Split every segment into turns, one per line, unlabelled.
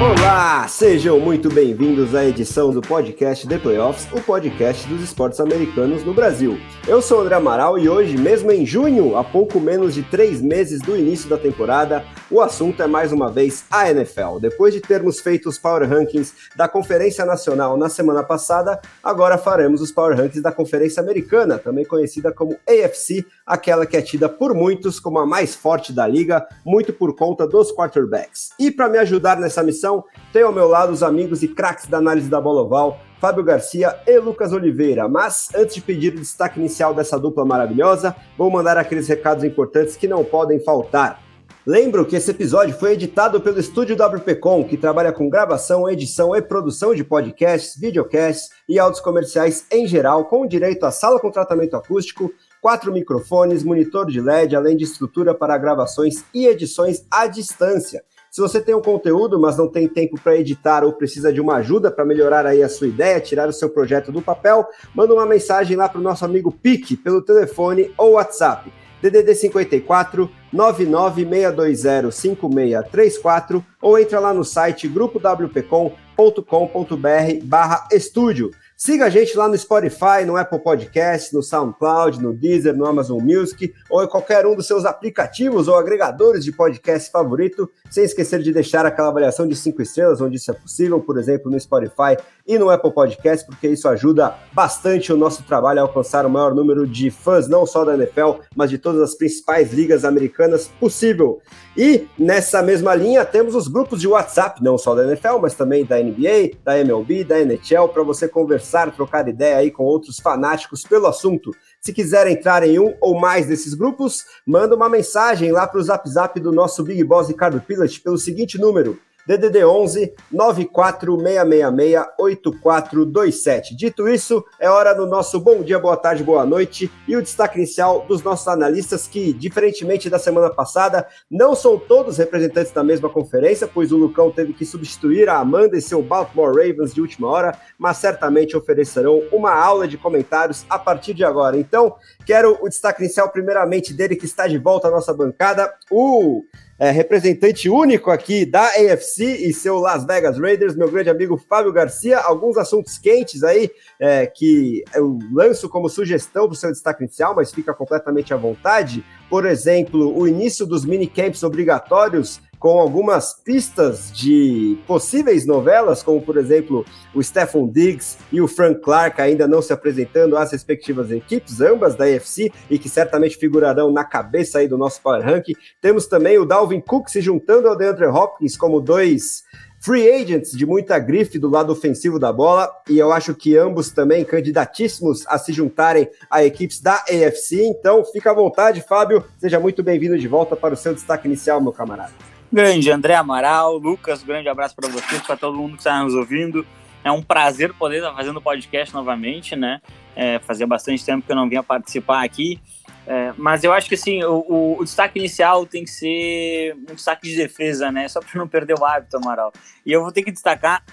Olá, sejam muito bem-vindos à edição do podcast The Playoffs, o podcast dos esportes americanos no Brasil. Eu sou André Amaral e hoje, mesmo em junho, a pouco menos de três meses do início da temporada, o assunto é mais uma vez a NFL. Depois de termos feito os Power Rankings da Conferência Nacional na semana passada, agora faremos os Power Rankings da Conferência Americana, também conhecida como AFC, aquela que é tida por muitos como a mais forte da liga, muito por conta dos quarterbacks. E para me ajudar nessa missão, tenho ao meu lado os amigos e craques da análise da bola oval, Fábio Garcia e Lucas Oliveira. Mas antes de pedir o destaque inicial dessa dupla maravilhosa, vou mandar aqueles recados importantes que não podem faltar. Lembro que esse episódio foi editado pelo estúdio WPcom, que trabalha com gravação, edição e produção de podcasts, videocasts e áudios comerciais em geral, com direito a sala com tratamento acústico, quatro microfones, monitor de LED, além de estrutura para gravações e edições à distância. Se você tem um conteúdo, mas não tem tempo para editar ou precisa de uma ajuda para melhorar aí a sua ideia, tirar o seu projeto do papel, manda uma mensagem lá para o nosso amigo Pique pelo telefone ou WhatsApp. DDD 54 99620 5634 ou entra lá no site grupowpcom.com.br barra estúdio. Siga a gente lá no Spotify, no Apple Podcast, no SoundCloud, no Deezer, no Amazon Music ou em qualquer um dos seus aplicativos ou agregadores de podcast favorito, sem esquecer de deixar aquela avaliação de cinco estrelas onde isso é possível, por exemplo, no Spotify e no Apple Podcast, porque isso ajuda bastante o nosso trabalho a alcançar o maior número de fãs, não só da NFL, mas de todas as principais ligas americanas possível. E nessa mesma linha temos os grupos de WhatsApp, não só da NFL, mas também da NBA, da MLB, da NHL, para você conversar, trocar ideia aí com outros fanáticos pelo assunto. Se quiser entrar em um ou mais desses grupos, manda uma mensagem lá para o Zap Zap do nosso Big Boss Ricardo Pilat pelo seguinte número: DDD 11 94666 8427. Dito isso, é hora do nosso bom dia, boa tarde, boa noite e o destaque inicial dos nossos analistas que, diferentemente da semana passada, não são todos representantes da mesma conferência, pois o Lucão teve que substituir a Amanda e seu Baltimore Ravens de última hora, mas certamente oferecerão uma aula de comentários a partir de agora. Então, quero o destaque inicial primeiramente dele que está de volta à nossa bancada, o é, representante único aqui da AFC e seu Las Vegas Raiders, meu grande amigo Fábio Garcia. Alguns assuntos quentes aí é, que eu lanço como sugestão para o seu destaque inicial, mas fica completamente à vontade. Por exemplo, o início dos minicamps obrigatórios com algumas pistas de possíveis novelas, como por exemplo o Stephon Diggs e o Frank Clark ainda não se apresentando às respectivas equipes, ambas da AFC, e que certamente figurarão na cabeça aí do nosso Power Rank. Temos também o Dalvin Cook se juntando ao DeAndre Hopkins como dois free agents de muita grife do lado ofensivo da bola, e eu acho que ambos também candidatíssimos a se juntarem a equipes da AFC. Então, fica à vontade, Fábio. Seja muito bem-vindo de volta para o seu destaque inicial, meu camarada.
Grande André Amaral, Lucas, grande abraço para vocês, para todo mundo que está nos ouvindo. É um prazer poder estar fazendo podcast novamente, né? É, fazia bastante tempo que eu não vinha participar aqui. É, mas eu acho que assim, o, o, o, destaque inicial tem que ser um destaque de defesa, né? Só para não perder o hábito, Amaral. E eu vou ter que destacar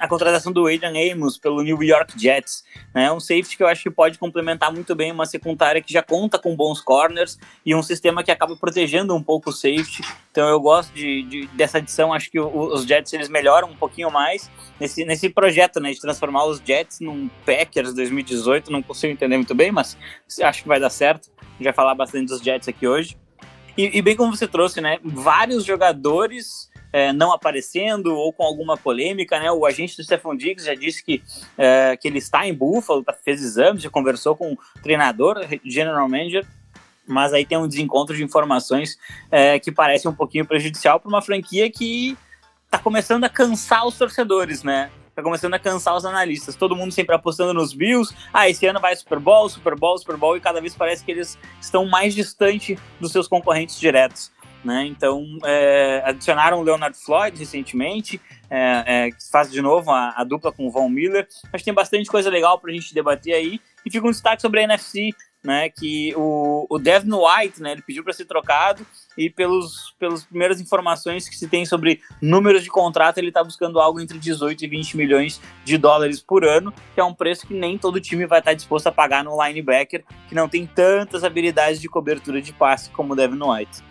a contratação do Adrian Amos pelo New York Jets. É né? um safety que eu acho que pode complementar muito bem uma secundária que já conta com bons corners e um sistema que acaba protegendo um pouco o safety. Então eu gosto de, de dessa adição, acho que o, os Jets eles melhoram um pouquinho mais nesse, nesse projeto né, de transformar os Jets num Packers 2018. Não consigo entender muito bem, mas acho que vai dar certo vai falar bastante dos Jets aqui hoje. E, e bem como você trouxe, né? Vários jogadores é, não aparecendo ou com alguma polêmica, né? O agente do Stephon Diggs já disse que, é, que ele está em Buffalo, tá, fez exames, já conversou com o treinador, general manager, mas aí tem um desencontro de informações é, que parece um pouquinho prejudicial para uma franquia que está começando a cansar os torcedores, né? tá começando a cansar os analistas. Todo mundo sempre apostando nos Bills. Ah, esse ano vai Super Bowl, Super Bowl, Super Bowl, e cada vez parece que eles estão mais distante dos seus concorrentes diretos. Né? Então, é, adicionaram o Leonard Floyd recentemente, é, é, faz de novo a, a, dupla com o Von Miller. Que tem bastante coisa legal para a gente debater aí. E fica um destaque sobre a NFC, né, que o, o Devin White, né, ele pediu para ser trocado e pelos pelas primeiras informações que se tem sobre números de contrato, ele está buscando algo entre 18 e 20 milhões de dólares por ano, que é um preço que nem todo time vai estar tá disposto a pagar no linebacker, que não tem tantas habilidades de cobertura de passe como o Devin White.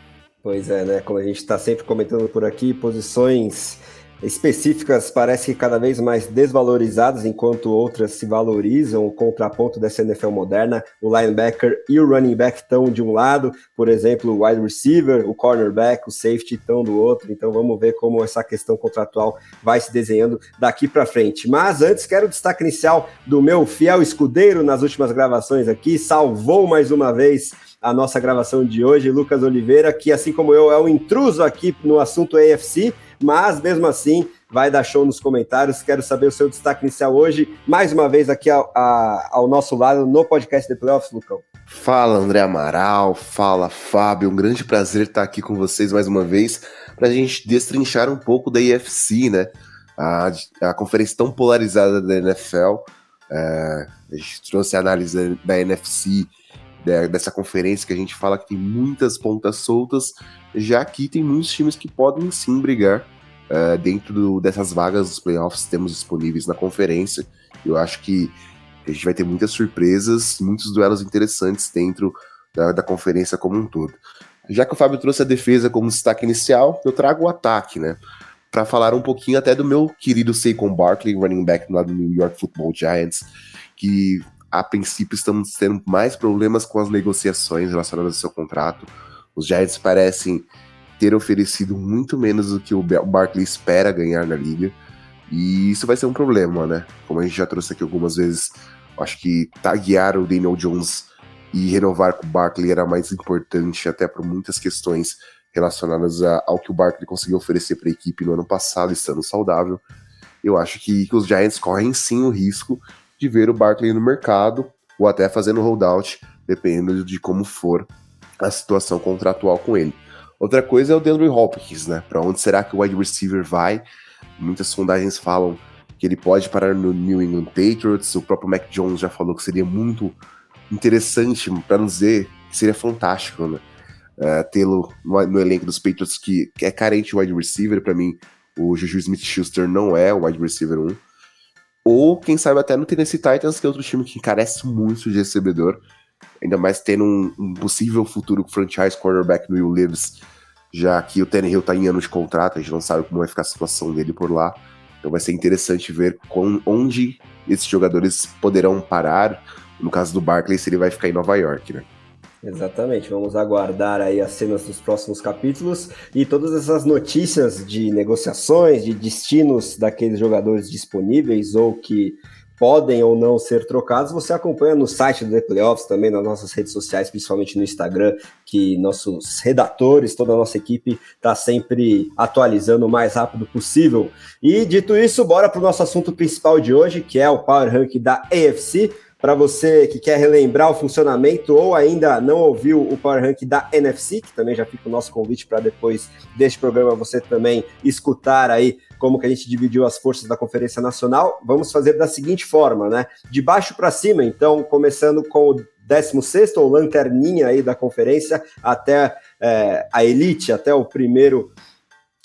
Pois é, né, como a gente está sempre comentando por aqui, posições específicas parecem cada vez mais desvalorizadas, enquanto outras se valorizam. O contraponto dessa NFL moderna, o linebacker e o running back estão de um lado, por exemplo, o wide receiver, o cornerback, o safety estão do outro. Então vamos ver como essa questão contratual vai se desenhando daqui para frente. Mas antes, quero o destaque inicial do meu fiel escudeiro nas últimas gravações aqui, salvou mais uma vez a nossa gravação de hoje, Lucas Oliveira, que assim como eu é um intruso aqui no assunto AFC mas mesmo assim vai dar show nos comentários. Quero saber o seu destaque inicial hoje, mais uma vez aqui ao, ao nosso lado no podcast The Playoffs, Lucão.
Fala André Amaral, fala Fábio, um grande prazer estar aqui com vocês mais uma vez para a gente destrinchar um pouco da IFC, né? A, a conferência tão polarizada da NFL. É, a gente trouxe a análise da, da NFC, dessa conferência que a gente fala que tem muitas pontas soltas, já que tem muitos times que podem sim brigar uh, dentro do, dessas vagas dos playoffs que temos disponíveis na conferência. Eu acho que a gente vai ter muitas surpresas, muitos duelos interessantes dentro da, da conferência como um todo. Já que o Fábio trouxe a defesa como destaque inicial, eu trago o ataque, né? Para falar um pouquinho até do meu querido Saquon Barkley, running back do New York Football Giants, que a princípio estamos tendo mais problemas com as negociações relacionadas ao seu contrato. Os Giants parecem ter oferecido muito menos do que o Barkley espera ganhar na liga. E isso vai ser um problema, né? Como a gente já trouxe aqui algumas vezes, acho que taguear o Daniel Jones e renovar com o Barkley era mais importante, até por muitas questões relacionadas a, ao que o Barkley conseguiu oferecer para a equipe no ano passado, estando saudável. Eu acho que, que os Giants correm sim o risco de ver o Barkley no mercado ou até fazendo holdout, dependendo de como for a situação contratual com ele. Outra coisa é o DeAndre Hopkins, né? Para onde será que o wide receiver vai? Muitas sondagens falam que ele pode parar no New England Patriots. O próprio Mac Jones já falou que seria muito interessante, para não dizer que seria fantástico, né? Uh, tê-lo no, no, elenco dos Patriots, que, que é carente de wide receiver. Para mim, o Juju Smith-Schuster não é o wide receiver 1. Ou, quem sabe, até no Tennessee Titans, que é outro time que encarece muito de recebedor. Ainda mais tendo um, um possível futuro franchise quarterback no Will Leves, já que o Tannehill tá em anos de contrato, a gente não sabe como vai ficar a situação dele por lá. Então vai ser interessante ver com, onde esses jogadores poderão parar. No caso do Barkley, se ele vai ficar em Nova York, né?
Exatamente, vamos aguardar aí as cenas dos próximos capítulos e todas essas notícias de negociações, de destinos daqueles jogadores disponíveis ou que podem ou não ser trocados, você acompanha no site do The Playoffs, também nas nossas redes sociais, principalmente no Instagram, que nossos redatores, toda a nossa equipe está sempre atualizando o mais rápido possível. E dito isso, bora para o nosso assunto principal de hoje, que é o Power Rank da AFC. Para você que quer relembrar o funcionamento ou ainda não ouviu o Power Rank da NFC, que também já fica o nosso convite para depois deste programa você também escutar aí como que a gente dividiu as forças da Conferência Nacional, vamos fazer da seguinte forma, né? De baixo para cima, então, começando com o 16 ou lanterninha aí da conferência até é, a elite, até o primeiro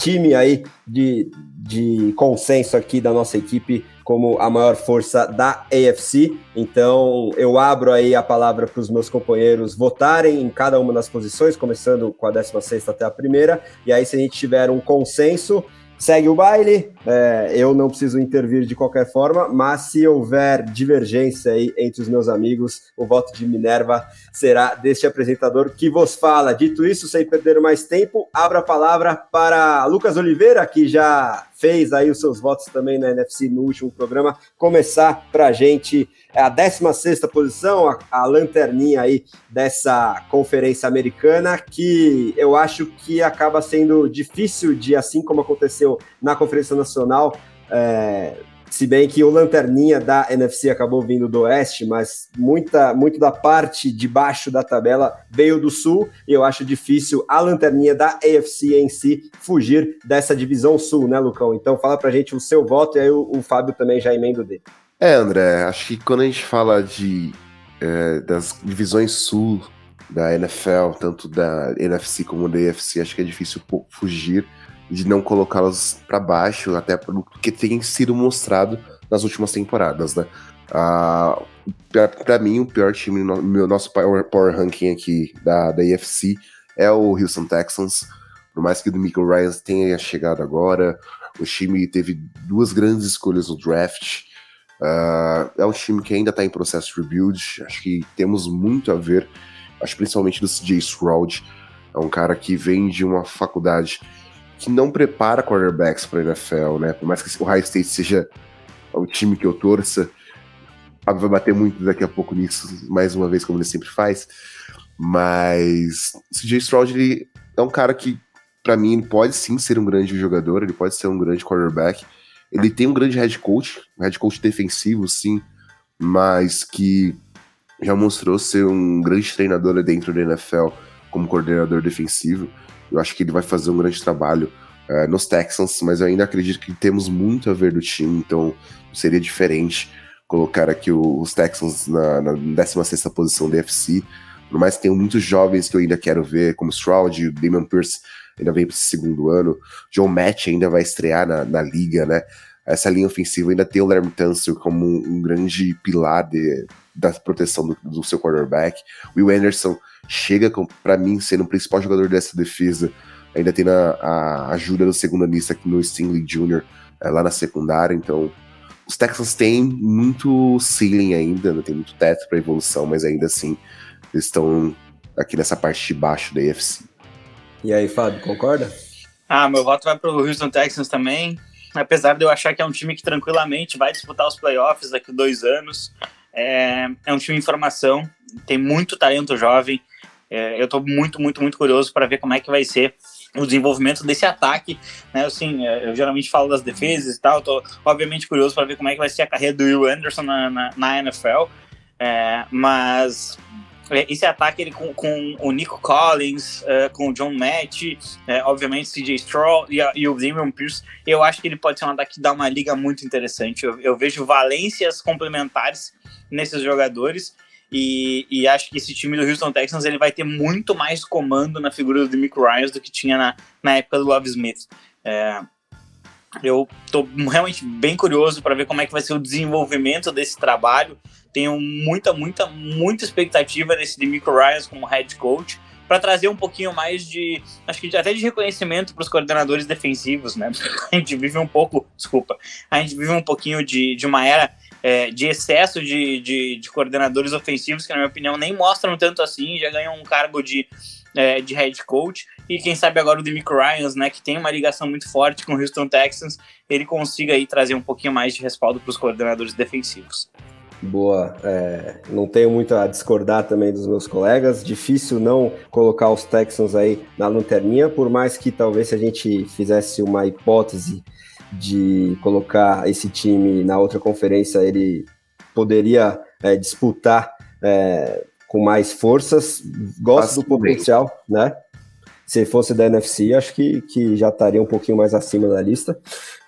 time aí de, de consenso aqui da nossa equipe como a maior força da AFC. Então eu abro aí a palavra para os meus companheiros votarem em cada uma das posições, começando com a 16 até a primeira. E aí, se a gente tiver um consenso, segue o baile. É, eu não preciso intervir de qualquer forma, mas se houver divergência aí entre os meus amigos, o voto de Minerva será deste apresentador que vos fala. Dito isso, sem perder mais tempo, abra a palavra para Lucas Oliveira, que já fez aí os seus votos também na NFC no último programa, começar para a gente a 16 posição, a, a, lanterninha aí dessa conferência americana, que eu acho que acaba sendo difícil de, assim como aconteceu na Conferência Nacional, é, se bem que o lanterninha da NFC acabou vindo do oeste, mas muita, muito da parte de baixo da tabela veio do sul, e eu acho difícil a lanterninha da AFC em si fugir dessa divisão sul, né, Lucão? Então fala pra gente o seu voto e aí o, o Fábio também já emenda dele.
É, André, acho que quando a gente fala de é, das divisões sul da NFL, tanto da NFC como da AFC, acho que é difícil fugir de não colocá-las para baixo, até porque tem sido mostrado nas últimas temporadas, né? Ah, para mim, o pior time meu nosso power, power ranking aqui da, da AFC é o Houston Texans. Por mais que o Michael Ryan tenha chegado agora, o time teve duas grandes escolhas no draft. Uh, é um time que ainda está em processo de rebuild. Acho que temos muito a ver, acho principalmente do CJ Stroud. É um cara que vem de uma faculdade que não prepara quarterbacks para NFL, né? Por mais que o High State seja o time que eu torça, vai bater muito daqui a pouco nisso, mais uma vez, como ele sempre faz. Mas CJ Stroud ele é um cara que para mim, ele pode sim ser um grande jogador, ele pode ser um grande quarterback. Ele tem um grande head coach, um head coach defensivo, sim, mas que já mostrou ser um grande treinador dentro da NFL como coordenador defensivo. Eu acho que ele vai fazer um grande trabalho uh, nos Texans, mas eu ainda acredito que temos muito a ver do time, então seria diferente colocar aqui os Texans na, na 16 posição da FC. Por mais que tenham muitos jovens que eu ainda quero ver, como Stroud, o Damon Pierce ainda vem para esse segundo ano. John Match ainda vai estrear na, na liga, né? Essa linha ofensiva ainda tem o Lerm Tunsil como um, um, grande pilar de, da proteção do, do, seu quarterback. Will Anderson chega, para mim, sendo o principal jogador dessa defesa. Ainda tem a, a ajuda do segundo lista aqui no Stingley Jr. É, lá na secundária. Então, os Texans têm muito ceiling ainda, não tem muito teto para evolução, mas ainda assim estão aqui nessa parte de baixo da AFC.
E aí, Fábio, concorda?
Ah, meu voto vai para o Houston Texans também. Apesar de eu achar que é um time que tranquilamente vai disputar os playoffs daqui a dois anos. É, é um time em formação, tem muito talento jovem. É, eu estou muito, muito, muito curioso para ver como é que vai ser o desenvolvimento desse ataque, né? Assim, é, eu geralmente falo das defesas e tal. Estou obviamente curioso para ver como é que vai ser a carreira do Will Anderson na, na, na NFL. É, mas é, esse ataque ele com, com o Nico Collins, uh, com o John Matt, obviamente CJ Stroll e, e, o Damian Pierce, eu acho que ele pode ser um ataque que dá uma liga muito interessante. Eu, eu vejo valências complementares nesses jogadores e, e, acho que esse time do Houston Texans ele vai ter muito mais comando na figura do Mick Ryan do que tinha na, na época do Love Smith. É, eu estou realmente bem curioso para ver como é que vai ser o desenvolvimento desse trabalho tenho muita, muita, muita expectativa nesse de Ryan como head coach para trazer um pouquinho mais de, acho que até de reconhecimento para os coordenadores defensivos, né? A gente vive um pouco, desculpa, a gente vive um pouquinho de, de uma era é, de excesso de, de, de, coordenadores ofensivos que, na minha opinião, nem mostram tanto assim, já ganham um cargo de, é, de head coach. E quem sabe agora o Demico Ryans, né, que tem uma ligação muito forte com o Houston Texans, ele consiga aí trazer um pouquinho mais de respaldo para os coordenadores defensivos.
Boa. É, não tenho muito a discordar também dos meus colegas. Difícil não colocar os Texans aí na lanterninha, por mais que talvez se a gente fizesse uma hipótese de colocar esse time na outra conferência, ele poderia é, disputar é, com mais forças. Gosto do potencial, né? Se fosse da NFC, acho que, que já estaria um pouquinho mais acima da lista.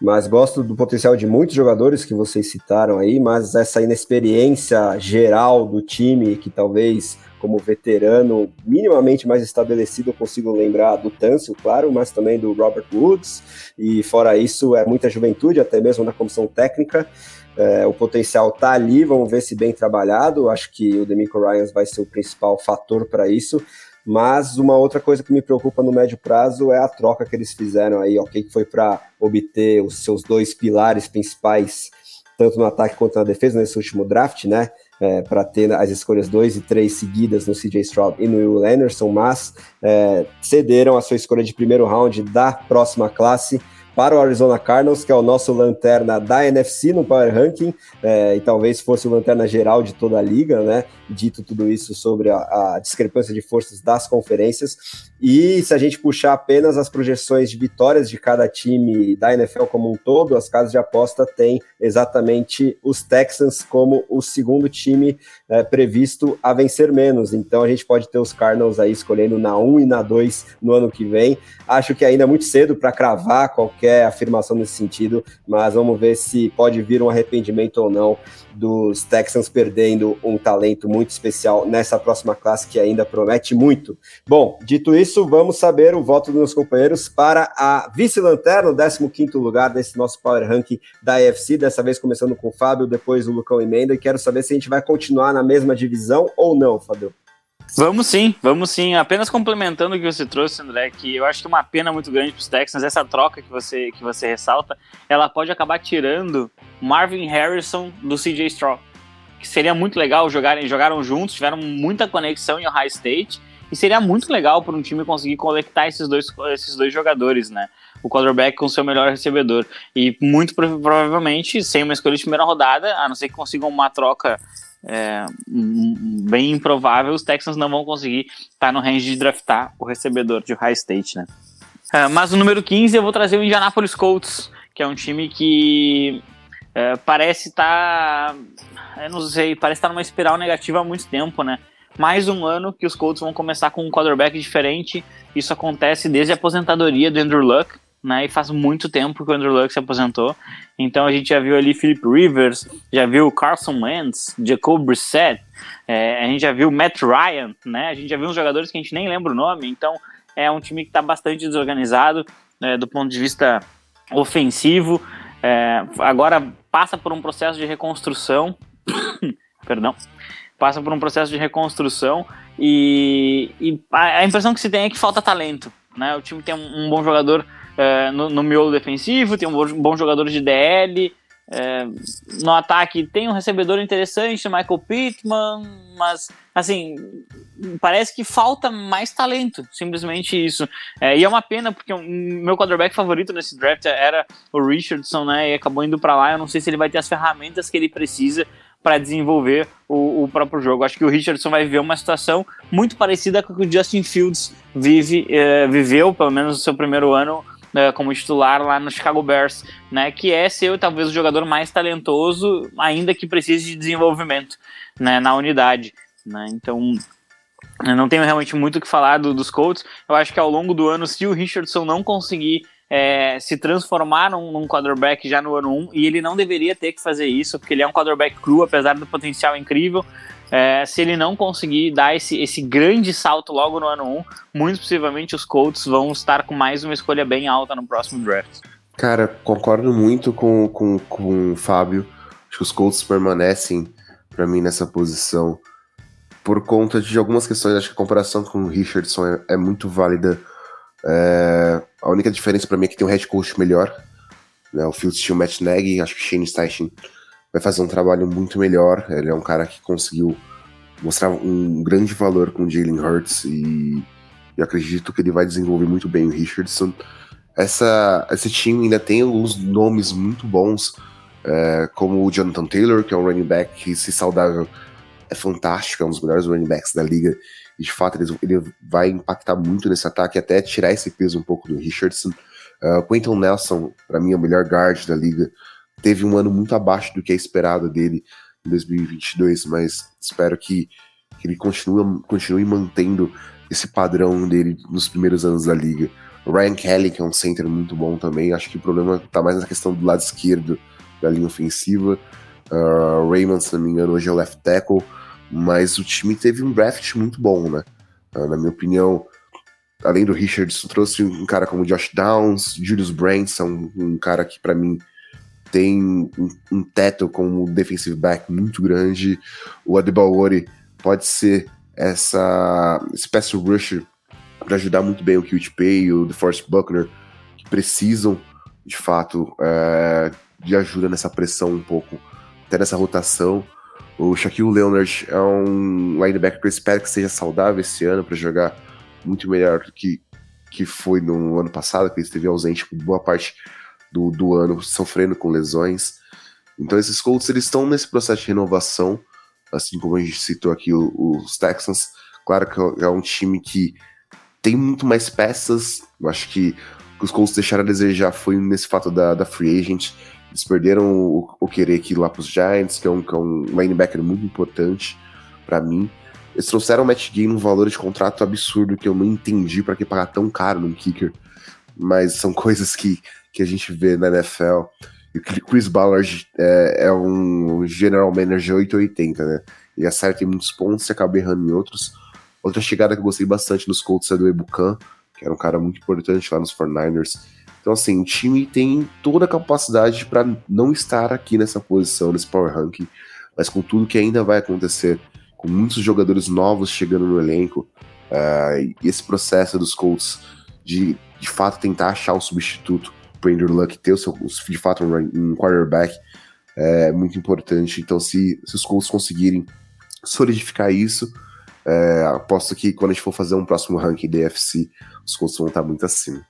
Mas gosto do potencial de muitos jogadores que vocês citaram aí, mas essa inexperiência geral do time, que talvez como veterano minimamente mais estabelecido, eu consigo lembrar do Tâncio, claro, mas também do Robert Woods, e fora isso, é muita juventude, até mesmo na comissão técnica. É, o potencial está ali, vamos ver se bem trabalhado. Acho que o Demico Ryans vai ser o principal fator para isso. Mas uma outra coisa que me preocupa no médio prazo é a troca que eles fizeram aí, ok? Que foi para obter os seus dois pilares principais, tanto no ataque quanto na defesa, nesse último draft, né? É, para ter as escolhas 2 e 3 seguidas no CJ Stroud e no Will Anderson, mas é, cederam a sua escolha de primeiro round da próxima classe para o Arizona Cardinals, que é o nosso lanterna da NFC no Power Ranking, é, e talvez fosse o lanterna geral de toda a liga, né? Dito tudo isso sobre a, a, discrepância de forças das conferências. E se a gente puxar apenas as projeções de vitórias de cada time da NFL como um todo, as casas de aposta têm exatamente os Texans como o segundo time é, previsto a vencer menos. Então a gente pode ter os Cardinals aí escolhendo na 1 e na 2 no ano que vem. Acho que ainda é muito cedo para cravar qualquer afirmação nesse sentido, mas vamos ver se pode vir um arrependimento ou não dos Texans perdendo um talento muito especial nessa próxima classe que ainda promete muito. Bom, dito isso, vamos saber o voto dos meus companheiros para a vice-lanterna, o 15 lugar desse nosso Power Ranking da AFC, dessa vez começando com o Fábio, depois o Lucão Emenda, e quero saber se a gente vai continuar na mesma divisão ou não, Fábio.
Vamos sim, vamos sim. Apenas complementando o que você trouxe, André, que eu acho que é uma pena muito grande para os Texans, essa troca que você, que você ressalta, ela pode acabar tirando Marvin Harrison do CJ Stroud, que seria muito legal jogarem, jogaram juntos, tiveram muita conexão em Ohio State, e seria muito legal para um time conseguir conectar esses dois, esses dois jogadores, né? O quarterback com seu melhor recebedor. E muito provavelmente, sem uma escolha de primeira rodada, a não ser que consigam uma troca é, bem improvável, os Texans não vão conseguir estar tá no range de draftar o recebedor de High State, né? É, mas no número 15 eu vou trazer o Indianapolis Colts, que é um time que é, parece estar, tá, não sei, parece estar tá numa espiral negativa há muito tempo, né? Mais um ano que os Colts vão começar com um quarterback diferente. Isso acontece desde a aposentadoria do Andrew Luck, né? E faz muito tempo que o Andrew Luck se aposentou. Então a gente já viu ali Philip Rivers, já viu Carson Wentz, Jacob Brissett, é, a gente já viu Matt Ryan, né? A gente já viu uns jogadores que a gente nem lembra o nome. Então é um time que está bastante desorganizado é, do ponto de vista ofensivo. É, agora passa por um processo de reconstrução. Perdão. Passa por um processo de reconstrução e, e, a impressão que se tem é que falta talento. Né? O time tem um, um bom jogador é, no, no miolo defensivo, tem um bom jogador de DL. É, no ataque tem um recebedor interessante, Michael Pittman, mas assim parece que falta mais talento, simplesmente isso. É, e é uma pena porque o meu quarterback favorito nesse draft era o Richardson, né? E acabou indo para lá. Eu não sei se ele vai ter as ferramentas que ele precisa para desenvolver o, o, próprio jogo. Acho que o Richardson vai viver uma situação muito parecida com a que o Justin Fields vive, é, viveu, pelo menos no seu primeiro ano né, como titular lá no Chicago Bears, né, que é ser talvez o jogador mais talentoso, ainda que precise de desenvolvimento né, na unidade. Né, então, eu não tenho realmente muito o que falar do, dos Colts. Eu acho que ao longo do ano, se o Richardson não conseguir é, se transformar num, num quarterback já no ano 1, e ele não deveria ter que fazer isso, porque ele é um quarterback cru, apesar do potencial incrível, é, se ele não conseguir dar esse, esse grande salto logo no ano 1, muito possivelmente os Colts vão estar com mais uma escolha bem alta no próximo draft.
Cara, concordo muito com, com, com o Fábio. Acho que os Colts permanecem para mim nessa posição por conta de algumas questões. Acho que a comparação com o Richardson é, é muito válida. É, a única diferença para mim é que tem um head coach melhor. Né? O Fields tinha o Matt Nagy, acho que Shane Steichen vai fazer um trabalho muito melhor. Ele é um cara que conseguiu mostrar um grande valor com o Jalen Hurts e eu acredito que ele vai desenvolver muito bem o Richardson. Essa, esse time ainda tem alguns nomes muito bons, é, como o Jonathan Taylor, que é um running back que, se saudável, é fantástico, é um dos melhores running backs da liga. E de fato, ele, ele vai impactar muito nesse ataque, até tirar esse peso um pouco do Richardson. Uh, Quentin Nelson, para mim, é o melhor guard da liga teve um ano muito abaixo do que é esperado dele em 2022, mas espero que, que ele continue, continue mantendo esse padrão dele nos primeiros anos da liga. Ryan Kelly, que é um center muito bom também, acho que o problema tá mais na questão do lado esquerdo da linha ofensiva. Uh, Raymond, se não me engano, hoje é o left tackle, mas o time teve um draft muito bom, né? Uh, na minha opinião, além do Richardson, trouxe um cara como Josh Downs, Julius Branson, um cara que para mim tem um, um teto como defensive back muito grande. O Adebawori pode ser essa pass rusher para ajudar muito bem o Pay e o DeForest Buckner, que precisam, de fato, é, de ajuda nessa pressão um pouco, até nessa rotação. O Shaquille Leonard é um linebacker que eu espero que seja saudável esse ano para jogar muito melhor do que, que foi no ano passado, que ele esteve ausente por boa parte do, do ano sofrendo com lesões. Então esses Colts eles estão nesse processo de renovação, assim como a gente citou aqui o, os Texans. Claro que é um time que tem muito mais peças. Eu acho que os Colts deixaram a desejar foi nesse fato da, da free agent. Eles perderam o, o querer aqui lá para os Giants, que é um, que é um linebacker muito importante para mim. Eles trouxeram o Matt Gay num valor de contrato absurdo que eu não entendi para que pagar tão caro num kicker. Mas são coisas que que a gente vê na NFL. E o Chris Ballard é, é um general manager 880, né? Ele acerta em muitos pontos e acaba errando em outros. Outra chegada que eu gostei bastante nos Colts é do Ebucan, que era um cara muito importante lá nos 49ers. Então, assim, o time tem toda a capacidade para não estar aqui nessa posição, nesse power ranking, mas com tudo que ainda vai acontecer, com muitos jogadores novos chegando no elenco, uh, e esse processo dos Colts de, de fato, tentar achar um substituto para Andrew Luck ter o seu, de fato, um, quarterback é muito importante. Então, se, se os Colts conseguirem solidificar isso, é, aposto que quando a gente for fazer um próximo ranking da UFC, os Colts vão estar muito acima.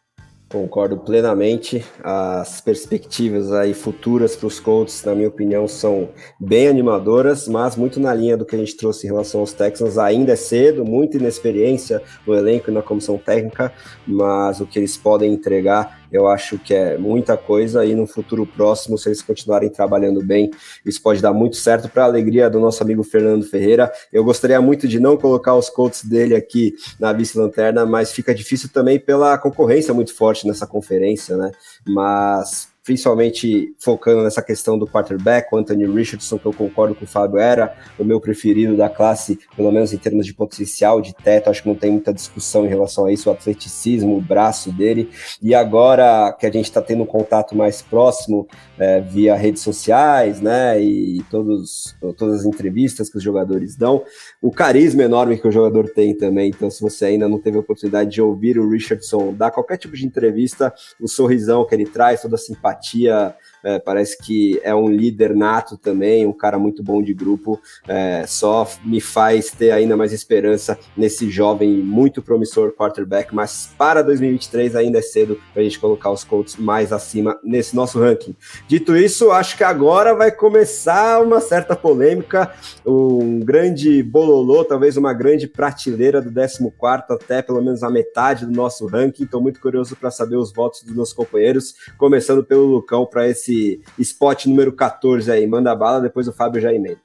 Concordo plenamente. As perspectivas aí futuras para os Colts, na minha opinião, são bem animadoras, mas muito na linha do que a gente trouxe em relação aos Texans. Ainda é cedo, muita inexperiência no elenco e na comissão técnica, mas o que eles podem entregar eu acho que é muita coisa e no futuro próximo, se eles continuarem trabalhando bem, isso pode dar muito certo para a alegria do nosso amigo Fernando Ferreira. Eu gostaria muito de não colocar os Colts dele aqui na vice-lanterna, mas fica difícil também pela concorrência muito forte nessa conferência, né? Mas principalmente focando nessa questão do quarterback, o Anthony Richardson, que eu concordo com o Fábio, era o meu preferido da classe, pelo menos em termos de potencial, de teto, acho que não tem muita discussão em relação a isso, o atleticismo, o braço dele, e agora que a gente está tendo um contato mais próximo é, via redes sociais, né, e todos, todas as entrevistas que os jogadores dão, o carisma enorme que o jogador tem também, então se você ainda não teve a oportunidade de ouvir o Richardson dar qualquer tipo de entrevista, o sorrisão que ele traz, toda a simpatia, é, parece que é um líder nato também, um cara muito bom de grupo, é, só me faz ter ainda mais esperança nesse jovem muito promissor quarterback, mas para 2023 ainda é cedo para a gente colocar os Colts mais acima nesse nosso ranking. Dito isso, acho que agora vai começar uma certa polêmica, um grande bololô, talvez uma grande prateleira do 14 até pelo menos a metade do nosso ranking. Estou muito curioso para saber os votos dos meus companheiros, começando pelo Lucão para esse esse spot número 14 aí. Manda bala, depois o Fábio já emenda.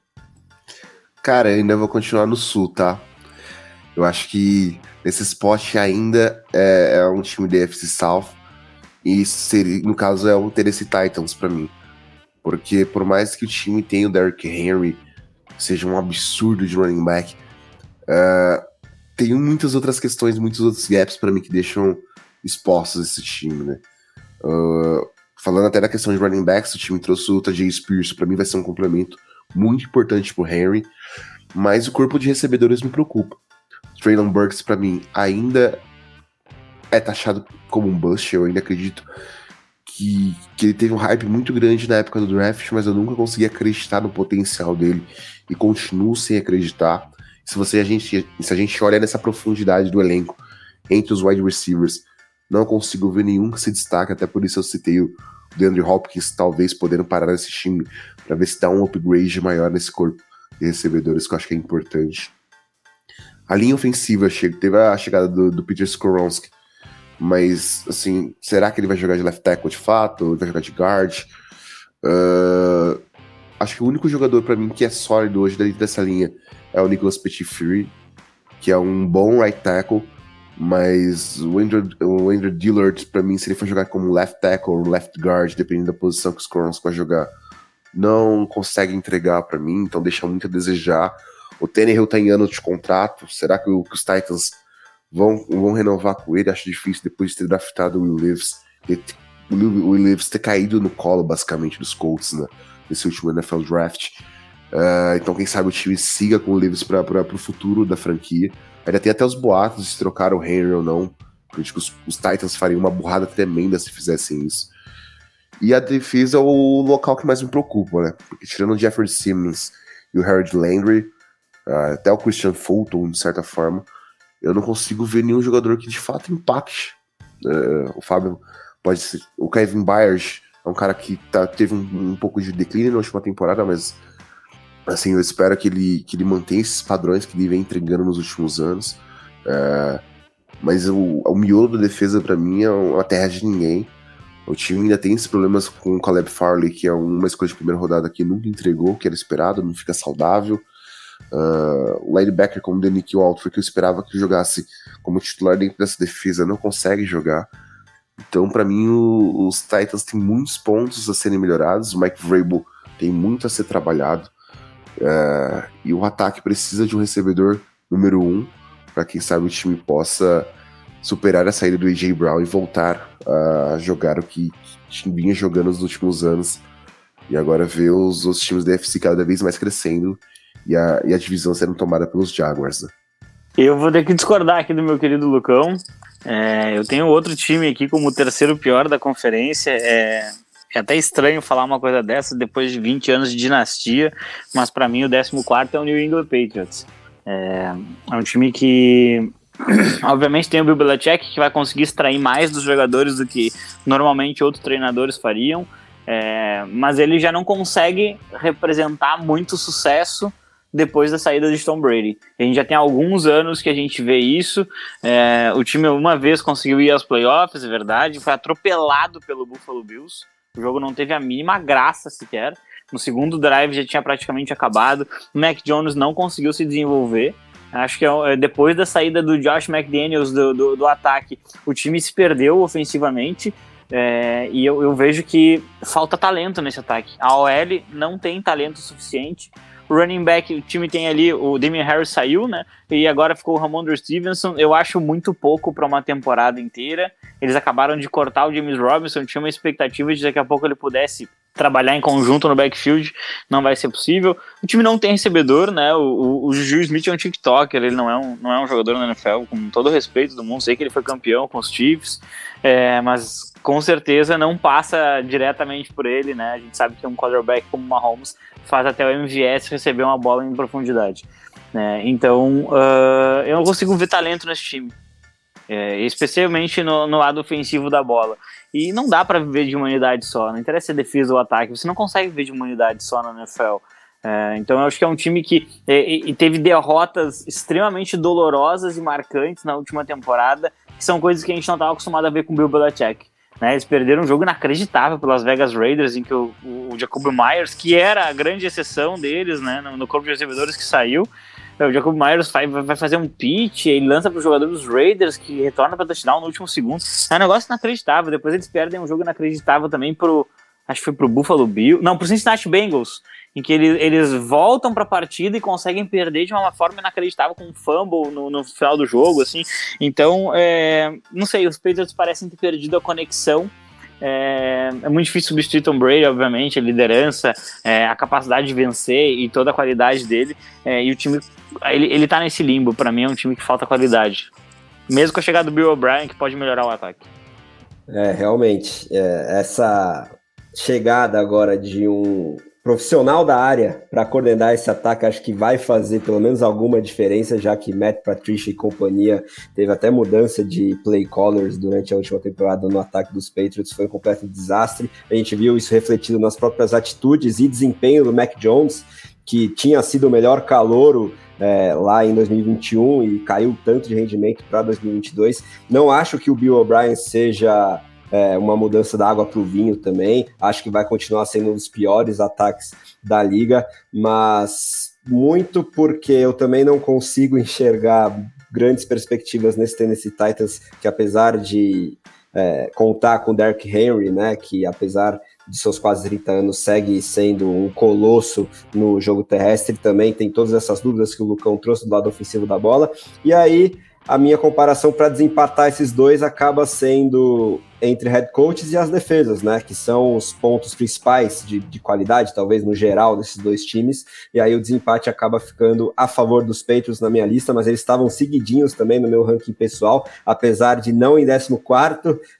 Cara, eu ainda vou continuar no Sul, tá? Eu acho que nesse spot ainda é, é um time da FC South. E seria, no caso é o Tennessee Titans para mim. Porque por mais que o time tenha o Derrick Henry, seja um absurdo de running back, uh, tem muitas outras questões, muitos outros gaps para mim que deixam expostos esse time, né? Uh, Falando até da questão de running backs, o time trouxe o Tajay Spears, para mim vai ser um complemento muito importante pro Henry, mas o corpo de recebedores me preocupa. Traylon Burks, para mim, ainda é taxado como um bust, eu ainda acredito que, que ele teve um hype muito grande na época do draft, mas eu nunca consegui acreditar no potencial dele e continuo sem acreditar. Se você a gente se a gente olha nessa profundidade do elenco entre os wide receivers, não consigo ver nenhum que se destaque, até por isso eu citei o DeAndre Hopkins, talvez podendo parar nesse time, para ver se dá um upgrade maior nesse corpo de recebedores, que eu acho que é importante. A linha ofensiva teve a chegada do, do Peter Skoronski, mas, assim, será que ele vai jogar de left tackle de fato? Ele vai jogar de guard? Uh, acho que o único jogador para mim que é sólido hoje dentro dessa linha é o Nicholas Petitfree, que é um bom right tackle, mas o Andrew, o Andrew Dillard, pra mim, se ele for jogar como left tackle ou left guard, dependendo da posição que os Corons vai jogar, não consegue entregar para mim, então deixa muito a desejar. O Tannehill tá em ano de contrato, será que, o, que os Titans vão, vão renovar com ele? Acho difícil depois de ter draftado o Will Leaves, o Will Leaves ter caído no colo, basicamente, dos Colts né, nesse último NFL Draft. Uh, então, quem sabe o time siga com o Leaves para o futuro da franquia. Ainda tem até os boatos se trocar o Henry ou não. Eu acho que os, os, Titans fariam uma burrada tremenda se fizessem isso. E a defesa é o local que mais me preocupa, né? Porque tirando o Jeffrey Simmons e o Harold Landry, uh, até o Christian Fulton, de certa forma, eu não consigo ver nenhum jogador que de fato impacte. Uh, o Fábio pode ser. O Kevin Byers é um cara que tá, teve um, um pouco de declínio na última temporada, mas Assim, eu espero que ele, que ele mantenha esses padrões que ele vem entregando nos últimos anos. É, mas o, o miolo da defesa, para mim, é uma terra de ninguém. O time ainda tem esses problemas com o Caleb Farley, que é uma escolha de primeira rodada que nunca entregou que era esperado, não fica saudável. Uh, o linebacker como Denick Walter, que eu esperava que jogasse como titular dentro dessa defesa, não consegue jogar. Então, para mim, o, os Titans têm muitos pontos a serem melhorados. O Mike Vrabel tem muito a ser trabalhado. Uh, e o ataque precisa de um recebedor número um para quem sabe o time possa superar a saída do AJ Brown e voltar a jogar o que vinha jogando nos últimos anos. E agora ver os outros times da FC cada vez mais crescendo e a, e a divisão sendo tomada pelos Jaguars. Né?
Eu vou ter que discordar aqui do meu querido Lucão. É, eu tenho outro time aqui como o terceiro pior da conferência. É, é até estranho falar uma coisa dessa depois de 20 anos de dinastia, mas para mim o 14 é o New England Patriots. É, é um time que obviamente tem o Bill Belichick que vai conseguir extrair mais dos jogadores do que normalmente outros treinadores fariam, é, mas ele já não consegue representar muito sucesso depois da saída de Tom Brady. A gente já tem alguns anos que a gente vê isso. É, o time uma vez conseguiu ir aos playoffs, é verdade, foi atropelado pelo Buffalo Bills. O jogo não teve a mínima graça sequer. No segundo drive já tinha praticamente acabado. O Mac Jones não conseguiu se desenvolver. Acho que é, é, depois da saída do Josh McDaniels do, do, do ataque, o time se perdeu ofensivamente. É, e eu, eu, vejo que falta talento nesse ataque. A OL não tem talento suficiente. O running back, o time tem ali, o Damian Harris saiu, né? E agora ficou o Ramondre Stevenson. Eu acho muito pouco para uma temporada inteira. Eles acabaram de cortar o James Robinson. Tinha uma expectativa de daqui a pouco ele pudesse trabalhar em conjunto no backfield, não vai ser possível. O time não tem recebedor, né? O, o, o Juju Smith é um TikToker, ele não é um, não é um jogador na NFL, com todo o respeito do mundo. Sei que ele foi campeão com os Chiefs, é, mas com certeza não passa diretamente por ele, né? A gente sabe que um quarterback como o Mahomes faz até o MVS receber uma bola em profundidade. Né? Então, uh, eu não consigo ver talento nesse time. É, especialmente no, no, lado ofensivo da bola. E não dá para viver de uma unidade só, não interessa se é defesa ou ataque, você não consegue viver de uma unidade só na NFL. É, então eu acho que é um time que é, teve derrotas extremamente dolorosas e marcantes na última temporada, que são coisas que a gente não estava acostumado a ver com o Bill Belichick. Né, eles perderam um jogo inacreditável pelas Vegas Raiders, em que o, o Jacob Myers, que era a grande exceção deles né, no, no corpo de recebedores que saiu, o Jacob Myers vai, vai fazer um pitch, ele lança para o jogador dos Raiders, que retorna para touchdown no último segundo. É um negócio inacreditável. Depois eles perdem um jogo inacreditável também pro. Acho que foi pro Buffalo Bill. Não, pro Cincinnati Bengals. Em que eles, eles voltam para a partida e conseguem perder de uma forma inacreditável com um fumble no, no final do jogo, assim. Então, é, não sei, os Patriots parecem ter perdido a conexão é, é, muito difícil substituir Tom Brady, obviamente, a liderança, é, a capacidade de vencer e toda a qualidade dele. É, e o time, ele, ele tá nesse limbo. Para mim, é um time que falta qualidade. Mesmo com a chegada do Bill O'Brien, que pode melhorar o ataque.
É, realmente. É, essa chegada agora de um profissional da área para coordenar esse ataque, acho que vai fazer pelo menos alguma diferença, já que Matt Patricia e companhia teve até mudança de play callers durante a última temporada no ataque dos Patriots, foi um completo desastre. A gente viu isso refletido nas próprias atitudes e desempenho do Mac Jones, que tinha sido o melhor calouro é, lá em 2021 e caiu tanto de rendimento para 2022. Não acho que o Bill O'Brien seja é, uma mudança da água para o vinho também. Acho que vai continuar sendo um dos piores ataques da liga, mas muito porque eu também não consigo enxergar grandes perspectivas nesse Tennessee Titans, que apesar de é, contar com Derrick Henry, né, que apesar de seus quase 30 anos segue sendo um colosso no jogo terrestre, também tem todas essas dúvidas que o Lucão trouxe do lado ofensivo da bola. E aí a minha comparação para desempatar esses dois acaba sendo entre head coaches e as defesas, né? Que são os pontos principais de, de, qualidade, talvez no geral, desses dois times. E aí o desempate acaba ficando a favor dos Patriots na minha lista, mas eles estavam seguidinhos também no meu ranking pessoal, apesar de não em 14,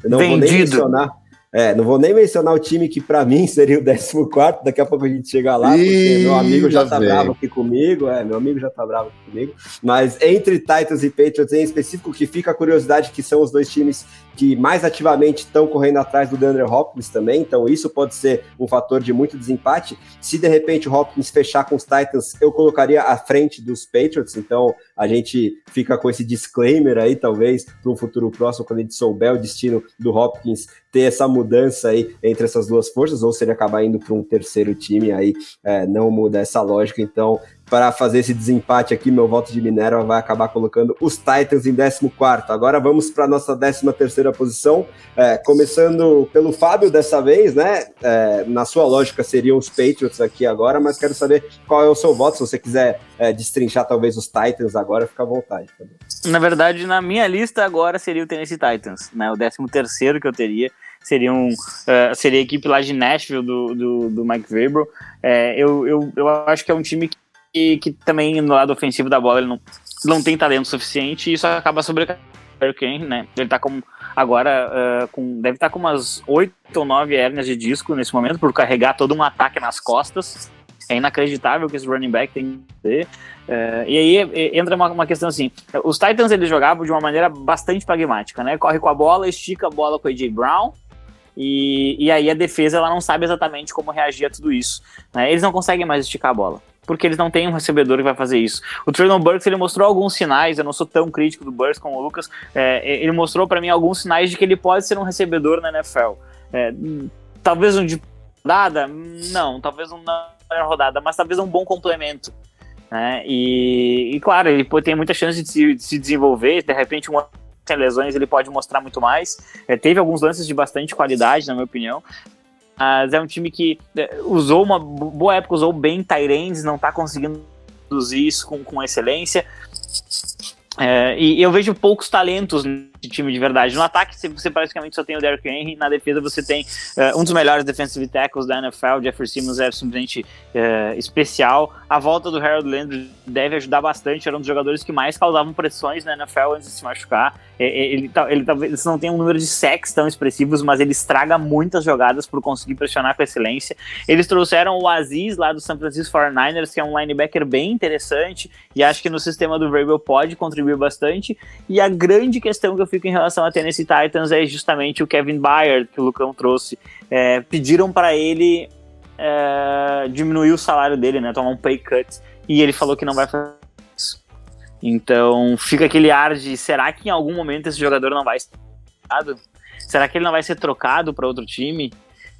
eu não Vendido. vou nem mencionar. É, não vou nem mencionar o time que para mim seria o 14, daqui a pouco a gente chega lá, porque meu amigo já tá bravo aqui comigo, é, meu amigo já tá bravo aqui comigo. Mas entre Titans e Patriots em específico, que fica a curiosidade que são os dois times que mais ativamente estão correndo atrás do DeAndre Hopkins também, então isso pode ser um fator de muito desempate. Se de repente o Hopkins fechar com os Titans, eu colocaria à frente dos Patriots, então a gente fica com esse disclaimer aí, talvez, para um futuro próximo, quando a gente souber o destino do Hopkins, ter essa mudança aí entre essas duas forças, ou se ele acabar indo para um terceiro time, aí é, não muda essa lógica, então para fazer esse desempate aqui, meu voto de Minerva vai acabar colocando os Titans em 14. Agora vamos para nossa 13 terceira posição, é, começando pelo Fábio dessa vez, né? É, na sua lógica seriam os Patriots aqui agora, mas quero saber qual é o seu voto, se você quiser é, destrinchar talvez os Titans agora, fica à vontade. Também.
Na verdade, na minha lista agora seria o Tennessee Titans, né? O 13 terceiro que eu teria seria, um, uh, seria a equipe lá de Nashville do, do, do Mike Vrabel. É, eu, eu, eu acho que é um time que e que também no lado ofensivo da bola ele não, não tem talento suficiente e isso acaba sobrecarregando o né? Ele tá com agora uh, com deve estar tá com umas oito ou nove hérnias de disco nesse momento por carregar todo um ataque nas costas. É inacreditável que esse running back tem que ter. Uh, e aí entra uma, uma, questão assim: os Titans eles jogavam de uma maneira bastante pragmática, né? Corre com a bola, estica a bola com o AJ Brown, e, e aí a defesa ela não sabe exatamente como reagir a tudo isso. Né? Eles não conseguem mais esticar a bola porque eles não têm um recebedor que vai fazer isso. O Traylon Burks ele mostrou alguns sinais, eu não sou tão crítico do Burks como o Lucas, é, ele mostrou para mim alguns sinais de que ele pode ser um recebedor na NFL. É, talvez um de rodada, não, talvez um na rodada, mas talvez um bom complemento. Né? E, e, claro, ele tem muita chance de se, de se desenvolver, de repente um sem lesões ele pode mostrar muito mais. É, teve alguns lances de bastante qualidade, na minha opinião, mas é um time que é, usou uma boa época, usou bem Tyrands, não está conseguindo produzir isso com, com excelência. É, e eu vejo poucos talentos de time de verdade. No ataque, você praticamente só tem o Derrick Henry. Na defesa, você tem uh, um dos melhores defensive tackles da NFL. Jeffrey Simmons é simplesmente uh, especial. A volta do Harold Landry deve ajudar bastante. Era um dos jogadores que mais causavam pressões na NFL antes de se machucar. Ele, ele, talvez não tenha um número de sacks tão expressivos, mas ele estraga muitas jogadas por conseguir pressionar com excelência. Eles trouxeram o Aziz lá do San Francisco 49ers, que é um linebacker bem interessante. E acho que no sistema do Vrabel pode contribuir bastante. E a grande questão que eu fico em relação a Tennessee Titans é justamente o Kevin Byard, que o Lucão trouxe. É, pediram para ele é, diminuir o salário dele, né, tomar um pay cut, e ele falou que não vai fazer isso. Então fica aquele ar de será que em algum momento esse jogador não vai ser trocado? Será que ele não vai ser trocado para outro time?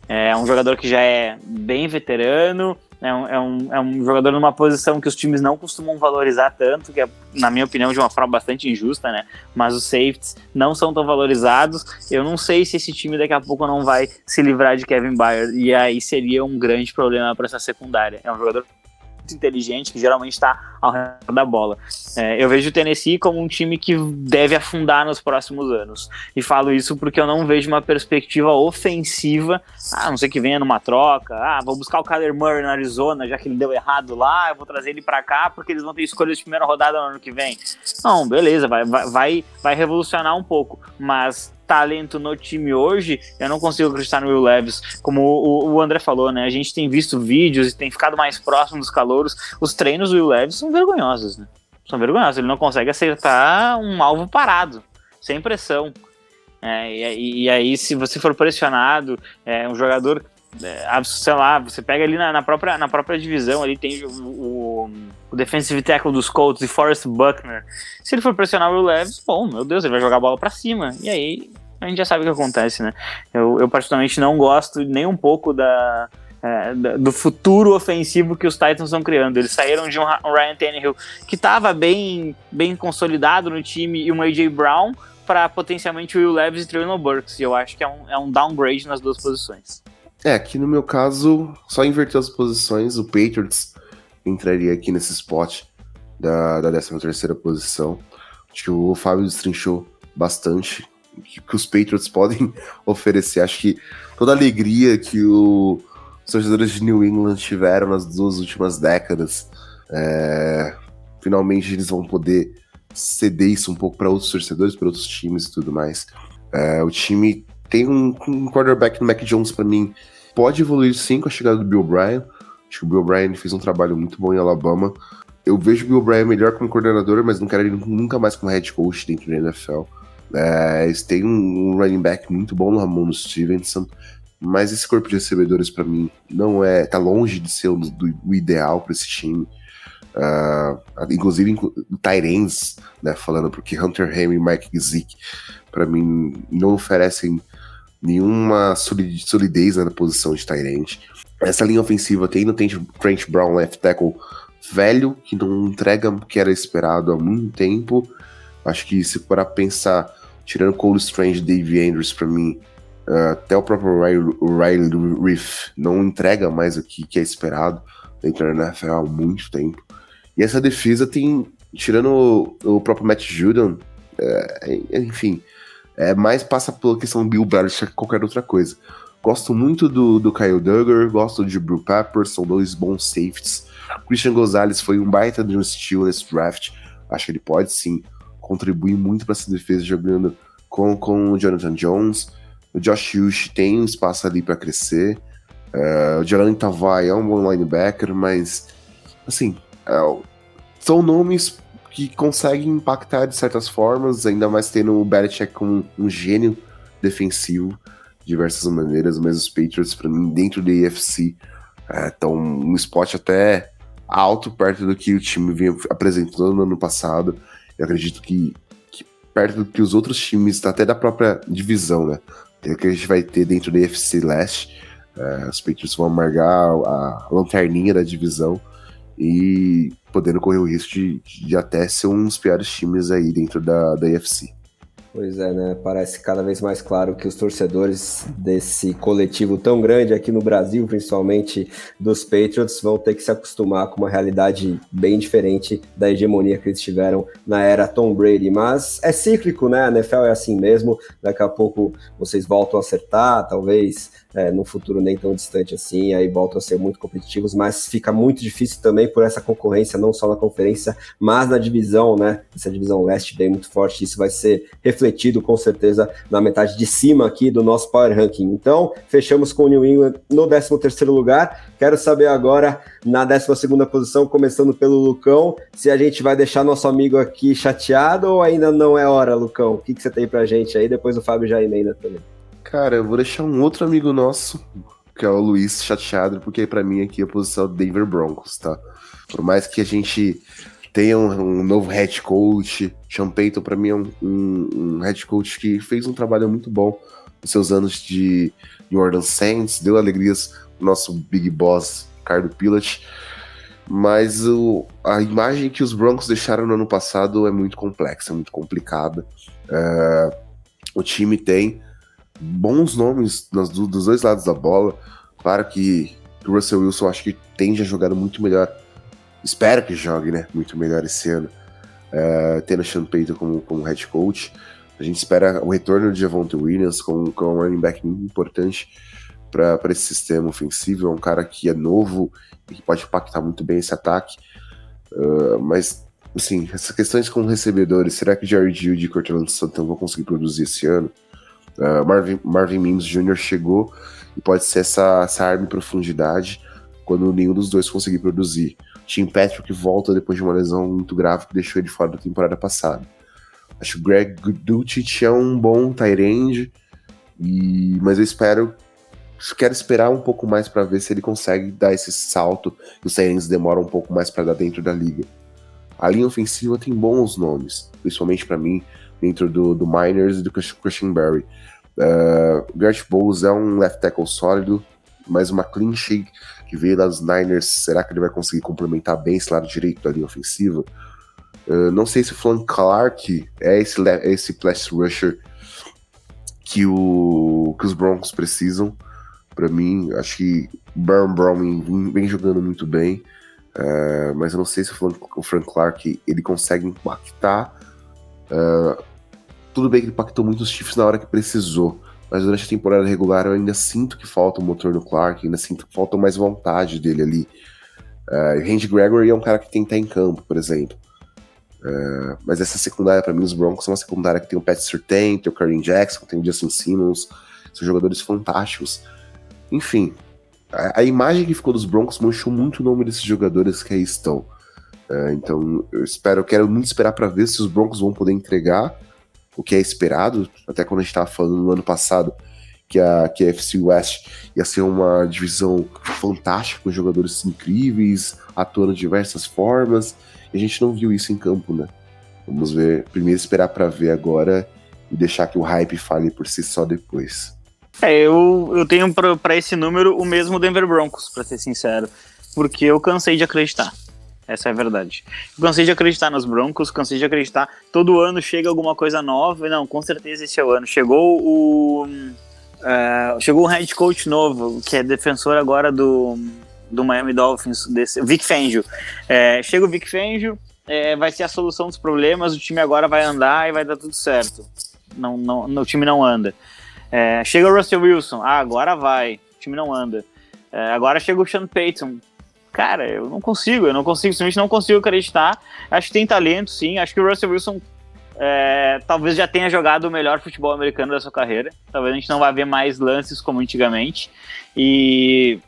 É um jogador que já é bem veterano, é um, é, um, é um jogador numa posição que os times não costumam valorizar tanto, que é, na minha opinião, de uma forma bastante injusta, né? Mas os safeties não são tão valorizados. Eu não sei se esse time daqui a pouco não vai se livrar de Kevin Byard, e aí seria um grande problema para essa secundária. É um jogador muito inteligente, que geralmente está ao redor da bola. É, eu vejo o Tennessee como um time que deve afundar nos próximos anos. E falo isso porque eu não vejo uma perspectiva ofensiva, a não ser que venha numa troca, ah, vou buscar o Kyler Murray na Arizona, já que ele deu errado lá, eu vou trazer ele para cá porque eles vão ter escolha de primeira rodada no ano que vem. Não, beleza, vai, vai, vai revolucionar um pouco, mas talento no time hoje, eu não consigo acreditar no Will Levis. Como o, o, André falou, né? A gente tem visto vídeos e tem ficado mais próximo dos calouros. Os treinos do Will Levis são vergonhosos, né? São vergonhosos. Ele não consegue acertar um alvo parado, sem pressão. É, e, e, aí, se você for pressionado, é um jogador é, sei lá, você pega ali na, na, própria, na própria divisão, ali tem o, o, o defensive tackle dos Colts, e Forrest Buckner. Se ele for pressionar o Will Levis, bom, meu Deus, ele vai jogar a bola para cima. E aí a gente já sabe o que acontece, né? Eu, eu particularmente não gosto nem um pouco da, é, do futuro ofensivo que os Titans estão criando. Eles saíram de um Ryan Tannehill que estava bem, bem consolidado no time e um AJ Brown para potencialmente o Will Levis e Traylon Burks. E eu acho que é um, é um downgrade nas duas posições.
É, aqui no meu caso, só inverter as posições, o Patriots entraria aqui nesse spot da, da 13 terceira posição. Acho que o Fábio destrinchou bastante que, os Patriots podem oferecer. Acho que toda a alegria que o, os torcedores de New England tiveram nas duas últimas décadas, é, finalmente eles vão poder ceder isso um pouco para outros torcedores, para outros times e tudo mais. É, o time tem um, um quarterback no Mac Jones para mim. Pode evoluir sim com a chegada do Bill Bryan. Acho que o Bill Bryan fez um trabalho muito bom em Alabama. Eu vejo o Bill Bryan melhor como coordenador, mas não quero ele nunca mais como head coach dentro da NFL. É, eles têm um running back muito bom no Ramon Stevenson, mas esse corpo de recebedores para mim não é, tá longe de ser o, do, o ideal para esse time. Uh, inclusive Tyrens, né, falando porque Hunter Henry e Mike Zick para mim não oferecem nenhuma solidez na posição de Tyrant. Essa linha ofensiva tem no Trent Brown, left tackle, velho, que não entrega o que era esperado há muito tempo. Acho que se for pensar, tirando Cole Strange Dave Andrews para mim, uh, até o próprio Riley, Riley Reef não entrega mais o que, que é esperado dentro da NFL há muito tempo. E essa defesa tem, tirando o, o próprio Matt Judon, é, enfim, é mais passa pela questão Bill Belichick que qualquer outra coisa. Gosto muito do, do Kyle Duggar, gosto de Brew Pepper, são dois bons safeties. Christian Gonzalez foi um baita de um steal nesse draft. Acho que ele pode sim contribuir muito para essa defesa jogando com, com o Jonathan Jones. O Josh Hughes tem um espaço ali para crescer. Uh, o Jelani Tavai é um bom linebacker, mas assim, uh, são nomes que conseguem impactar de certas formas, ainda mais tendo o Belichick como um gênio defensivo de diversas maneiras, mas os Patriots, para mim, dentro da AFC, estão é, um spot até alto perto do que o time vinha apresentando no ano passado. Eu acredito que, que perto do que os outros times, até da própria divisão, né? É que a gente vai ter dentro da AFC Leste. É, os Patriots vão amargar a lanterninha da divisão e podendo correr o risco de, de até ser um dos piores times aí dentro da, da UFC.
Pois é, né? Parece cada vez mais claro que os torcedores desse coletivo tão grande aqui no Brasil, principalmente dos Patriots, vão ter que se acostumar com uma realidade bem diferente da hegemonia que eles tiveram na era Tom Brady. Mas é cíclico, né? A NFL é assim mesmo. Daqui a pouco vocês voltam a acertar, talvez é, no futuro nem tão distante assim, aí voltam a ser muito competitivos, mas fica muito difícil também por essa concorrência, não só na conferência, mas na divisão, né? Essa divisão leste bem muito forte, isso vai ser refletido com certeza na metade de cima aqui do nosso Power Ranking. Então, fechamos com o New England no 13 terceiro lugar. Quero saber agora, na 12 segunda posição, começando pelo Lucão, se a gente vai deixar nosso amigo aqui chateado ou ainda não é hora, Lucão? O que, que você tem pra gente aí? Depois o Fábio já emenda também.
Cara, eu vou deixar um outro amigo nosso, que é o Luiz, chateado, porque para mim aqui é a posição do Denver Broncos, tá? Por mais que a gente tenha um, um novo head coach, Sean Payton para mim é um, um, um, head coach que fez um trabalho muito bom nos seus anos de New Orleans Saints, deu alegrias pro nosso big boss, Ricardo Pilat, mas o, a imagem que os Broncos deixaram no ano passado é muito complexa, é muito complicada. Uh, o time tem bons nomes dos, dos dois lados da bola. Claro que o Russell Wilson acho que tende a jogar muito melhor. Espero que jogue, né? Muito melhor esse ano. Uh, tendo Sean Payton como, como head coach. A gente espera o retorno de Javonte Williams com, com um running back muito importante para esse sistema ofensivo. É um cara que é novo e que pode impactar muito bem esse ataque. Uh, mas, assim, essas questões com recebedores, será que Jared Judy e Cortland Sutton vão conseguir produzir esse ano? Uh, Marvin, Marvin Mims Jr. chegou e pode ser essa, essa arma em profundidade quando nenhum dos dois conseguir produzir. Tim Patrick volta depois de uma lesão muito grave que deixou ele fora da temporada passada. Acho que Greg Dulcich é um bom tight e mas eu espero quero esperar um pouco mais para ver se ele consegue dar esse salto que os tight demoram um pouco mais para dar dentro da liga. A linha ofensiva tem bons nomes, principalmente para mim, dentro do, do Miners e do Christian Barry. Uh, Garrett Bowles é um left tackle sólido, mas uma clean sheet que veio dos Niners, será que ele vai conseguir complementar bem esse lado direito da linha ofensiva? Uh, não sei se o Flan Clark é esse, é esse pass rusher que, o, que os Broncos precisam. Para mim, acho que Baron Browning vem, jogando muito bem, uh, mas eu não sei se o, Flan, o Frank Clark ele consegue impactar uh, tudo bem que ele impactou muito os Chiefs na hora que precisou, mas durante a temporada regular eu ainda sinto que falta o motor no Clark, ainda sinto que falta mais vontade dele ali. Uh, Randy Gregory é um cara que tem que estar em campo, por exemplo. Uh, mas essa secundária, para mim, os Broncos são uma secundária que tem o Pat Surtain, tem o Kareem Jackson, tem o Justin Simmons, são jogadores fantásticos. Enfim, a, a, imagem que ficou dos Broncos manchou muito o nome desses jogadores que aí estão. Uh, então, eu espero, eu quero muito esperar para ver se os Broncos vão poder entregar o que é esperado, até quando a gente estava falando no ano passado que a, que a FC West ia ser uma divisão fantástica, com jogadores incríveis, atuando de diversas formas, e a gente não viu isso em campo, né? Vamos ver, primeiro esperar para ver agora e deixar que o hype fale por si só depois.
É, eu, eu tenho para esse número o mesmo Denver Broncos, para ser sincero, porque eu cansei de acreditar. Essa é a verdade. cansei de acreditar nos Broncos, cansei de acreditar. Todo ano chega alguma coisa nova. Não, com certeza esse é o ano. Chegou o. Uh, chegou um head coach novo, que é defensor agora do, do Miami Dolphins, desse, Vic Fangio. É, chega o Vic Fangio, é, vai ser a solução dos problemas, o time agora vai andar e vai dar tudo certo. Não, não, o time não anda. É, chega o Russell Wilson, ah, agora vai, o time não anda. É, agora chega o Sean Payton, cara, eu não consigo, eu não consigo, simplesmente não consigo acreditar. Acho que tem talento, sim. Acho que o Russell Wilson é, talvez já tenha jogado o melhor futebol americano da sua carreira. Talvez a gente não vá ver mais lances como antigamente. E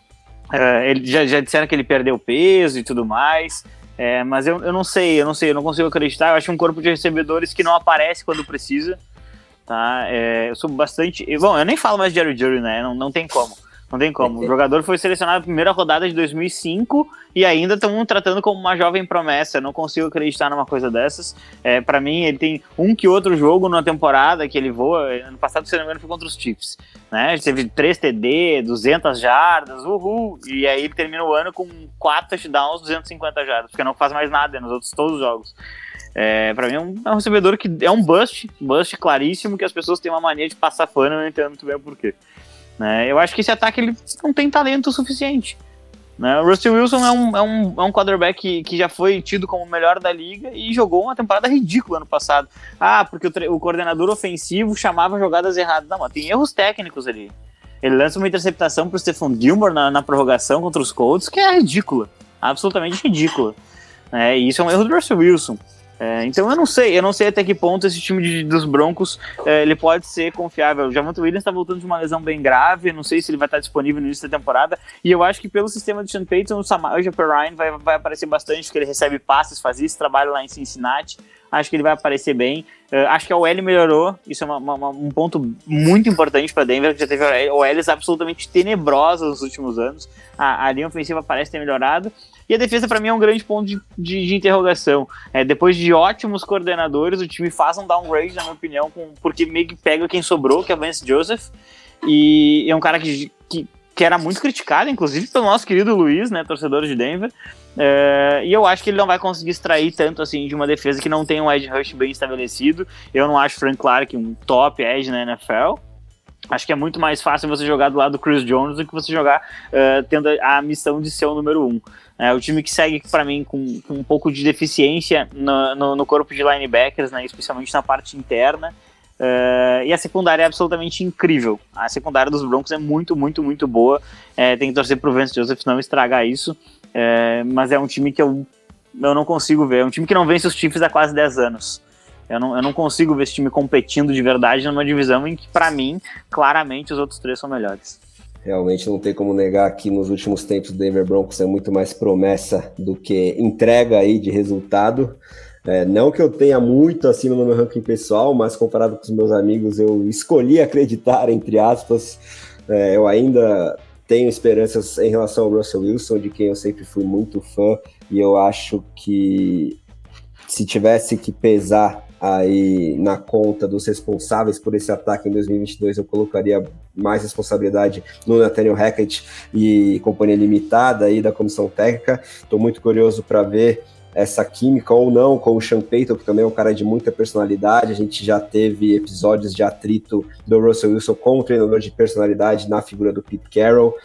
é, ele já, já disseram que ele perdeu peso e tudo mais. É, mas eu, eu não sei, eu não sei, eu não consigo acreditar. Eu acho um corpo de recebedores que não aparece quando precisa. Tá? É, eu sou bastante. Bom, eu nem falo mais de Jerry Jury, né? Não, não tem como. Não tem como. O jogador foi selecionado na primeira rodada de 2005 e ainda estão tratando como uma jovem promessa. Não consigo acreditar numa coisa dessas. É, para mim, ele tem um que outro jogo na temporada que ele voa. Ano passado, se não me engano, foi contra os Chiefs. Né? Ele teve 3 TD, 200 jardas, uhul. E aí ele termina o ano com 4 touchdowns, 250 jardas, porque não faz mais nada nos outros todos os jogos. É, para mim é um, é um, recebedor que é um bust, bust claríssimo, que as pessoas têm uma mania de passar eu não entendo muito bem o porquê. Né? Eu acho que esse ataque ele não tem talento suficiente. Né? O Russell Wilson é um, é um, é um quarterback que, que já foi tido como o melhor da liga e jogou uma temporada ridícula ano passado. Ah, porque o, o coordenador ofensivo chamava jogadas erradas. Não, tem erros técnicos ali. Ele lança uma interceptação pro Stephon Gilmore na, na prorrogação contra os Colts, que é ridícula. Absolutamente ridícula. É, e isso é um erro do Russell Wilson. É, então eu não sei, eu não sei até que ponto esse time de, dos Broncos é, ele pode ser confiável. O Javante Williams está voltando de uma lesão bem grave, não sei se ele vai estar disponível no início da temporada. E eu acho que pelo sistema de Sean Payton, o Samaja Perrine vai, vai aparecer bastante, porque ele recebe passes, faz esse trabalho lá em Cincinnati. Acho que ele vai aparecer bem. Uh, acho que a OL melhorou, isso é uma, uma, um ponto muito importante para Denver, que já teve OLs absolutamente tenebrosas nos últimos anos. A, a linha ofensiva parece ter melhorado. E a defesa, para mim, é um grande ponto de, de, de interrogação. É, depois de ótimos coordenadores, o time faz um downgrade, na minha opinião, com, porque meio que pega quem sobrou, que é o Vance Joseph. E é um cara que, que, que era muito criticado, inclusive pelo nosso querido Luiz, né, torcedor de Denver. É, e eu acho que ele não vai conseguir extrair tanto assim de uma defesa que não tem um edge rush bem estabelecido. Eu não acho Frank Clark um top edge na NFL. Acho que é muito mais fácil você jogar do lado do Chris Jones do que você jogar uh, tendo a missão de ser o número um. É o time que segue para mim com, com, um pouco de deficiência no, no, no, corpo de linebackers, né, especialmente na parte interna. Uh, e a secundária é absolutamente incrível. A secundária dos Broncos é muito, muito, muito boa. É, tem que torcer pro Vance Joseph não estragar isso. É, mas é um time que eu, eu não consigo ver. É um time que não vence os Chiefs há quase 10 anos. Eu não, eu não consigo ver esse time competindo de verdade numa divisão em que, para mim, claramente os outros três são melhores.
Realmente não tem como negar que nos últimos tempos o Denver Broncos é muito mais promessa do que entrega aí de resultado. É, não que eu tenha muito acima no meu ranking pessoal, mas comparado com os meus amigos, eu escolhi acreditar, entre aspas. É, eu ainda tenho esperanças em relação ao Russell Wilson, de quem eu sempre fui muito fã, e eu acho que se tivesse que pesar aí na conta dos responsáveis por esse ataque em 2022, eu colocaria mais responsabilidade no Nathaniel Hackett e companhia limitada aí da comissão técnica. Estou muito curioso para ver essa química ou não com o Sean Payton, que também é um cara de muita personalidade. A gente já teve episódios de atrito do Russell Wilson com o treinador de personalidade na figura do Pete Carroll,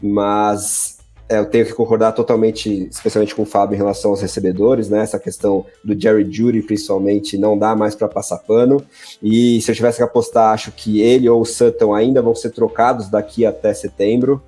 mas é, eu tenho que concordar totalmente, especialmente com o Fábio em relação aos recebedores, né? Essa questão do Jerry Judy, principalmente, não dá mais para passar pano. E se eu tivesse que apostar, acho que ele ou o Sutton ainda vão ser trocados daqui até setembro,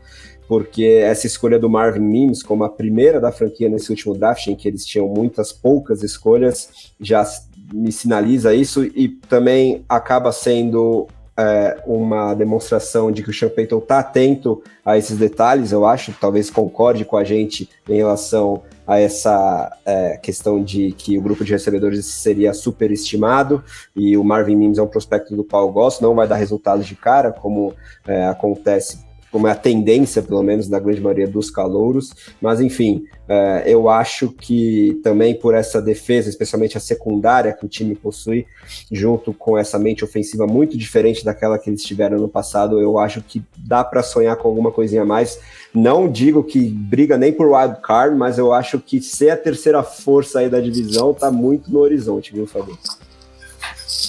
porque essa escolha do Marvin Mims, como a primeira da franquia nesse último draft, em que eles tinham muitas poucas escolhas, já me sinaliza isso e também acaba sendo é, uma demonstração de que o Sean Payton está atento a esses detalhes, eu acho, talvez concorde com a gente em relação a essa é, questão de que o grupo de recebedores seria superestimado e o Marvin Mims é um prospecto do qual eu gosto, não vai dar resultados de cara, como é, acontece como é a tendência, pelo menos, da grande maioria dos calouros. Mas, enfim, é, eu acho que também por essa defesa, especialmente a secundária que o time possui, junto com essa mente ofensiva muito diferente daquela que eles tiveram no passado, eu acho que dá para sonhar com alguma coisinha a mais. Não digo que briga nem por wild card, mas eu acho que ser a terceira força aí da divisão tá muito no horizonte, viu, Fabio?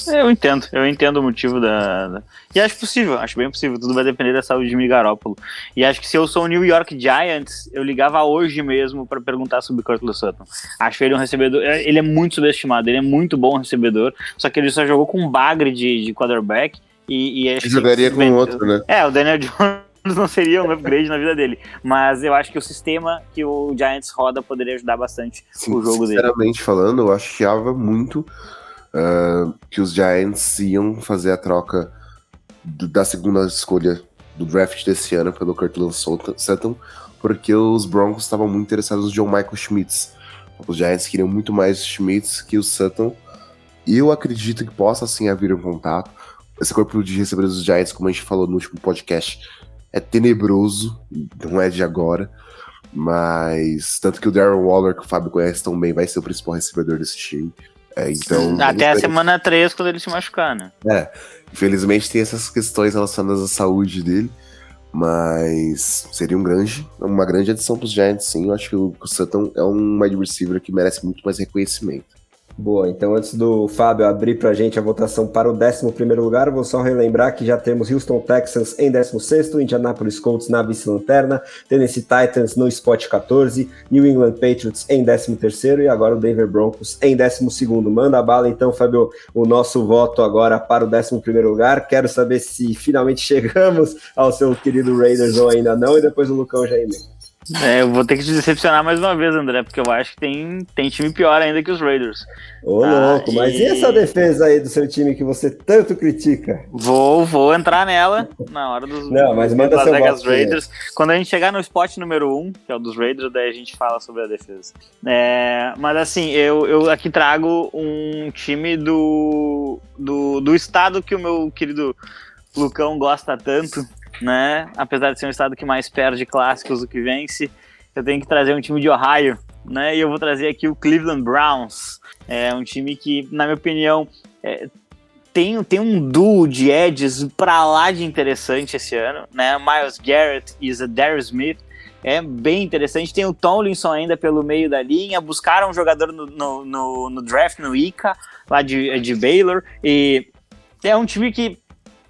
Eu entendo, eu entendo o motivo da, da, E acho possível, acho bem possível. Tudo vai depender da saúde de Migarópolo. E acho que se eu sou o New York Giants, eu ligava hoje mesmo para perguntar sobre Curtis Sutton. Acho ele um recebedor. é, Ele é muito subestimado, ele é muito bom recebedor. Só que ele só jogou com um bagre de, de quarterback. E, e
jogaria
que,
com outro, né?
É, o Daniel Jones não seria um upgrade na vida dele. Mas eu acho que o sistema que o Giants roda poderia ajudar bastante
Sim,
o jogo dele.
sinceramente falando, eu achava muito uh, que os Giants iam fazer a troca do- da segunda escolha do draft desse ano pelo Cortland Sutton, porque os Broncos estavam muito interessados no John Michael Schmitz. Os Giants queriam muito mais Schmitz que o Sutton. E eu acredito que possa sim haver um contato. Esse corpo de recebedores dos Giants, como a gente falou no último podcast, é tenebroso, não é de agora. Mas tanto que o Darren Waller, que o Fábio conhece tão bem, vai ser o principal recebedor desse time. É, então,
Até a semana 3, quando ele se machucar, né?
Infelizmente tem essas questões relacionadas à saúde dele, mas seria um grande, uma grande adição para os Giants, sim. Eu acho que o Sutton é um wide receiver que merece muito mais reconhecimento.
Boa, então antes do Fábio abrir pra gente a votação para o 11 lugar, vou só relembrar que já temos Houston Texans em 16º, Indianapolis Colts na vice-lanterna, Tennessee Titans no spot 14, New England Patriots em 13º e agora o Denver Broncos em 12º. Manda a bala então, Fábio, o nosso voto agora para o 11º lugar. Quero saber se finalmente chegamos ao seu querido Raiders ou ainda não, e depois o Lucão já emenda.
É, eu vou ter que te decepcionar mais uma vez, André, porque eu acho que tem, tem time pior ainda que os Raiders.
Ô
Ah,
louco, mas e
e-
essa defesa aí do seu time que você tanto critica?
Vou, vou entrar nela na hora dos
Não, mas manda
Las Vegas. Raiders. Quando a gente chegar no spot número 1, um, que é o dos Raiders, daí a gente fala sobre a defesa. É, mas assim, eu, eu aqui trago um time do, do, do estado que o meu querido Lucão gosta tanto, né? Apesar de ser um estado que mais perde clássicos do que vence, eu tenho que trazer um time de Ohio, né? E eu vou trazer aqui o Cleveland Browns. É um time que, na minha opinião, é, tem, tem um duo de edges pra lá de interessante esse ano, né? Miles Garrett e Zadarius Smith. É bem interessante. Tem o Tomlinson ainda pelo meio da linha. Buscaram um jogador no, no, no- no draft, no ICA, lá de, de Baylor. E é um time que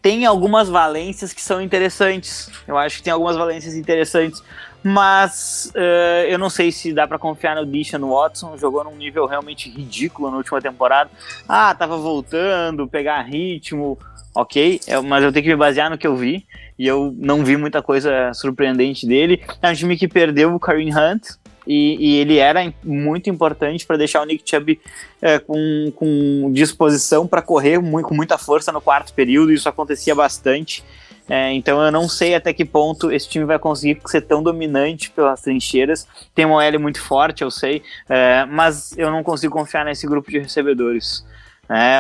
tem algumas valências que são interessantes. Eu acho que tem algumas valências interessantes. Mas eh, eu não sei se dá pra confiar no Deshaun Watson. Jogou num nível realmente ridículo na última temporada. Ah, tava voltando, pegar ritmo, ok. é, mas eu tenho que me basear no que eu vi. E eu não vi muita coisa surpreendente dele. É um time que perdeu o Kareem Hunt. E, e ele era muito importante para deixar o Nick Chubb é, com, com disposição para correr mu- com muita força no quarto período. Isso acontecia bastante. É, então eu não sei até que ponto esse time vai conseguir ser tão dominante pelas trincheiras. Tem uma L muito forte, eu sei, é, mas eu não consigo confiar nesse grupo de recebedores. É,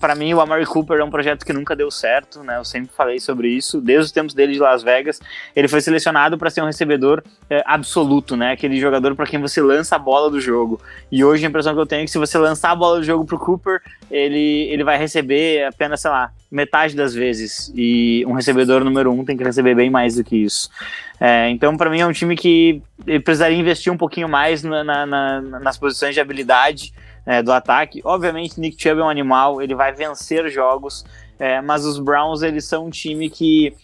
para mim, o Amari Cooper é um projeto que nunca deu certo, né? Eu sempre falei sobre isso, desde os tempos dele de Las Vegas. Ele foi selecionado para ser um recebedor é, absoluto, né? Aquele jogador para quem você lança a bola do jogo. E hoje a impressão que eu tenho é que se você lançar a bola do jogo pro Cooper, ele, ele vai receber apenas, sei lá, metade das vezes. E um recebedor número um tem que receber bem mais do que isso. É, então, para mim, é um time que precisaria investir um pouquinho mais na, na, na, nas posições de habilidade é, do ataque. Obviamente, Nick Chubb é um animal, ele vai vencer jogos, é, mas os Browns, eles são um time que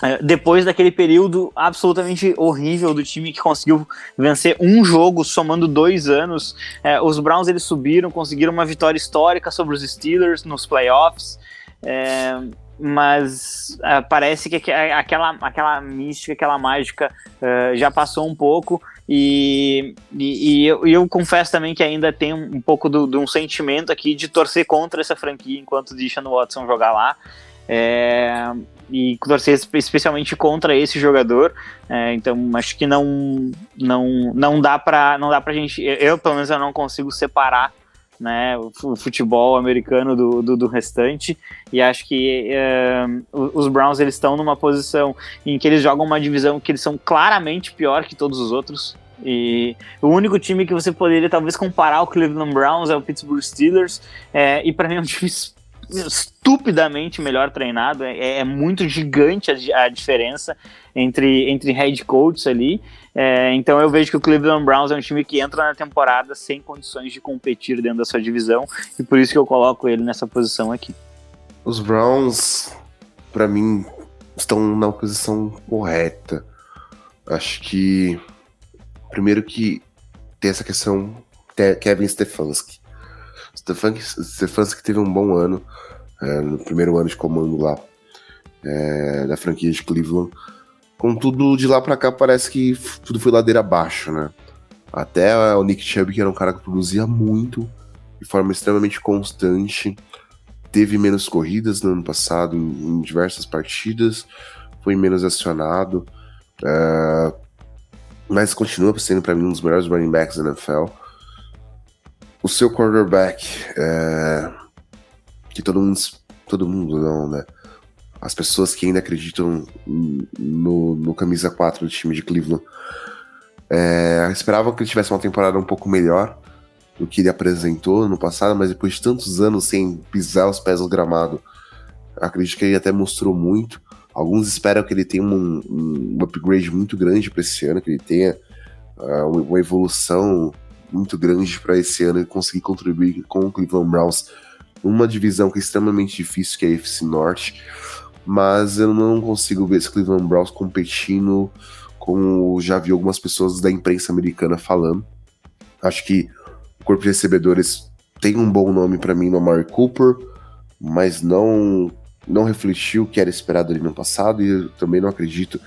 é, depois daquele período absolutamente horrível do time que conseguiu vencer um jogo somando dois anos, é, os Browns eles subiram, conseguiram uma vitória histórica sobre os Steelers nos playoffs, é, mas é, parece que aqu- aquela, aquela mística, aquela mágica é, já passou um pouco e, e, e eu, eu confesso também que ainda tem um, pouco de um sentimento aqui de torcer contra essa franquia enquanto deixa no Watson jogar lá. É, e torcer espe- especialmente contra esse jogador. É, então acho que não não não dá para não dá pra gente eu pelo menos eu não consigo separar né, o futebol americano do, do, do restante. E acho que uh, os Browns eles estão numa posição em que eles jogam uma divisão que eles são claramente pior que todos os outros. E o único time que você poderia talvez comparar o Cleveland Browns é o Pittsburgh Steelers. É, e para mim é um time estupidamente melhor treinado. É, é muito gigante a, a, diferença entre entre head coaches ali é, então eu vejo que o Cleveland Browns é um time que entra na temporada sem condições de competir dentro da sua divisão e por isso que eu coloco ele nessa posição aqui.
Os Browns, para mim, estão na posição correta. Acho que primeiro que tem essa questão Kevin Stefanski. Stefanski teve um bom ano é, no primeiro ano de comando lá é, da franquia de Cleveland Contudo, de lá para cá parece que tudo foi ladeira abaixo, né? Até o Nick Chubb, que era um cara que produzia muito, de forma extremamente constante, teve menos corridas no ano passado em, em diversas partidas, foi menos acionado, uh, mas continua sendo para mim um dos melhores running backs da NFL. O seu quarterback, uh, que todo mundo, todo mundo não, né? As pessoas que ainda acreditam no, no camisa 4 do time de Cleveland é, esperavam que ele tivesse uma temporada um pouco melhor do que ele apresentou no passado, mas depois de tantos anos sem pisar os pés no gramado, acredito que ele até mostrou muito. Alguns esperam que ele tenha um, um upgrade muito grande para esse ano, que ele tenha uh, uma evolução muito grande para esse ano e conseguir contribuir com o Cleveland Browns numa divisão que é extremamente difícil, que é a AFC Norte mas eu não consigo ver esse Cleveland Browns competindo como já vi algumas pessoas da imprensa americana falando. Acho que o corpo de recebedores tem um bom nome para mim no Amari Cooper, mas não não refletiu o que era esperado ali no passado e eu também não acredito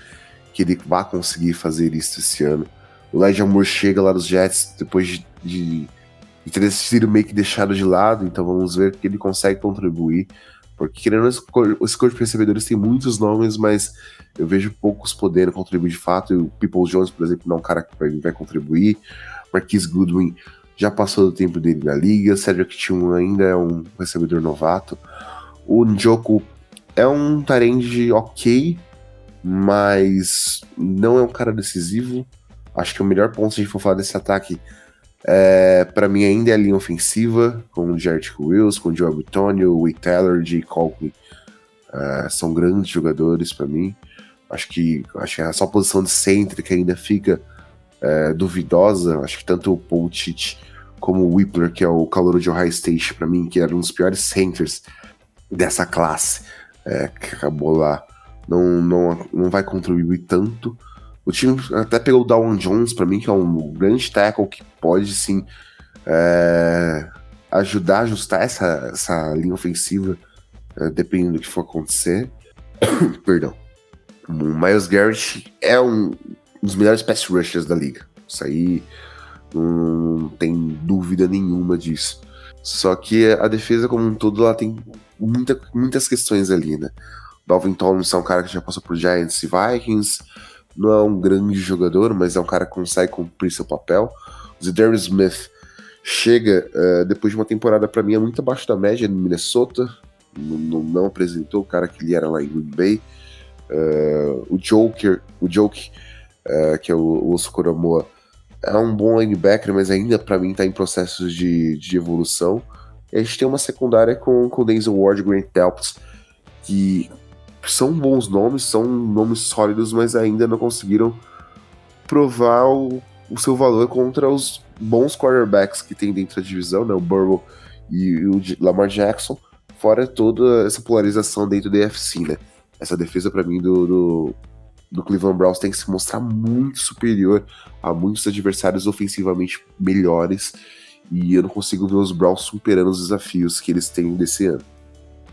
que ele vá conseguir fazer isso esse ano. O Elijah Moore chega lá dos Jets depois de, de, de ter sido meio que deixado de lado, então vamos ver que ele consegue contribuir. Porque querendo esse corpo de recebedores tem muitos nomes, mas eu vejo poucos podendo contribuir de fato. E o People Jones, por exemplo, não é um cara que vai, contribuir. Marquis Goodwin já passou do tempo dele na liga. Cedric Tillman ainda é um recebedor novato. O Njoku é um tarende ok, mas não é um cara decisivo. Acho que o melhor ponto se a gente for falar desse ataque é, para mim ainda é a linha ofensiva, com o Jared Wills, com o Joe Antonio, o Wick Taylor, Jay Colquhoun. É, são grandes jogadores para mim. Acho que, acho que a sua posição de centro que ainda fica é, duvidosa. Acho que tanto o Tite como o Whippler, que é o calor de Ohio State, para mim, que era um dos piores centers dessa classe, é, que acabou lá, não, não, não vai contribuir tanto. O time até pegou o Dawan Jones para mim, que é um grande tackle que pode sim é, ajudar a ajustar essa, essa linha ofensiva, é, dependendo do que for acontecer. Perdão. O Miles Garrett é um dos melhores pass rushers da liga. Isso aí não tem dúvida nenhuma disso. Só que a defesa como um todo lá tem muita, muitas questões ali, né? Dalvin Tomlinson é um cara que já passou por Giants e Vikings, não é um grande jogador, mas é um cara que consegue cumprir seu papel. O Zedarius Smith chega uh, depois de uma temporada para mim é muito abaixo da média no Minnesota, não, não, apresentou o cara que ele era lá em Green Bay. Uh, o Joker, o Joke, uh, que é o, o Osso Coramoa, é um bom linebacker, mas ainda para mim está em processos de, de evolução. E a gente tem uma secundária com, com Denzel Ward e Grant Delps, que são bons nomes, são nomes sólidos, mas ainda não conseguiram provar o, o seu valor contra os bons quarterbacks que tem dentro da divisão, né? O Burrow e o Lamar Jackson, fora toda essa polarização dentro da UFC, né? Essa defesa para mim do, do, do, Cleveland Browns tem que se mostrar muito superior a muitos adversários ofensivamente melhores e eu não consigo ver os Browns superando os desafios que eles têm desse ano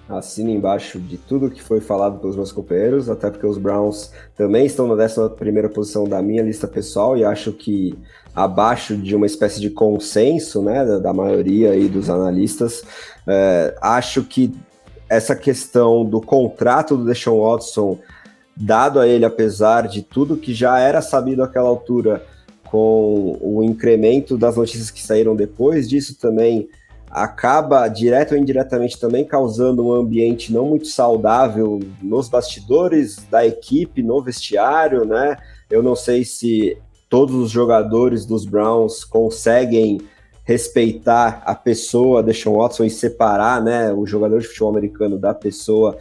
assino embaixo de tudo que foi falado pelos meus companheiros, até porque os Browns também estão na 11 posição da minha lista pessoal e acho que abaixo de uma espécie de consenso né, da, da maioria aí dos analistas. É, acho que essa questão do contrato do Deshaun Watson, dado a ele, apesar de tudo que já era sabido àquela altura, com o incremento das notícias que saíram depois disso também acaba direto ou indiretamente também causando um ambiente não muito saudável nos bastidores da equipe, no vestiário, né? Eu não sei se todos os jogadores dos Browns conseguem respeitar a pessoa Deshaun Watson e separar, né, o jogador de futebol americano da pessoa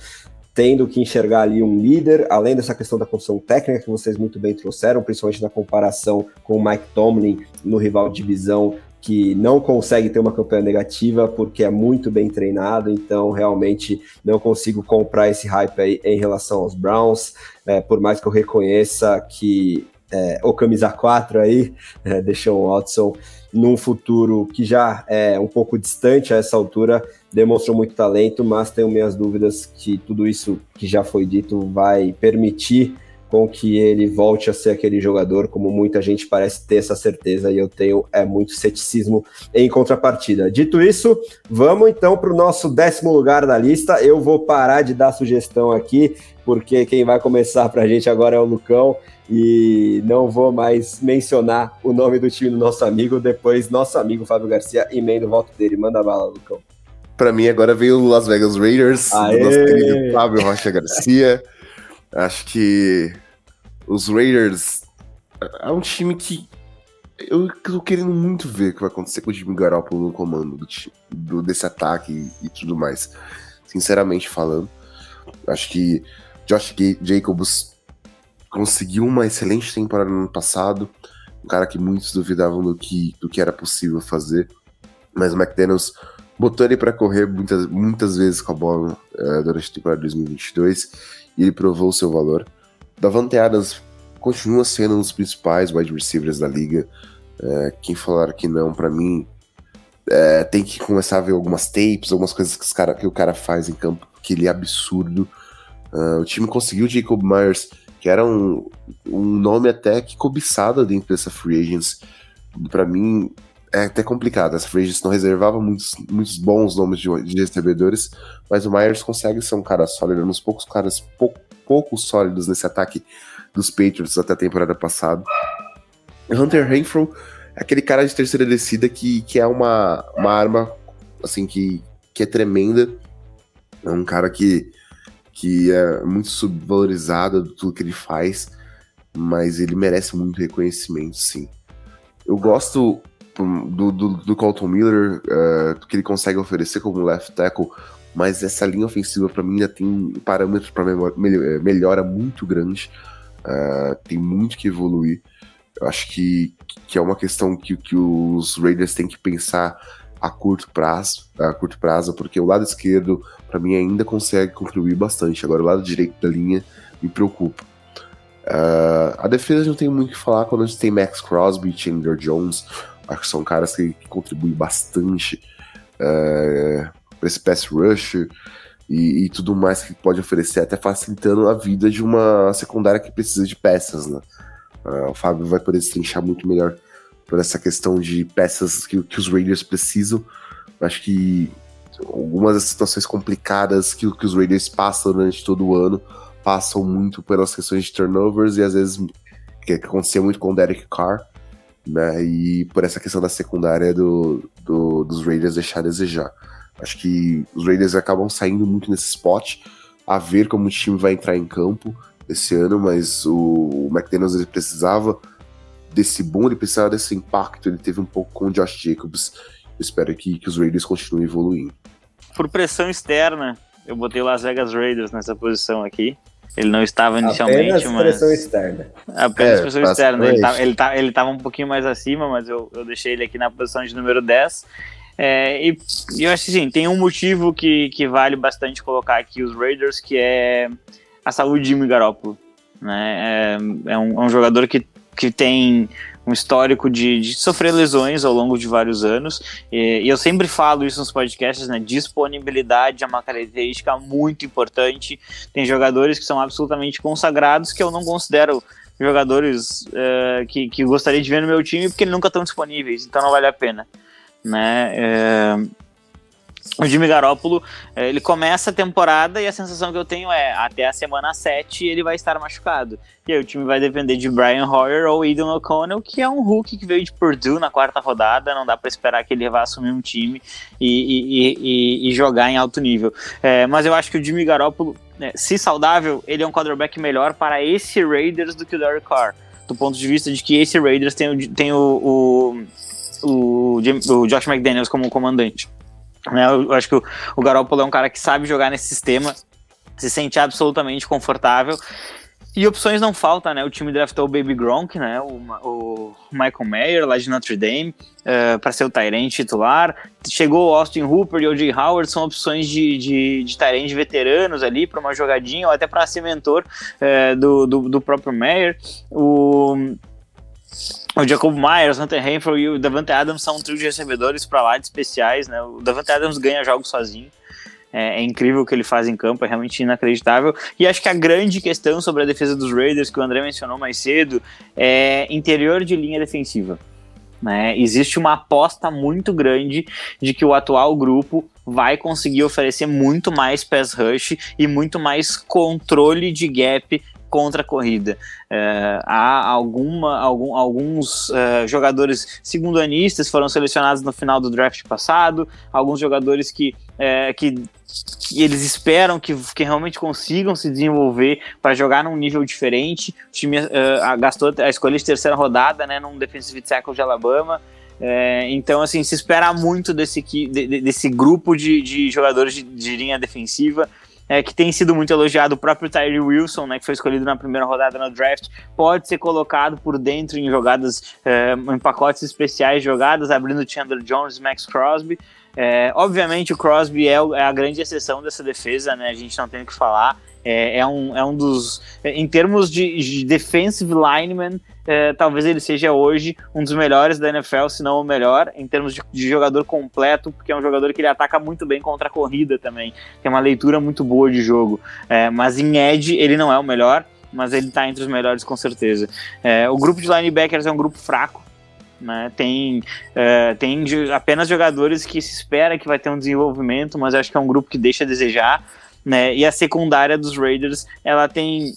tendo que enxergar ali um líder, além dessa questão da construção técnica que vocês muito bem trouxeram, principalmente na comparação com o Mike Tomlin no rival de divisão, que não consegue ter uma campanha negativa porque é muito bem treinado, então realmente não consigo comprar esse hype aí em relação aos Browns, é, por mais que eu reconheça que é, o camisa 4 aí, é, Deshaun Watson, num futuro que já é um pouco distante a essa altura, demonstrou muito talento, mas tenho minhas dúvidas que tudo isso que já foi dito vai permitir com que ele volte a ser aquele jogador, como muita gente parece ter essa certeza, e eu tenho é muito ceticismo em contrapartida. Dito isso, vamos então para o nosso décimo lugar da lista. Eu vou parar de dar sugestão aqui, porque quem vai começar para a gente agora é o Lucão, e não vou mais mencionar o nome do time do nosso amigo, depois nosso amigo Fábio Garcia emenda o voto dele. Manda bala, Lucão.
Para mim agora veio o Las Vegas Raiders, Aê! do nosso querido Fábio Rocha Garcia. Acho que os Raiders é um time que eu tô querendo muito ver o que vai acontecer com o Jimmy Garoppolo no comando do, do desse ataque e, e, tudo mais. Sinceramente falando, acho que Josh Jacobs conseguiu uma excelente temporada no ano passado, um cara que muitos duvidavam do que, do que era possível fazer, mas o McDaniels botou ele para correr muitas, muitas vezes com a bola uh, durante a temporada de 2022 e ele provou o seu valor. Davante Adams continua sendo um dos principais wide receivers da liga. Uh, quem falar que não, para mim, uh, tem que começar a ver algumas tapes, algumas coisas que, cara, que o cara faz em campo, que ele é absurdo. o time conseguiu Jacob Myers que era um, um nome até que cobiçado dentro dessa free agents. Para mim, é até complicado. Essa free não reservava muitos, muitos bons nomes de, de recebedores, mas o Myers consegue ser um cara sólido, uns poucos caras pouco, pouco sólidos nesse ataque dos Patriots até a temporada passada. Hunter Renfro é aquele cara de terceira descida que, que é uma, uma arma assim que, que é tremenda. É um cara que que é muito subvalorizado do tudo que ele faz, mas ele merece muito reconhecimento, sim. Eu gosto hum, do, do, do Colton Miller, uh, que ele consegue oferecer como left tackle, mas essa linha ofensiva para mim ainda tem um parâmetro para eh, melhora muito grande, uh, tem muito que evoluir. Eu acho que, que é uma questão que, que os Raiders têm que pensar a curto prazo, a curto prazo, porque o lado esquerdo, para mim, ainda consegue contribuir bastante. Agora, o lado direito da linha me preocupa. Uh, a defesa não tem muito o que falar quando a gente tem Max Crosby Chandler Jones. Acho que são caras que, que contribuem bastante uh, para esse pass rush e, e, tudo mais que pode oferecer, até facilitando a vida de uma secundária que precisa de peças. Né? Uh, o Fábio vai poder destrinchar muito melhor por essa questão de peças que, que os Raiders precisam. Acho que algumas das situações complicadas que, que os Raiders passam durante todo o ano passam muito pelas questões de turnovers e às vezes que, que acontecia muito com o Derek Carr, né? E por essa questão da secundária do, do, dos Raiders deixar a desejar. Acho que os Raiders acabam saindo muito nesse spot, a ver como o time vai entrar em campo esse ano, mas o, o McDaniels ele precisava desse boom, ele precisava desse impacto, ele teve um pouco com o Josh Jacobs. Eu espero que, que os Raiders continuem evoluindo.
Por pressão externa, eu botei Las Vegas Raiders nessa posição aqui. Ele não estava inicialmente,
Apenas
mas...
pressão externa.
Apenas é, pressão externa. Ele tá, ele, tá, ele tava um pouquinho mais acima, mas eu, eu deixei ele aqui na posição de número 10. É, e, e, eu acho que sim, tem um motivo que, que vale bastante colocar aqui os Raiders, que é a saúde de Jimmy Garoppolo. Né? É, é, um, é um jogador que que tem um histórico de, de, sofrer lesões ao longo de vários anos. E, e, eu sempre falo isso nos podcasts, né? Disponibilidade é uma característica muito importante. Tem jogadores que são absolutamente consagrados que eu não considero jogadores uh, que, que gostaria de ver no meu time porque nunca estão disponíveis, então não vale a pena. Né? Uh, o Jimmy Garoppolo, eh, ele começa a temporada e a sensação que eu tenho é, até a semana 7 ele vai estar machucado. E aí o time vai depender de Brian Hoyer ou Aidan O'Connell, que é um rookie que veio de Purdue na quarta rodada, não dá para esperar que ele vá assumir um time e, e, e, e jogar em alto nível. É, mas eu acho que o Jimmy Garoppolo, né, se saudável, ele é um quarterback melhor para esse Raiders do que o Derek Carr. Do ponto de vista de que esse Raiders tem tem o, o, o, o Josh McDaniels como comandante. Né? Eu acho que o, o Garoppolo é um cara que sabe jogar nesse sistema, se sente absolutamente confortável. E opções não faltam, né? O time draftou o Baby Gronk, né? O, o Michael Mayer, lá de Notre Dame, uh, eh, para ser o Tyrant titular. Chegou o Austin Hooper e o J. Howard, são opções de, de, de Tyrant veteranos ali para uma jogadinha, ou até para ser mentor uh, do, do, do, próprio Mayer. O, o Jacob Myers, Hunter Renfro e o Davante Adams são um trio de recebedores para lá de especiais, né? O Davante Adams ganha jogos sozinho. É, é, incrível o que ele faz em campo, é realmente inacreditável. E acho que a grande questão sobre a defesa dos Raiders, que o André mencionou mais cedo, é interior de linha defensiva. Né? Existe uma aposta muito grande de que o atual grupo vai conseguir oferecer muito mais pass rush e muito mais controle de gap contra a corrida. Uh, há alguma, algum, alguns uh, jogadores segundanistas foram selecionados no final do draft passado, alguns jogadores que, uh, que, que, eles esperam que, que realmente consigam se desenvolver para jogar num nível diferente. O time gastou a escolha de terceira rodada né, num defensive tackle de Alabama. É, então, assim, se espera muito desse, de, desse grupo de, de jogadores de, de linha defensiva é, que tem sido muito elogiado, o próprio Tyree Wilson, né, que foi escolhido na primeira rodada no draft, pode ser colocado por dentro em jogadas, é, em pacotes especiais jogadas, abrindo Chandler Jones Max Crosby. É, obviamente o Crosby é, é, a grande exceção dessa defesa, né, a gente não tem o que falar. É, é, um, é um dos. Em termos de, de defensive lineman, é, talvez ele seja hoje um dos melhores da NFL, se não o melhor, em termos de, de, jogador completo, porque é um jogador que ele ataca muito bem contra a corrida também. Tem uma leitura muito boa de jogo. É, mas em edge, ele não é o melhor, mas ele está entre os melhores com certeza. É, o grupo de linebackers é um grupo fraco. Né? Tem, é, tem apenas jogadores que se espera que vai ter um desenvolvimento, mas acho que é um grupo que deixa a desejar né? E a secundária dos Raiders, ela tem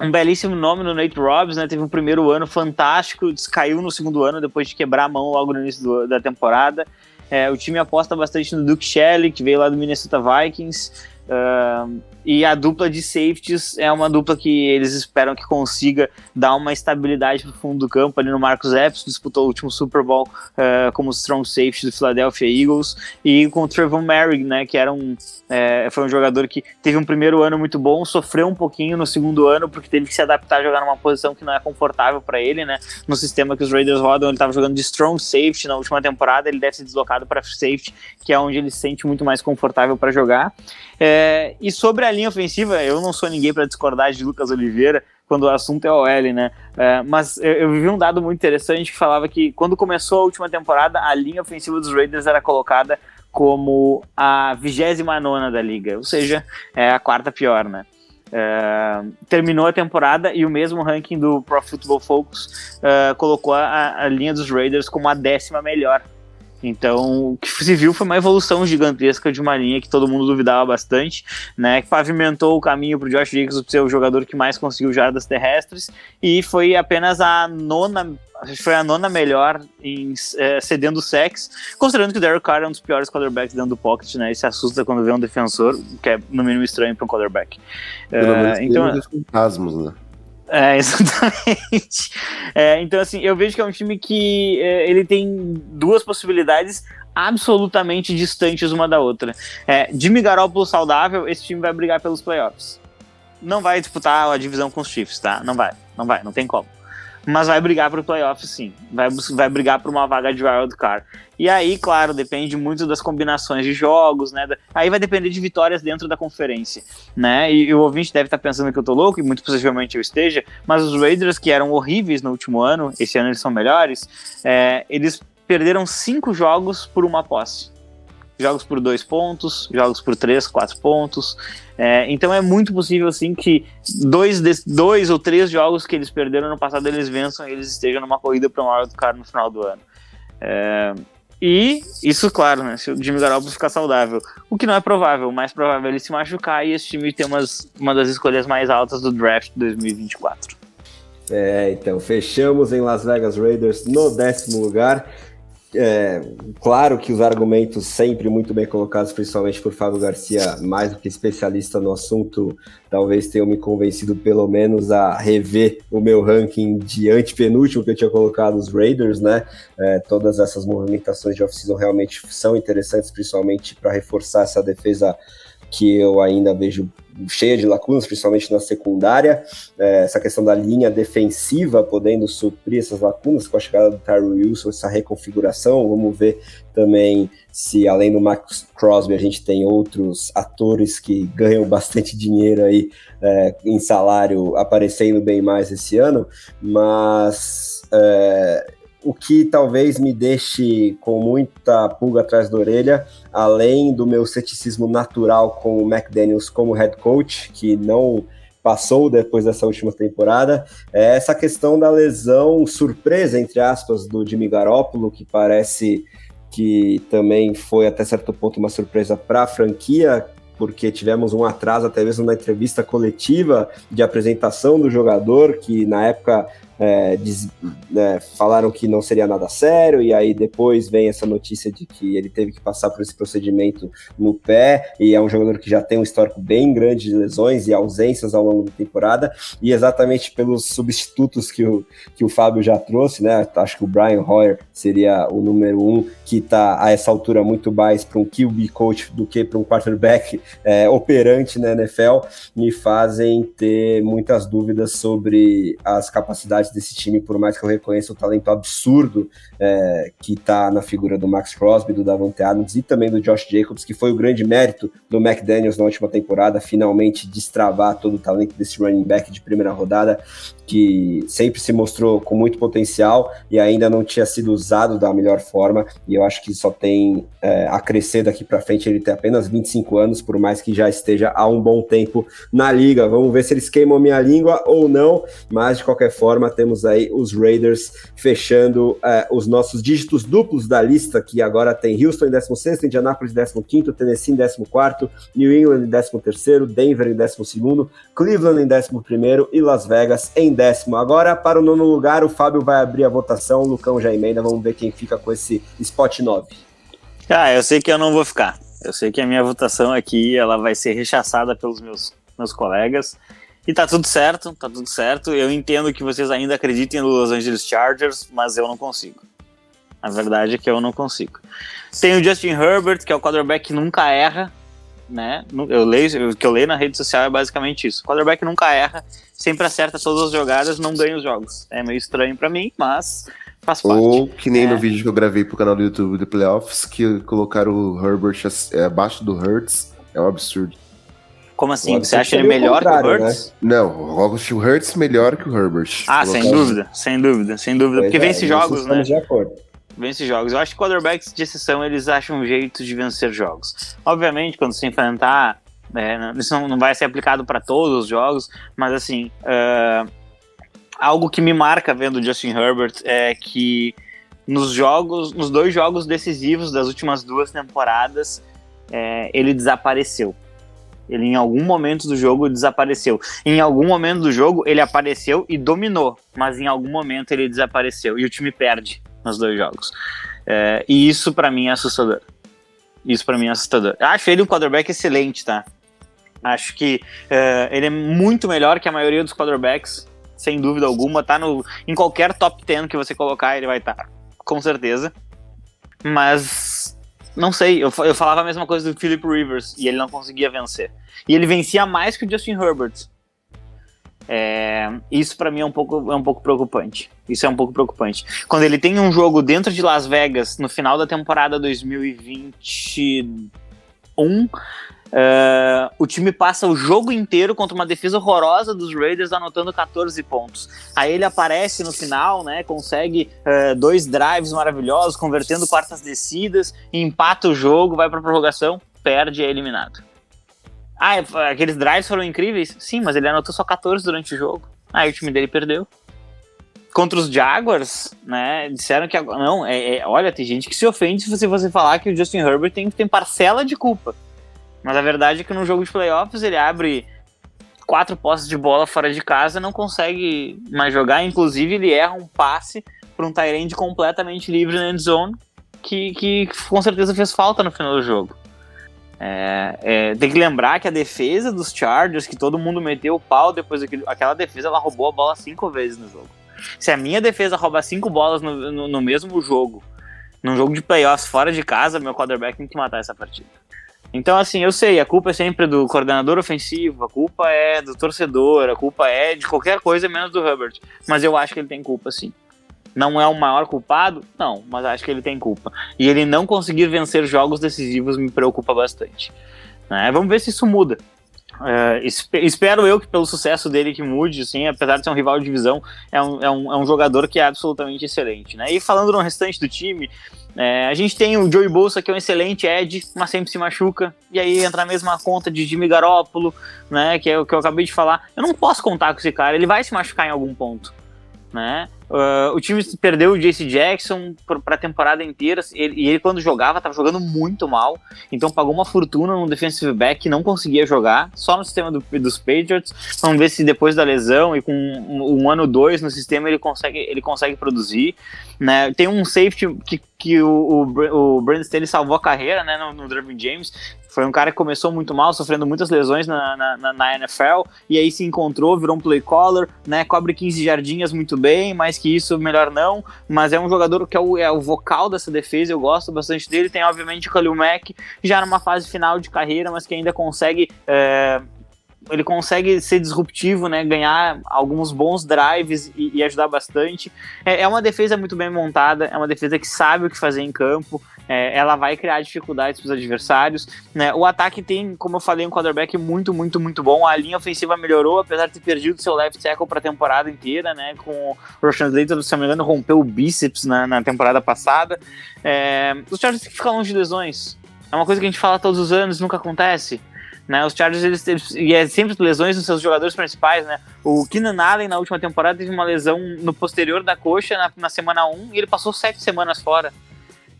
um belíssimo nome no Nate Robbins, né? Teve um primeiro ano fantástico, caiu no segundo ano depois de quebrar a mão logo no início do, da temporada. É, o time aposta bastante no Duke Shelley, que veio lá do Minnesota Vikings. Uh, e a dupla de safeties é uma dupla que eles esperam que consiga dar uma estabilidade para o fundo do campo. Ali no Marcos Epps, disputou o último Super Bowl uh, como strong safety do Philadelphia Eagles. E com o Trevor Merrick, né, que era um, é, foi um jogador que teve um primeiro ano muito bom, sofreu um pouquinho no segundo ano, porque teve que se adaptar a jogar numa posição que não é confortável para ele. Né, no sistema que os Raiders rodam, ele estava jogando de strong safety na última temporada, ele deve ser deslocado para safety, que é onde ele se sente muito mais confortável para jogar. É, e sobre a linha ofensiva, eu não sou ninguém para discordar de Lucas Oliveira quando o assunto é OL, né? É, mas eu, eu vi um dado muito interessante que falava que quando começou a última temporada, a linha ofensiva dos Raiders era colocada como a 29 da liga, ou seja, é a quarta pior, né? É, terminou a temporada e o mesmo ranking do Pro Football Focus é, colocou a, a linha dos Raiders como a décima melhor então, o que se viu foi uma evolução gigantesca de uma linha que todo mundo duvidava bastante, né? Que pavimentou o caminho para o Josh Jacobs ser o jogador que mais conseguiu jardas terrestres e foi apenas a nona foi a nona melhor em é, cedendo sex, considerando que o Derek Carr é um dos piores quarterbacks dentro do pocket, né? E se assusta quando vê um defensor, que é no mínimo estranho para um quarterback.
Pelo menos é, então, fantasmas, né?
É, exatamente. É, então, assim, eu vejo que é um time que é, ele tem duas possibilidades absolutamente distantes uma da outra. É, Jimmy Garoppolo saudável, esse time vai brigar pelos playoffs. Não vai disputar a divisão com os Chiefs, tá? Não vai, não vai, não tem como mas vai brigar para o playoff sim, vai, vai brigar por uma vaga de wild card. E aí, claro, depende muito das combinações de jogos, né? Aí vai depender de vitórias dentro da conferência, né? E, e o ouvinte deve estar tá pensando que eu tô louco, e muito possivelmente eu esteja, mas os Raiders, que eram horríveis no último ano, esse ano eles são melhores, é, eles perderam cinco jogos por uma posse jogos por dois pontos, jogos por três, quatro pontos. É, então é muito possível assim que dois, dois ou três jogos que eles perderam no passado eles vençam e eles estejam numa corrida para o maior do cara no final do ano. É, E isso, claro, né? Se o Jimmy Garoppolo ficar saudável. O que não é provável. O mais provável é ele se machucar e esse time ter umas, uma das escolhas mais altas do draft 2024.
É, então, fechamos em Las Vegas Raiders no décimo lugar. É, claro que os argumentos sempre muito bem colocados, principalmente por Fábio Garcia, mais do que especialista no assunto, talvez tenham me convencido pelo menos a rever o meu ranking de antepenúltimo que eu tinha colocado os Raiders, né? É, todas essas movimentações de off-season realmente são interessantes, principalmente para reforçar essa defesa que eu ainda vejo cheia de lacunas, principalmente na secundária. É, essa questão da linha defensiva podendo suprir essas lacunas com a chegada do Tyrell Wilson, essa reconfiguração. Vamos ver também se, além do Max Crosby, a gente tem outros atores que ganham bastante dinheiro aí é, em salário aparecendo bem mais esse ano. Mas. É, o que talvez me deixe com muita pulga atrás da orelha, além do meu ceticismo natural com o McDaniels como head coach, que não passou depois dessa última temporada, é essa questão da lesão surpresa, entre aspas, do Jimmy Garoppolo, que parece que também foi até certo ponto uma surpresa para a franquia, porque tivemos um atraso até mesmo na entrevista coletiva de apresentação do jogador, que na época é, diz, é, falaram que não seria nada sério, e aí depois vem essa notícia de que ele teve que passar por esse procedimento no pé, e é um jogador que já tem um histórico bem grande de lesões e ausências ao longo da temporada, e exatamente pelos substitutos que o, que o Fábio já trouxe, né? Acho que o Brian Hoyer seria o número um, que está a essa altura muito mais para um QB coach do que para um quarterback é, operante na NFL, me fazem ter muitas dúvidas sobre as capacidades desse time, por mais que eu reconheça o talento absurdo é, que está na figura do Max Crosby, do Davante Adams e também do Josh Jacobs, que foi o grande mérito do McDaniels na última temporada, finalmente destravar todo o talento desse running back de primeira rodada, que sempre se mostrou com muito potencial e ainda não tinha sido usado da melhor forma, e eu acho que só tem é, a crescer daqui para frente, ele tem apenas 25 anos, por mais que já esteja há um bom tempo na liga. Vamos ver se eles queimam minha língua ou não, mas de qualquer forma, temos aí os Raiders fechando é, os nossos dígitos duplos da lista, que agora tem Houston em 16, Indianapolis em 15, Tennessee em 14, New England em 13, Denver em 12, Cleveland em 11 e Las Vegas em décimo. Agora, para o nono lugar, o Fábio vai abrir a votação, o Lucão já emenda, vamos ver quem fica com esse spot 9.
Ah, eu sei que eu não vou ficar. Eu sei que a minha votação aqui ela vai ser rechaçada pelos meus, meus colegas. E tá tudo certo, tá tudo certo. Eu entendo que vocês ainda acreditem no Los Angeles Chargers, mas eu não consigo. A verdade é que eu não consigo. Tem o Justin Herbert, que é o quarterback que nunca erra, né? Eu leio, o que eu leio na rede social é basicamente isso. O quarterback nunca erra, sempre acerta todas as jogadas, não ganha os jogos. É meio estranho para mim, mas faz parte.
Ou que nem é. no vídeo que eu gravei pro canal do YouTube do Playoffs, que colocaram o Herbert abaixo do Hurts. É um absurdo.
Como assim? Você acha ele melhor que o Hurts?
Né? Não, o Hurts melhor que o Herbert.
Ah, sem dúvida, sem dúvida, sem dúvida. Pois porque é, vence jogos, né? De acordo. Vence jogos. Eu acho que quarterbacks de exceção eles acham um jeito de vencer jogos. Obviamente, quando se enfrentar, é, isso não, não, vai ser aplicado para todos os jogos, mas assim, uh, algo que me marca vendo o Justin Herbert é que nos jogos, nos dois jogos decisivos das últimas duas temporadas, é, ele desapareceu. Ele em algum momento do jogo desapareceu. Em algum momento do jogo ele apareceu e dominou, mas em algum momento ele desapareceu e o time perde nos dois jogos. É, e isso para mim é assustador. Isso para mim é assustador. Acho ele um quarterback excelente, tá? Acho que é, ele é muito melhor que a maioria dos quarterbacks, sem dúvida alguma. Tá no, em qualquer top 10 que você colocar, ele vai estar, tá, com certeza. Mas não sei, eu, eu falava a mesma coisa do Philip Rivers e ele não conseguia vencer. E ele vencia mais que o Justin Herbert. É, isso para mim é um, pouco, é um pouco preocupante. Isso é um pouco preocupante. Quando ele tem um jogo dentro de Las Vegas no final da temporada 2021, Uh, o time passa o jogo inteiro contra uma defesa horrorosa dos Raiders, anotando 14 pontos. Aí ele aparece no final, né? Consegue uh, dois drives maravilhosos, convertendo quartas descidas, empata o jogo, vai para prorrogação, perde e é eliminado. Ah, aqueles drives foram incríveis? Sim, mas ele anotou só 14 durante o jogo. Aí o time dele perdeu. contra os Jaguars, né, disseram que não, é, é, olha, tem gente que se ofende se você falar que o Justin Herbert tem, tem parcela de culpa. Mas a verdade é que no jogo de playoffs ele abre quatro posses de bola fora de casa, não consegue mais jogar, inclusive ele erra um passe para um Tyrande completamente livre na end zone, que, que com certeza fez falta no final do jogo. É, é, tem que lembrar que a defesa dos Chargers, que todo mundo meteu o pau depois daquele, aquela defesa, ela roubou a bola cinco vezes no jogo. Se a minha defesa rouba cinco bolas no, no, no mesmo jogo, num jogo de playoffs fora de casa, meu quarterback tem que matar essa partida. Então, assim, eu sei, a culpa é sempre do coordenador ofensivo, a culpa é do torcedor, a culpa é de qualquer coisa menos do Herbert. Mas eu acho que ele tem culpa, sim. Não é o maior culpado? Não, mas acho que ele tem culpa. E ele não conseguir vencer jogos decisivos me preocupa bastante. Né? Vamos ver se isso muda. Uh, espero eu que pelo sucesso dele que mude, assim, apesar de ser um rival de divisão, é um, é um, é um jogador que é absolutamente excelente. Né? E falando no restante do time, é, a gente tem o Joey Bolsa, que é um excelente Ed, mas sempre se machuca. E aí entra a mesma conta de Jimmy Garoppolo, né? Que é o que eu acabei de falar. Eu não posso contar com esse cara, ele vai se machucar em algum ponto. Né? Uh, o time perdeu o JC Jackson para a temporada inteira ele, e ele, quando jogava, estava jogando muito mal. Então pagou uma fortuna no defensive back que não conseguia jogar, só no sistema do, dos Patriots. Vamos ver se depois da lesão e com um, um ano dois no sistema ele consegue, ele consegue produzir. Né? Tem um safety que, que o, o, o Brandon Staley salvou a carreira né, no, no James, foi um cara que começou muito mal, sofrendo muitas lesões na, na, na, NFL, e aí se encontrou, virou um play caller, né? Cobre 15 jardinhas muito bem, mais que isso, melhor não. Mas é um jogador que é o, é o vocal dessa defesa, eu gosto bastante dele. Tem, obviamente, o Khalil Mack, já numa fase final de carreira, mas que ainda consegue. É, ele consegue ser disruptivo, né? Ganhar alguns bons drives e, e ajudar bastante. É, é, uma defesa muito bem montada, é uma defesa que sabe o que fazer em campo. É, ela vai criar dificuldades para os adversários. Né? O ataque tem, como eu falei, um quarterback muito, muito, muito bom. A linha ofensiva melhorou, apesar de ter perdido seu left tackle para a temporada inteira, né? Com o Roshan Slater, se não me engano, rompeu o bíceps na, na temporada passada. É, os Chargers que ficar longe de lesões. É uma coisa que a gente fala todos os anos, nunca acontece. Né, os Chargers, eles, eles, e é sempre lesões nos seus jogadores principais, né? O Keenan Allen, na última temporada, teve uma lesão no posterior da coxa na, na semana 1 e ele passou sete semanas fora.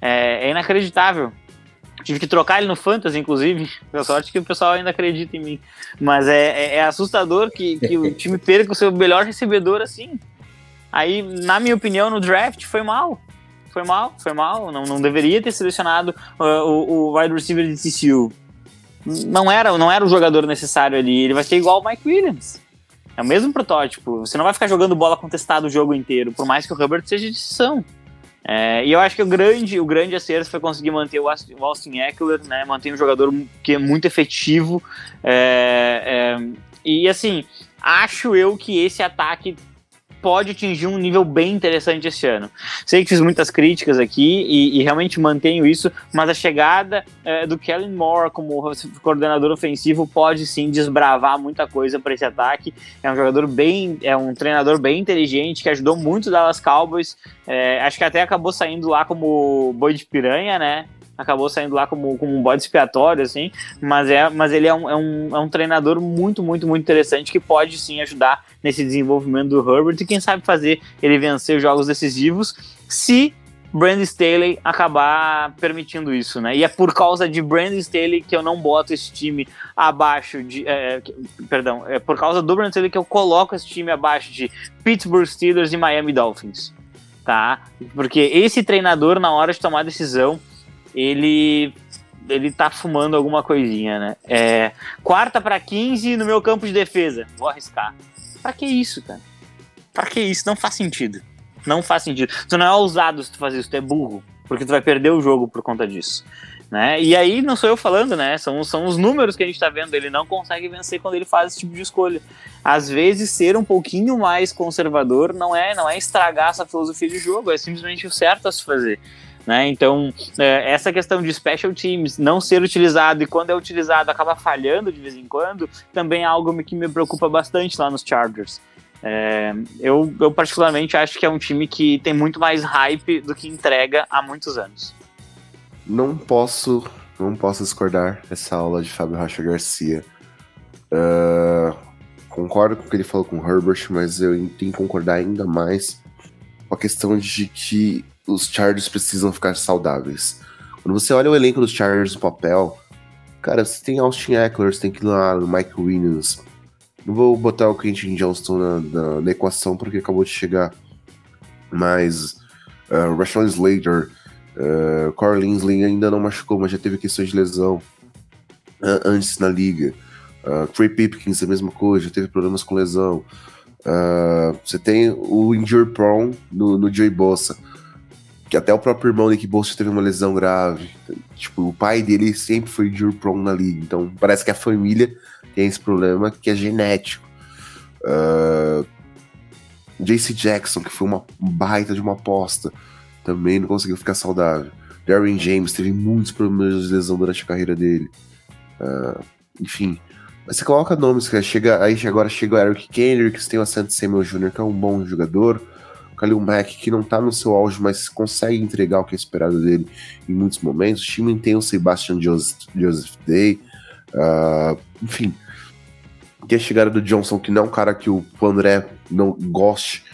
É, é, inacreditável. Tive que trocar ele no Fantasy, inclusive. Pela sorte que o pessoal ainda acredita em mim. Mas é, é, é assustador que, que o time perca o seu melhor recebedor assim. Aí, na minha opinião, no draft foi mal. Foi mal, foi mal. Não, não deveria ter selecionado uh, o, o wide receiver de TCU não era, não era o jogador necessário ali. Ele vai ser igual o Mike Williams. É o mesmo protótipo. Você não vai ficar jogando bola contestada o jogo inteiro, por mais que o Herbert seja de decisão. É, e eu acho que o grande, o grande acerto foi conseguir manter o Austin Eckler, né? Manter um jogador que é muito efetivo. É, é, e assim, acho eu que esse ataque pode atingir um nível bem interessante esse ano. Sei que fiz muitas críticas aqui e, e realmente mantenho isso, mas a chegada é, do Kellen Moore como coordenador ofensivo pode sim desbravar muita coisa para esse ataque. É um jogador bem, é um treinador bem inteligente que ajudou muito o Dallas Cowboys. É, acho que até acabou saindo lá como boi de piranha, né? Acabou saindo lá como, como um bode expiatório, assim, mas, é, mas ele é um, é, um, é um treinador muito, muito, muito interessante que pode sim ajudar nesse desenvolvimento do Herbert e quem sabe fazer ele vencer jogos decisivos se Brandon Staley acabar permitindo isso, né? E é por causa de Brandon Staley que eu não boto esse time abaixo de. É, perdão, é por causa do Brandon Staley que eu coloco esse time abaixo de Pittsburgh Steelers e Miami Dolphins, tá? Porque esse treinador, na hora de tomar decisão, ele ele tá fumando alguma coisinha, né? É, quarta para 15 no meu campo de defesa. Vou arriscar. Pra que isso, cara? Pra que isso? Não faz sentido. Não faz sentido. Tu não é ousado se tu fazer isso, tu é burro. Porque tu vai perder o jogo por conta disso. Né? E aí não sou eu falando, né? São, são os números que a gente tá vendo. Ele não consegue vencer quando ele faz esse tipo de escolha. Às vezes, ser um pouquinho mais conservador não é, não é estragar essa filosofia de jogo, é simplesmente o certo a se fazer. Né? Então, é, essa questão de special teams não ser utilizado e quando é utilizado acaba falhando de vez em quando, também é algo que me preocupa bastante lá nos Chargers. É, eu, eu, particularmente acho que é um time que tem muito mais hype do que entrega há muitos anos.
Não posso, não posso discordar dessa aula de Fábio Rocha Garcia. Uh, concordo com o que ele falou com o Herbert, mas eu tenho que concordar ainda mais com a questão de que os Chargers precisam ficar saudáveis. Quando você olha o elenco dos Chargers no papel, cara, você tem Austin Eckler, você tem lá no Mike Williams. Não vou botar o Quentin Johnston na, na, na equação porque acabou de chegar. Mas uh, Rashawn Slater, uh, Linsley ainda não machucou, mas já teve questões de lesão uh, antes na liga. Uh, Trey Pipkins, a mesma coisa, já teve problemas com lesão. Uh, você tem o injury prone no, no Bossa, que até o próprio irmão Nick Bossa teve uma lesão grave. Tipo, o pai dele sempre foi injury prone na liga, então parece que a família tem esse problema que é genético. Uh, JC Jackson, que foi uma baita de uma aposta, também não conseguiu ficar saudável. Darren James teve muitos problemas de lesão durante a carreira dele. Uh, enfim, mas você coloca nomes, cara. Chega, aí agora chega o Eric Kendricks, tem o Asante Samuel Jr., que é um bom jogador. O Khalil Mack, que não tá no seu auge, mas consegue entregar o que é esperado dele em muitos momentos. O time tem o Sebastian Joseph, Joseph Day. Uh, enfim. Tem a chegada do Johnson, que não é um cara que o André não goste,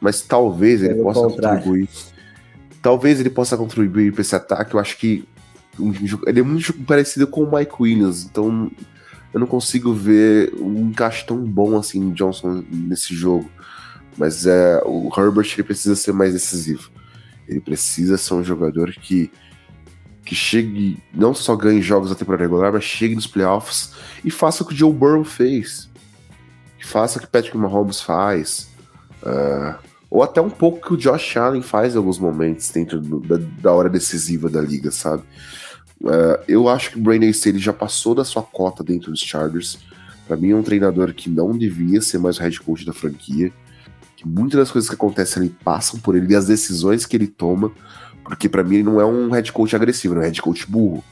mas talvez ele Pelo possa contrário. contribuir. Talvez ele possa contribuir para esse ataque. Eu acho que ele é muito parecido com o Mike Williams, então eu não consigo ver um encaixe tão bom assim Johnson nesse jogo. Mas é, o Herbert ele precisa ser mais decisivo. Ele precisa ser um jogador que, que chegue, não só ganhe jogos da temporada regular, mas chegue nos playoffs e faça o que o Joe Burrow fez. Faça o que Patrick Mahomes faz. Uh, ou até um pouco que o Josh Allen faz em alguns momentos dentro do, da, da hora decisiva da liga, sabe? Uh, eu acho que o Brandon Staley já passou da sua cota dentro dos Chargers. Para mim é um treinador que não devia ser mais o head coach da franquia. Que muitas das coisas que acontecem ali passam por ele e as decisões que ele toma. Porque para mim ele não é um head coach agressivo, é um head coach burro.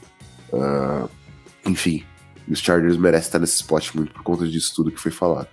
Uh, enfim, os Chargers merecem estar nesse spot muito por conta disso tudo que foi falado.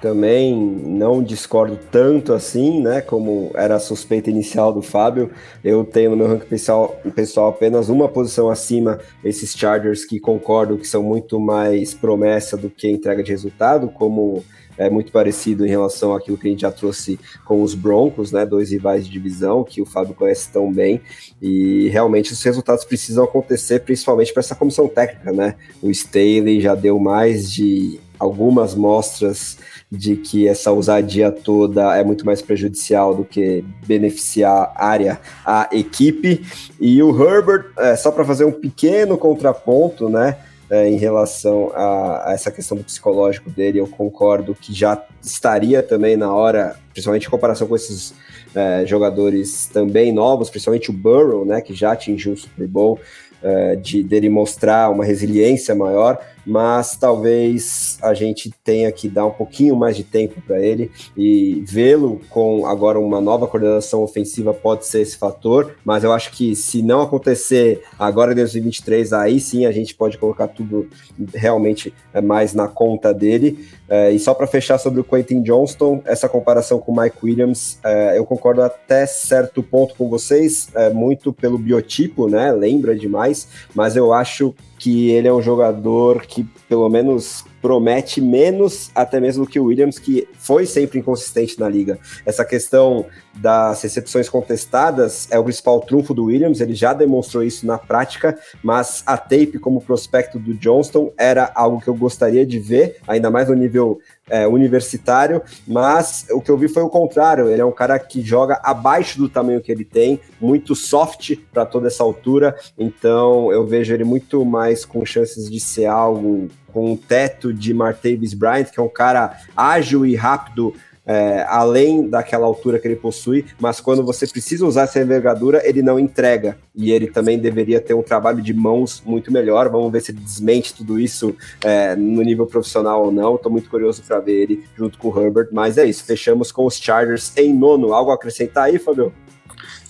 Também não discordo tanto assim, né? Como era a suspeita inicial do Fábio. Eu tenho no meu ranking pessoal, pessoal apenas uma posição acima esses Chargers que concordo que são muito mais promessa do que entrega de resultado, como é muito parecido em relação àquilo que a gente já trouxe com os Broncos, né? Dois rivais de divisão que o Fábio conhece tão bem. E realmente os resultados precisam acontecer, principalmente para essa comissão técnica, né? O Staley já deu mais de algumas mostras de que essa ousadia toda é muito mais prejudicial do que beneficiar a área, a equipe. E o Herbert, é, só para fazer um pequeno contraponto, né? É, em relação a, a, essa questão do psicológico dele, eu concordo que já estaria também na hora, principalmente em comparação com esses é, jogadores também novos, principalmente o Burrow, né, que já atingiu o Super Bowl, é, de dele mostrar uma resiliência maior mas talvez a gente tenha que dar um pouquinho mais de tempo para ele e vê-lo com agora uma nova coordenação ofensiva pode ser esse fator, mas eu acho que se não acontecer agora em 2023, aí sim a gente pode colocar tudo realmente é, mais na conta dele. É, e só para fechar sobre o Quentin Johnston, essa comparação com o Mike Williams, é, eu concordo até certo ponto com vocês, muito pelo biotipo, né? Lembra demais, mas eu acho que ele é um jogador que, pelo menos, promete menos até mesmo que o Williams, que foi sempre inconsistente na liga. Essa questão das recepções contestadas é o principal trunfo do Williams, ele já demonstrou isso na prática, mas a tape como prospecto do Johnston era algo que eu gostaria de ver, ainda mais no nível é, universitário, mas o que eu vi foi o contrário. Ele é um cara que joga abaixo do tamanho que ele tem, muito soft para toda essa altura, então eu vejo ele muito mais com chances de ser algo com um teto de Martavis Bryant, que é um cara ágil e rápido é, além daquela altura que ele possui, mas quando você precisa usar essa envergadura, ele não entrega. E ele também deveria ter um trabalho de mãos muito melhor. Vamos ver se ele desmente tudo isso é, no nível profissional ou não. Estou muito curioso para ver ele junto com o Herbert. Mas é isso, fechamos com os Chargers em nono. Algo a acrescentar aí, Fabio?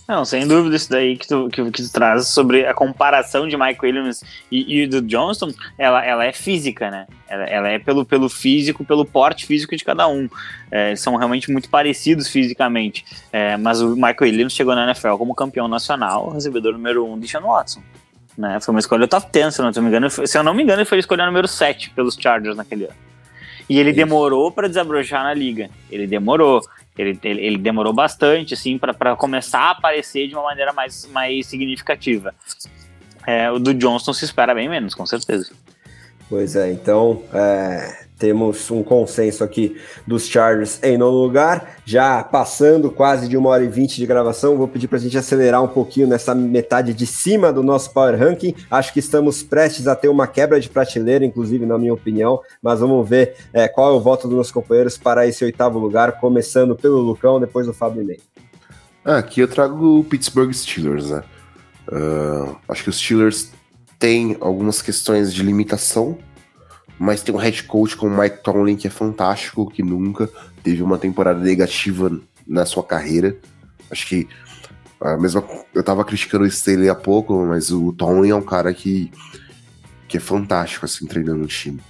Não, sem dúvida, isso daí que tu, que, que tu traz sobre a comparação de Mike Williams e, e do Johnston, ela, ela é física, né? Ela, ela, é pelo, pelo físico, pelo porte físico de cada um. É, são realmente muito parecidos fisicamente. É, mas o Michael Williams chegou na NFL como campeão nacional, recebedor número um de Sean Watson. Né? Foi uma escolha top 10, se eu não, me engano. Se eu não me engano, ele foi escolha número 7 pelos Chargers naquele ano. E ele demorou para desabrochar na liga. Ele demorou. Ele, ele, ele demorou bastante, assim, para começar a aparecer de uma maneira mais, mais significativa. É, o do Johnston se espera bem menos, com certeza.
Pois é, então é, temos um consenso aqui dos Chargers em nono lugar. Já passando quase de uma hora e vinte de gravação, vou pedir para a gente acelerar um pouquinho nessa metade de cima do nosso Power Ranking. Acho que estamos prestes a ter uma quebra de prateleira, inclusive, na minha opinião. Mas vamos ver é, qual é o voto dos meus companheiros para esse oitavo lugar, começando pelo Lucão, depois do Fábio Ney.
Ah, aqui eu trago o Pittsburgh Steelers, né? Uh, acho que os Steelers têm algumas questões de limitação mas tem um head coach como Mike Tomlin que é fantástico, que nunca teve uma temporada negativa na sua carreira. Acho que a mesma eu tava criticando o Staley há pouco, mas o Tomlin é um cara que que é fantástico assim treinando o time.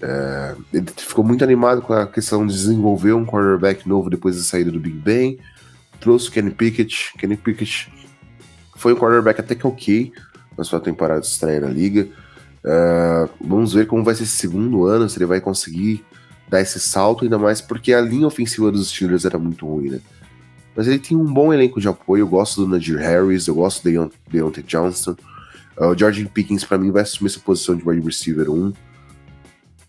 É, ele ficou muito animado com a questão de desenvolver um quarterback novo depois da saída do Big Ben. Trouxe o Kenny Pickett. Kenny Pickett foi um quarterback até que ok na sua temporada de estreia na liga. Uh, vamos ver como vai ser esse segundo ano, se ele vai conseguir dar esse salto, ainda mais porque a linha ofensiva dos Steelers era muito ruim, né? Mas ele tem um bom elenco de apoio, eu gosto do Najir Harris, eu gosto do Deontay Johnston. Uh, o Jordan Pickens, para mim, vai assumir essa posição de wide receiver 1.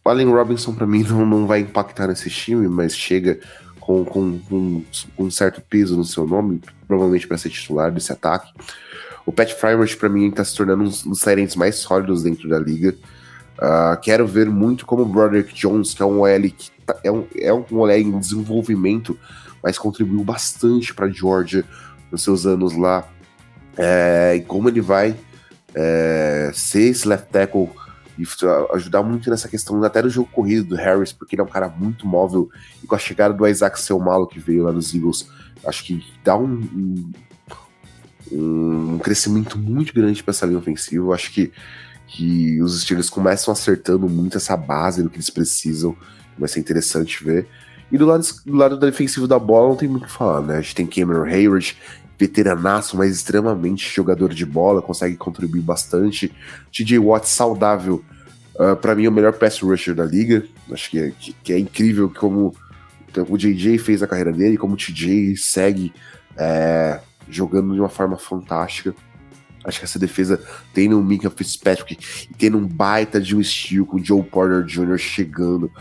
O Allen Robinson, para mim, não, não vai impactar nesse time, mas chega com, com, com, com um certo peso no seu nome, provavelmente para ser titular desse ataque. O Pat Fryermuth, para mim, está se tornando um dos serentes mais sólidos dentro da liga. Uh, quero ver muito como o Broderick Jones, que é um OL que tá, é, um, é um OL em desenvolvimento, mas contribuiu bastante para Georgia nos seus anos lá. É, e como ele vai é, ser esse left tackle e ajudar muito nessa questão até do jogo corrido do Harris, porque ele é um cara muito móvel e com a chegada do Isaac Selmalo que veio lá nos Eagles, acho que dá um, um um crescimento muito grande para essa linha ofensiva. Eu acho que, que os Steelers começam acertando muito essa base do que eles precisam. Vai ser interessante ver. E do lado, do lado defensivo da bola não tem muito o que falar, né? A gente tem Cameron Hayward, veteranaço, mas extremamente jogador de bola, consegue contribuir bastante. TJ Watt saudável, uh, ah, para mim é o melhor pass rusher da liga. Acho que é, que, que é incrível como o JJ fez a carreira dele, como o TJ segue é, jogando de uma forma fantástica. Acho que essa defesa tendo um Mika Fitzpatrick e tendo um baita de um estilo com o Joe Porter Jr. chegando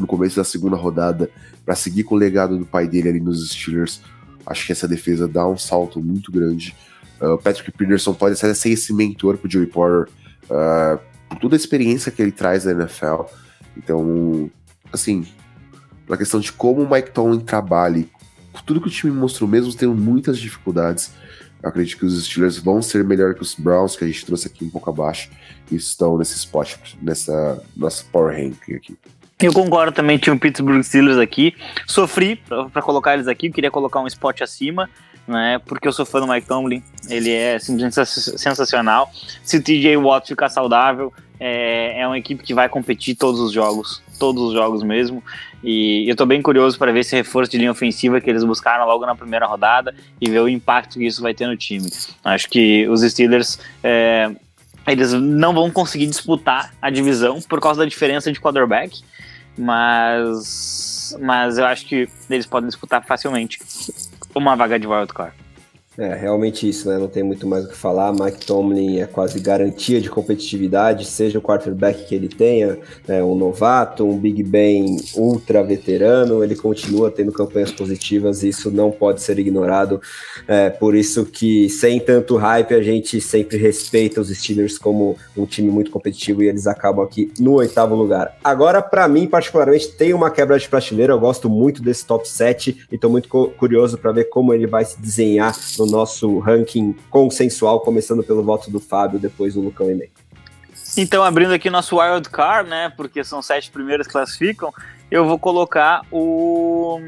no começo da segunda rodada para seguir com o legado do pai dele ali nos Steelers. Acho que essa defesa dá um salto muito grande. Uh, Patrick Peterson pode ser esse mentor pro Joey Porter, uh, por toda a experiência que ele traz na NFL. Então, assim, na questão de como o Mike Tomlin trabalha tudo que o time mostrou, mesmo tendo muitas dificuldades, eu acredito que os Steelers vão ser melhor que os Browns, que a gente trouxe aqui um pouco abaixo, e estão nesse spot, nessa nossa power ranking aqui.
Eu concordo também, tinha o Pittsburgh Steelers aqui. Sofri para colocar eles aqui, queria colocar um spot acima, né? Porque eu sou fã do Mike Tomlin, ele é simplesmente sensacional. Se o TJ Watt ficar saudável, é, é uma equipe que vai competir todos os jogos, todos os jogos mesmo. E eu tô bem curioso para ver esse reforço de linha ofensiva que eles buscaram logo na primeira rodada e ver o impacto que isso vai ter no time. Acho que os Steelers. É, eles não vão conseguir disputar a divisão por causa da diferença de quarterback, mas, mas eu acho que eles podem disputar facilmente uma vaga de wildcard.
É, realmente isso, né? Não tem muito mais o que falar. Mike Tomlin é quase garantia de competitividade, seja o quarterback que ele tenha, né, um novato, um Big Ben ultra veterano, ele continua tendo campanhas positivas e isso não pode ser ignorado. É, por isso que, sem tanto hype, a gente sempre respeita os Steelers como um time muito competitivo e eles acabam aqui no oitavo lugar. Agora, para mim, particularmente, tem uma quebra de prateleira. Eu gosto muito desse top 7 e estou muito curioso para ver como ele vai se desenhar no nosso ranking consensual, começando pelo voto do Fábio, depois do Lucão e Ney.
Então, abrindo aqui nosso wild card, né, porque são sete primeiros que classificam, eu vou colocar o,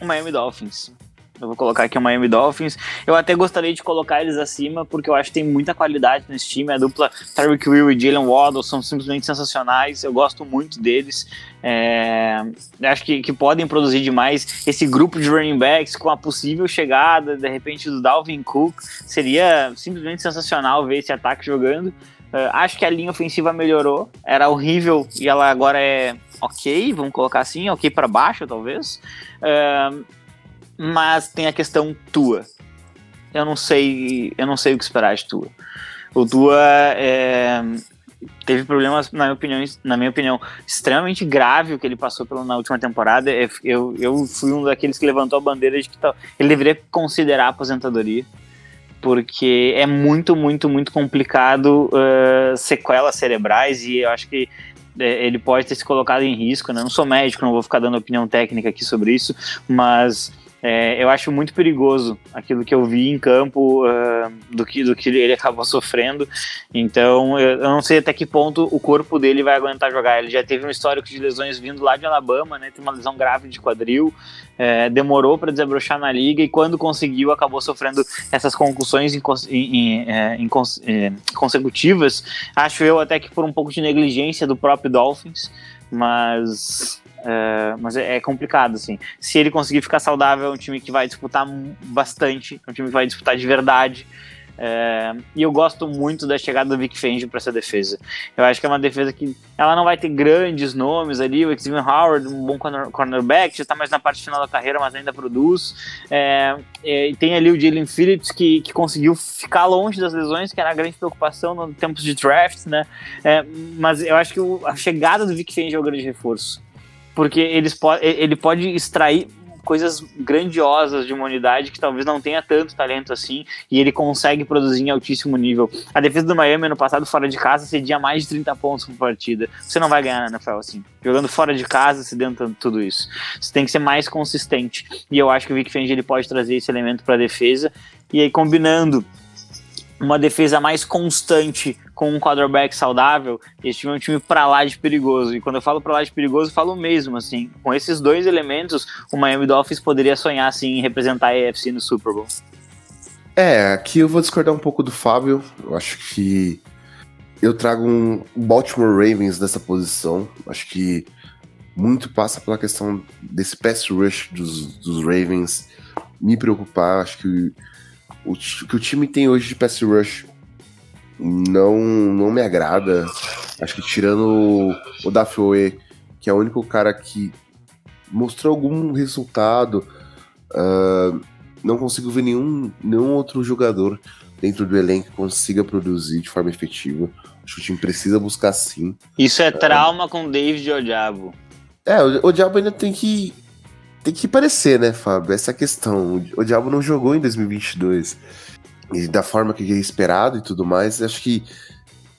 o Miami Dolphins. Eu vou colocar aqui o Miami Dolphins. Eu até gostaria de colocar eles acima, porque eu acho que tem muita qualidade nesse time. A dupla Tyreek Hill e Jalen Waddle são simplesmente sensacionais. Eu gosto muito deles. É, acho que, que podem produzir demais. Esse grupo de running backs com a possível chegada, de repente, do Dalvin Cook, seria simplesmente sensacional ver esse ataque jogando. Uh, acho que a linha ofensiva melhorou. Era horrível e ela agora é ok, vamos colocar assim, ok para baixo talvez. Uh, mas tem a questão tua. Eu não sei, eu não sei o que esperar de tua. O Tua é, teve problemas, na minha opinião, na minha opinião, extremamente grave o que ele passou pela, na última temporada. Eu, eu fui um daqueles que levantou a bandeira de que tá, ele deveria considerar a aposentadoria porque é muito, muito, muito complicado uh, sequelas cerebrais e eu acho que é, ele pode ter se colocado em risco, né? Não sou médico, não vou ficar dando opinião técnica aqui sobre isso, mas é, eu acho muito perigoso aquilo que eu vi em campo uh, do, que, do que ele acabou sofrendo. Então, eu, eu, não sei até que ponto o corpo dele vai aguentar jogar. Ele já teve um histórico de lesões vindo lá de Alabama, né? Tem uma lesão grave de quadril, é, demorou para desabrochar na liga e quando conseguiu acabou sofrendo essas concussões é, é, consecutivas. Acho eu até que por um pouco de negligência do próprio Dolphins, mas é, mas é, é, complicado, assim. Se ele conseguir ficar saudável, é um time que vai disputar bastante, é um time que vai disputar de verdade. É, e eu gosto muito da chegada do Vic Fangio para essa defesa. Eu acho que é uma defesa que ela não vai ter grandes nomes ali. O Xavier Howard, um bom corner, cornerback, já está mais na parte final da carreira, mas ainda produz. É, tem ali o Jalen Phillips que, que conseguiu ficar longe das lesões, que era a grande preocupação no tempos de draft, né? Mas eu acho que o, a chegada do Vic Fangio é o grande reforço porque eles po ele pode extrair coisas grandiosas de uma unidade que talvez não tenha tanto talento assim, e ele consegue produzir em altíssimo nível. A defesa do Miami ano passado, fora de casa, cedia mais de 30 pontos por partida. Você não vai ganhar na NFL assim. Jogando fora de casa, se tudo isso. Você tem que ser mais consistente. E eu acho que o Vic Fangio ele pode trazer esse elemento para a defesa. E aí, combinando uma defesa mais constante com um quarterback saudável, time é um time para lá de perigoso. E quando eu falo para lá de perigoso, eu falo mesmo, assim, com esses dois elementos, o Miami Dolphins poderia sonhar assim em representar a AFC no Super Bowl.
É, aqui eu vou discordar um pouco do Fábio. Eu acho que eu trago um Baltimore Ravens nessa posição. Acho que muito passa pela questão desse pass rush dos, dos Ravens me preocupar. Acho que o que o time tem hoje de pass rush não, não me agrada. Acho que tirando o, o Dafoe, que é o único cara que mostrou algum resultado, uh, não consigo ver nenhum, nenhum outro jogador dentro do elenco que consiga produzir de forma efetiva. Acho que o time precisa buscar sim.
Isso é trauma uh, com o David Odiabo.
É, o, o Diabo ainda tem que tem que parecer, né, Fábio? Essa é questão. O, Diabo não jogou em 2022. E da forma que é esperado e tudo mais, acho que.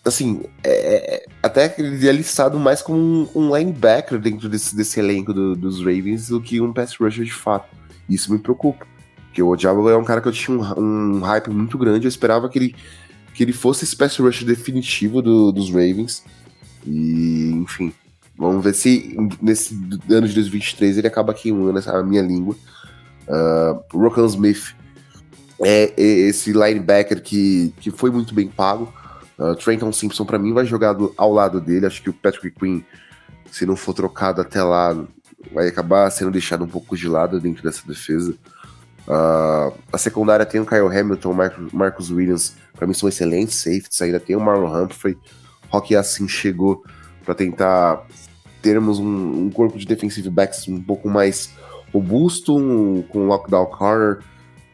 Assim, é, é, até ele é listado mais como um, um linebacker dentro desse, desse elenco do, dos Ravens do que um pass rusher de fato. Isso me preocupa. Porque o Diabo é um cara que eu tinha um, um hype muito grande. Eu esperava que ele, que ele fosse esse pass rusher definitivo do, dos Ravens. E, enfim, Vamos ver se nesse ano de 2023 ele acaba queimando a minha língua. Uh, Rockan Smith é, esse linebacker que, que foi muito bem pago. Uh, Trenton Simpson, para mim, vai jogar do, ao lado dele. Acho que o Patrick Quinn, se não for trocado até lá, vai acabar sendo deixado um pouco de lado dentro dessa defesa. Uh, a secundária tem o Kyle Hamilton, Marcus, Marcus Williams, para mim são excelentes safeties. Ainda tem o Marlon Humphrey. Rock assim chegou para tentar termos um, um, corpo de defensive backs um pouco mais robusto, um, com lockdown corner,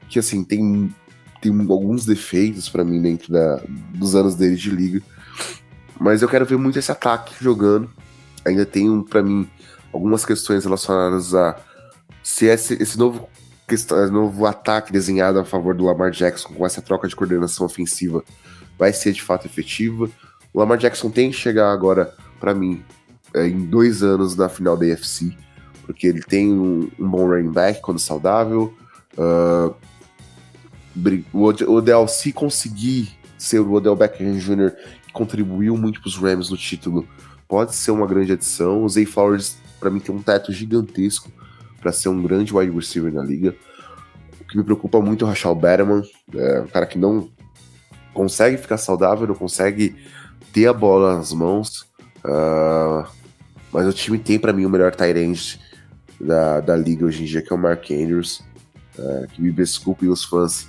que assim, tem, tem alguns defeitos para mim dentro da, dos anos dele de liga. Mas eu quero ver muito esse ataque jogando. Ainda tem para mim algumas questões relacionadas a se esse, esse novo, questão, novo ataque desenhado a favor do Lamar Jackson com essa troca de coordenação ofensiva vai ser de fato efetiva. O Lamar Jackson tem que chegar agora, para mim, é, em dois anos na final da AFC, porque ele tem um, um bom running back quando saudável. Uh, o Odell, se conseguir ser o Odell Beckham Jr., que contribuiu muito para os Rams no título, pode ser uma grande adição. O Zay Flowers, para mim, tem um teto gigantesco para ser um grande wide receiver na liga. O que me preocupa muito é o Rachel Batman, é um cara que não consegue ficar saudável, não consegue ter a bola nas mãos. Uh, mas o time tem para mim o melhor tight end da, da liga hoje em dia, que é o Mark Andrews. Uh, que me desculpem os fãs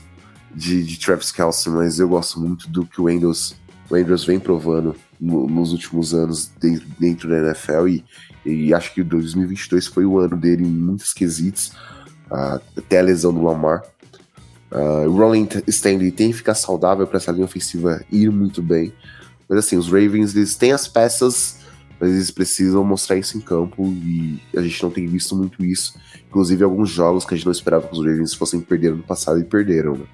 de, de Travis Kelsey, mas eu gosto muito do que o Andrews o Andrews vem provando no, nos últimos anos dentro, dentro da NFL e, e, acho que 2022 foi o ano dele em muitos quesitos, uh, até a lesão do Lamar. Uh, o Rolling Stanley tem que ficar saudável para essa linha ofensiva ir muito bem. Mas assim, os Ravens eles têm as peças, mas eles precisam mostrar isso em campo e a gente não tem visto muito isso. Inclusive alguns jogos que a gente não esperava que os Ravens fossem perder no passado e perderam. Né?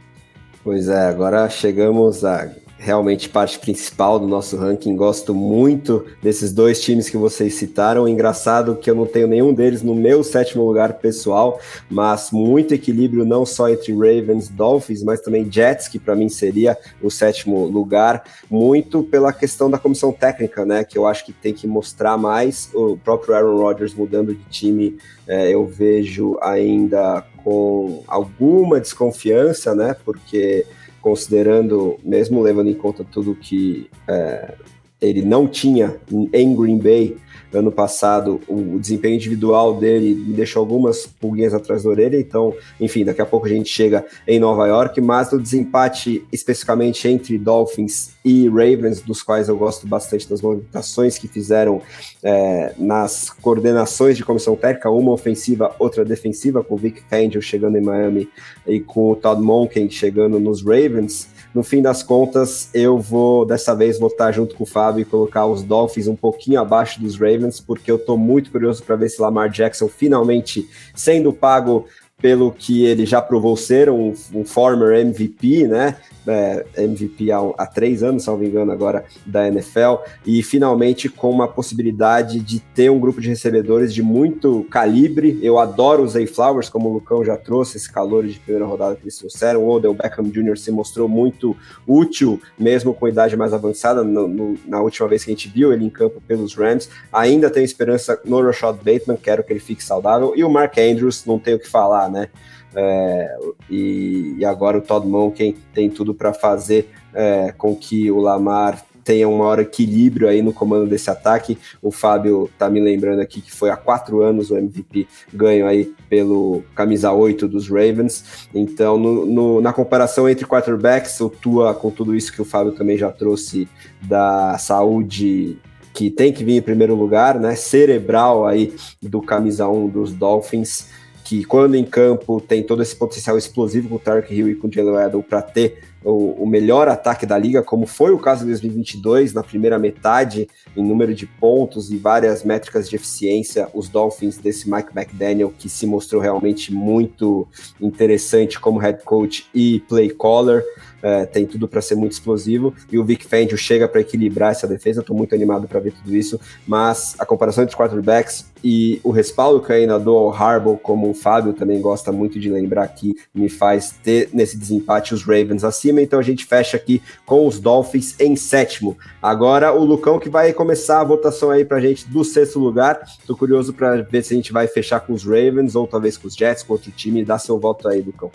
Pois é, agora chegamos a realmente parte principal do nosso ranking. Gosto muito desses dois times que vocês citaram. Engraçado que eu não tenho nenhum deles no meu sétimo lugar pessoal, mas muito equilíbrio não só entre Ravens, Dolphins, mas também Jets, que para mim seria o sétimo lugar, muito pela questão da comissão técnica, né? Que eu acho que tem que mostrar mais. O próprio Aaron Rodgers mudando de time, é, eu vejo ainda com alguma desconfiança, né? Porque considerando, mesmo levando em conta tudo que é, ele não tinha em Green Bay, ano passado, o desempenho individual dele me deixou algumas pulguinhas atrás da orelha, então, enfim, daqui a pouco a gente chega em Nova York, mas no desempate especificamente entre Dolphins e Ravens, dos quais eu gosto bastante das movimentações que fizeram é, nas coordenações de comissão técnica, uma ofensiva, outra defensiva, com o Vic Fangio chegando em Miami e com o Todd Monken chegando nos Ravens, no fim das contas, eu vou, dessa vez, votar junto com o Fábio e colocar os Dolphins um pouquinho abaixo dos Ravens, porque eu tô muito curioso para ver se Lamar Jackson finalmente sendo pago pelo que ele já provou ser um, um former MVP, né? É, MVP há, há, três anos, se não me engano, agora da NFL, e finalmente com uma possibilidade de ter um grupo de recebedores de muito calibre. Eu adoro os Zay Flowers, como o Lucão já trouxe, esse calor de primeira rodada que eles trouxeram. O Odell Beckham Jr. se mostrou muito útil, mesmo com idade mais avançada, no, no, na última vez que a gente viu ele em campo pelos Rams. Ainda tenho esperança no Rashad Bateman, quero que ele fique saudável, e o Mark Andrews, não tenho o que falar, né? É, e, e, agora o Todd Monken tem tudo para fazer é, com que o Lamar tenha um maior equilíbrio aí no comando desse ataque. O Fábio tá me lembrando aqui que foi há quatro anos o MVP ganho aí pelo camisa 8 dos Ravens. Então, no, no, na comparação entre quarterbacks, o Tua, com tudo isso que o Fábio também já trouxe da saúde que tem que vir em primeiro lugar, né? Cerebral aí do camisa 1 dos Dolphins que quando em campo tem todo esse potencial explosivo com o Tark Hill e com o Jalen Waddle para ter o, o, melhor ataque da liga, como foi o caso de 2022, na primeira metade, em número de pontos e várias métricas de eficiência, os Dolphins desse Mike McDaniel, que se mostrou realmente muito interessante como head coach e play caller é, tem tudo para ser muito explosivo, e o Vic Fangio chega para equilibrar essa defesa, estou muito animado para ver tudo isso, mas a comparação entre os quarterbacks e o respaldo que ainda dou ao Harbaugh, como o Fábio também gosta muito de lembrar aqui, me faz ter nesse desempate os Ravens acima, então a gente fecha aqui com os Dolphins em sétimo. Agora o Lucão que vai começar a votação aí pra gente do sexto lugar, tô curioso para ver se a gente vai fechar com os Ravens ou talvez com os Jets, com outro time, dá seu voto aí, Lucão.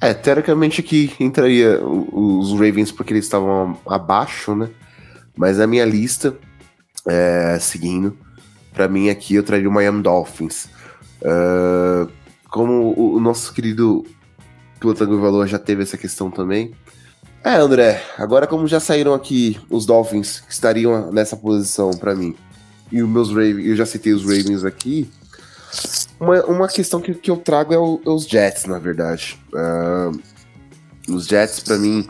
É, teoricamente aqui entraria os Ravens porque eles estavam abaixo, né? Mas a minha lista, é, seguindo, para mim aqui eu traria o Miami Dolphins. Uh, como o, nosso querido Tua Valor já teve essa questão também. É, André, agora como já saíram aqui os Dolphins que estariam nessa posição para mim, e os meus Ravens, eu já citei os Ravens aqui, uma, uma questão que, que eu trago é, o, é os Jets, na verdade. Uh, os Jets, para mim,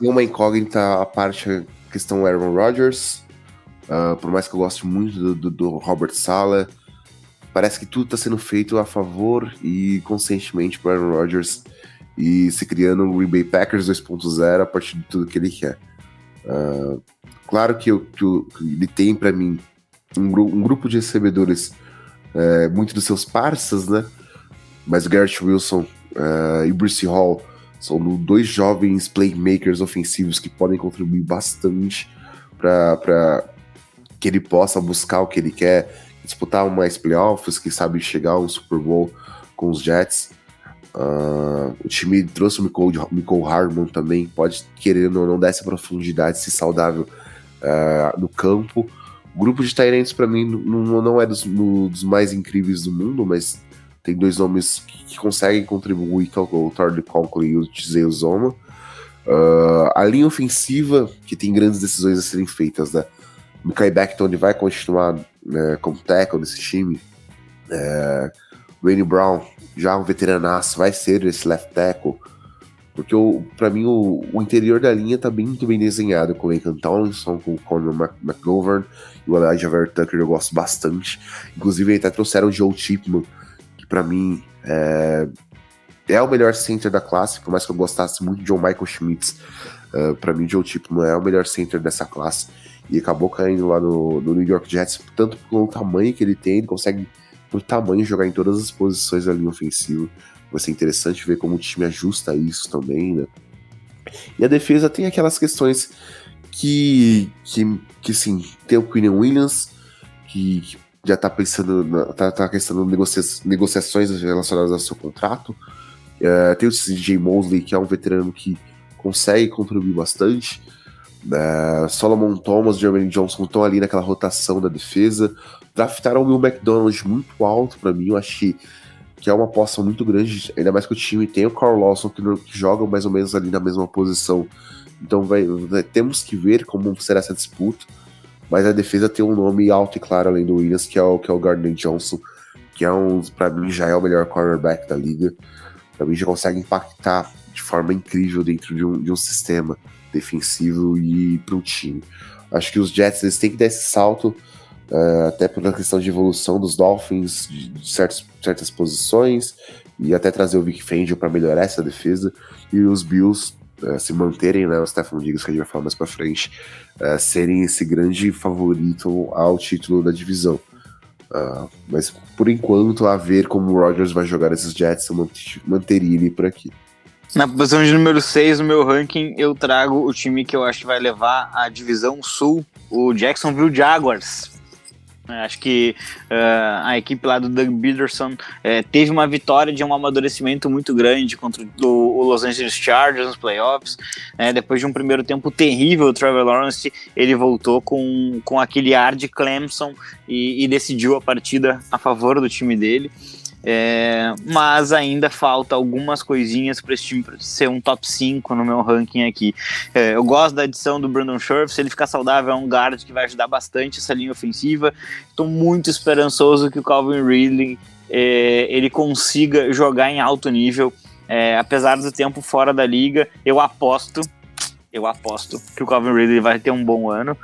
tem uma incógnita a parte questão Aaron Rodgers. Uh, por mais que eu goste muito do, do, do Robert Sala, parece que tudo está sendo feito a favor e conscientemente para Aaron Rodgers e se criando um Green Bay Packers 2.0 a partir de tudo que ele quer. Uh, claro que, eu, que, eu, que ele tem para mim um, um, grupo de recebedores é, muito dos seus parças, né? Mas Garrett Wilson uh, e Bruce Hall são dois jovens playmakers ofensivos que podem contribuir bastante para que ele possa buscar o que ele quer, disputar mais playoffs, que sabe chegar a um Super Bowl com os Jets. Uh, o time trouxe o Nicole, Harmon também, pode querendo ou não dar essa profundidade, se saudável uh, no campo. O grupo de Tyrants, para mim, não, não é dos, no, dos, mais incríveis do mundo, mas tem dois nomes que, que conseguem contribuir, que é o Thor Conklin e o Tizei Zoma. Uh, a linha ofensiva, que tem grandes decisões a serem feitas, né? Mikai Beckton vai continuar né, como tackle nesse time. É, Wayne Brown, já um veteranaço, vai ser esse left tackle. Porque para mim o, o, interior da linha tá bem, muito bem desenhado com o Laken Tomlinson, com o Conor McGovern e o Elijah Ver Tucker, eu gosto bastante. Inclusive, até trouxeram o Joe Chipman, que para mim é, é, o melhor center da classe, por mais que eu gostasse muito de John Michael Schmitz. Uh, para mim, Joe Chipman é o melhor center dessa classe. E acabou caindo lá no, no New York Jets, tanto pelo tamanho que ele tem, ele consegue, por tamanho, jogar em todas as posições da linha ofensiva. Vai ser interessante ver como o time ajusta isso também, né? E a defesa tem aquelas questões que, que, que sim, tem o Queen Williams, que, já tá pensando, na, tá, tá questão negocia negociações relacionadas ao seu contrato. Uh, tem o CJ Mosley, que é um veterano que consegue contribuir bastante. Uh, Solomon Thomas, Jeremy Johnson estão ali naquela rotação da defesa. Draftaram o Will McDonald muito alto para mim. Eu achei que é uma aposta muito grande, ainda mais que o time tem o Carl Lawson que, que joga mais ou menos ali na mesma posição. Então vai, vai, temos que ver como será essa disputa. Mas a defesa tem um nome alto e claro além do Williams, que é o, que é o Gardner Johnson, que é um, para mim já é o melhor cornerback da liga. Para mim já consegue impactar de forma incrível dentro de um, de um sistema defensivo e para o time. Acho que os Jets eles têm que dar esse salto uh, até pela questão de evolução dos Dolphins, de, certos, certas posições, e até trazer o Vic Fangio para melhorar essa defesa, e os Bills uh, se manterem, né, o Stefan Diggs, que a gente vai falar mais para frente, uh, serem esse grande favorito ao título da divisão. Uh, mas por enquanto, a ver como o Rodgers vai jogar esses Jets, eu manteria ele por aqui.
Na posição de número 6 no meu ranking, eu trago o time que eu acho que vai levar a divisão sul, o Jacksonville Jaguars. É, acho que uh, a equipe lá do Doug Peterson uh, teve uma vitória de um amadurecimento muito grande contra o, o Los Angeles Chargers nos playoffs. Depois de um primeiro tempo terrível, o Trevor Lawrence ele voltou com, com aquele ar de Clemson e, e decidiu a partida a favor do time dele. É, mas ainda falta algumas coisinhas para esse time ser um top 5 no meu ranking aqui. É, eu gosto da adição do Brandon Scherf, se ele ficar saudável, é um guard que vai ajudar bastante essa linha ofensiva. Estou muito esperançoso que o Calvin Ridley é, ele consiga jogar em alto nível. É, apesar do tempo fora da liga, eu aposto eu aposto que o Calvin Ridley vai ter um bom ano.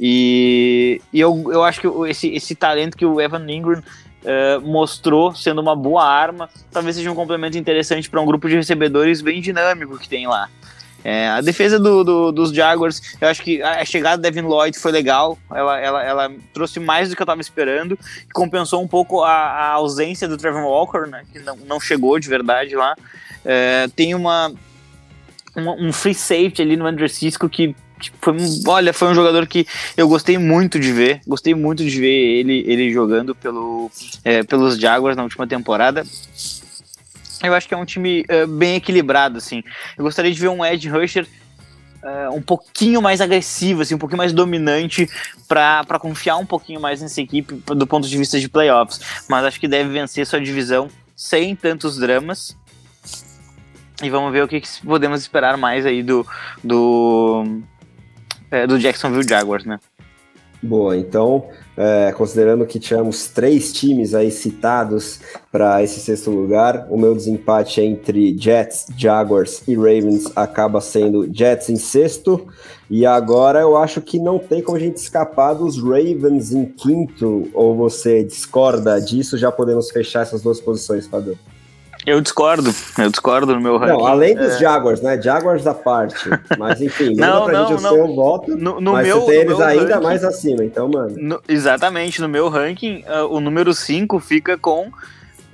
E, e eu, eu acho que esse, esse talento que o Evan Ingram uh, mostrou sendo uma boa arma, talvez seja um complemento interessante para um grupo de recebedores bem dinâmico que tem lá. É, a defesa do, do, dos Jaguars, eu acho que a chegada da Devin Lloyd foi legal. Ela, ela, ela trouxe mais do que eu estava esperando. Compensou um pouco a, a, ausência do Trevor Walker, né, que não, não chegou de verdade lá. É, tem uma, uma, um free safety ali no Andrew Cisco que foi, olha, foi um jogador que eu gostei muito de ver. Gostei muito de ver ele, ele jogando pelo, é, pelos Jaguars na última temporada. Eu acho que é um time uh, bem equilibrado, assim. Eu gostaria de ver um edge rusher uh, um pouquinho mais agressivo, assim, um pouquinho mais dominante para confiar um pouquinho mais nessa equipe do ponto de vista de playoffs. Mas acho que deve vencer sua divisão sem tantos dramas. E vamos ver o que, que podemos esperar mais aí do, do, é, do Jacksonville Jaguars, né?
Boa, então, é, considerando que tínhamos três times aí citados para esse sexto lugar, o meu desempate entre Jets, Jaguars e Ravens acaba sendo Jets em sexto. E agora eu acho que não tem como a gente escapar dos Ravens em quinto. Ou você discorda disso? Já podemos fechar essas duas posições, Fábio?
Eu discordo, eu discordo no meu ranking. Não,
além dos é... Jaguars, né? Jaguars da parte. Mas enfim, não, pra não, gente não. o seu voto. No, no mas meu, você tem eles ainda ranking, mais acima, então, mano.
No, exatamente, no meu ranking, uh, o número 5 fica com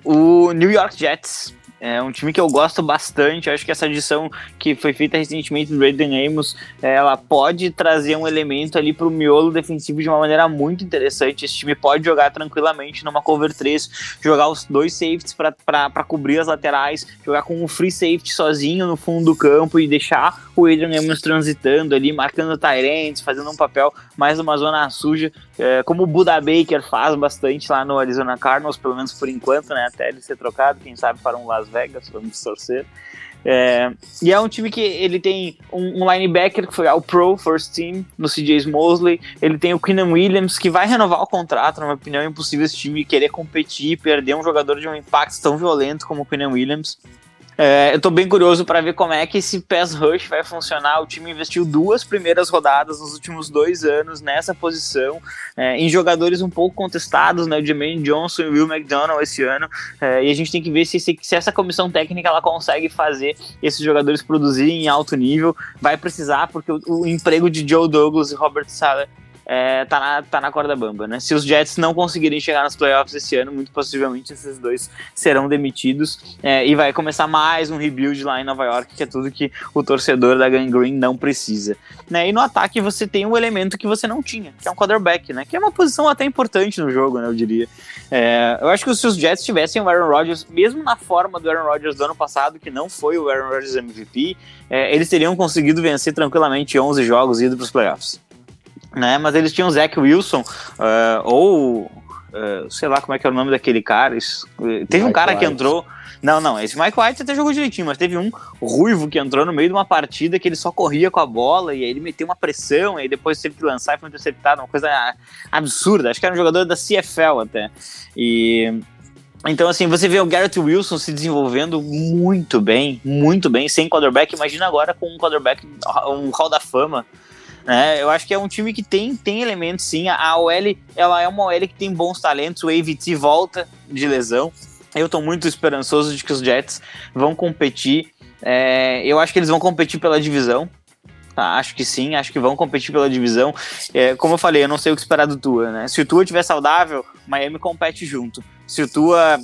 o New York Jets. É um time que eu gosto bastante. Acho que essa adição que foi feita recentemente do Raiden Amos, ela pode trazer um elemento ali para o miolo defensivo de uma maneira muito interessante. Esse time pode jogar tranquilamente numa cover 3, jogar os dois safeties para cobrir as laterais, jogar com um free safety sozinho no fundo do campo e deixar o Adrian Amos transitando ali, marcando Tyrants, fazendo um papel mais numa zona suja, é, como o Buda Baker faz bastante lá no Arizona Cardinals, pelo menos por enquanto, né? Até ele ser trocado, quem sabe para um Las Vegas, vamos torcer. É, e é um time que ele tem um, um linebacker que foi ao Pro First Team no CJ Mosley. Ele tem o Quinnan Williams que vai renovar o contrato. Na minha opinião, é impossível esse time querer competir perder um jogador de um impacto tão violento como o Quinnan Williams. É, eu tô bem curioso para ver como é que esse pass rush vai funcionar. O time investiu duas primeiras rodadas nos últimos dois anos nessa posição, é, em jogadores um pouco contestados, né? O Jermaine Johnson e o Will McDonald esse ano. É, e a gente tem que ver se, se, se, essa comissão técnica ela consegue fazer esses jogadores produzirem em alto nível. Vai precisar, porque o, o emprego de Joe Douglas e Robert Sala é, tá, na, tá na corda bamba, né? Se os Jets não conseguirem chegar nos playoffs esse ano, muito possivelmente esses dois serão demitidos é, e vai começar mais um rebuild lá em Nova York, que é tudo que o torcedor da Gang Green não precisa. Né? E no ataque você tem um elemento que você não tinha, que é um quarterback, né? Que é uma posição até importante no jogo, né? Eu diria. É, eu acho que se os Jets tivessem o Aaron Rodgers, mesmo na forma do Aaron Rodgers do ano passado, que não foi o Aaron Rodgers MVP, é, eles teriam conseguido vencer tranquilamente 11 jogos e ido para os playoffs né? Mas eles tinham o Zach Wilson, uh, ou uh, sei lá como é que é o nome daquele cara. Isso, teve Mike um cara White. que entrou. Não, não, esse Mike White até jogou direitinho, mas teve um ruivo que entrou no meio de uma partida que ele só corria com a bola e aí ele meteu uma pressão e aí depois teve que lançar e foi interceptado, uma coisa absurda. Acho que era um jogador da CFL até. E então, assim, você vê o Garrett Wilson se desenvolvendo muito bem, muito bem, sem quarterback. Imagina agora com um quarterback, um hall da fama né? Eu acho que é um time que tem, tem elementos, sim. A OL ela é uma OL que tem bons talentos. O AVT volta de lesão. Eu estou muito esperançoso de que os Jets vão competir. É, eu acho que eles vão competir pela divisão. Tá? Acho que sim, acho que vão competir pela divisão. É, como eu falei, eu não sei o que esperar do Tua. Né? Se o Tua estiver saudável, Miami compete junto. Se o Tua,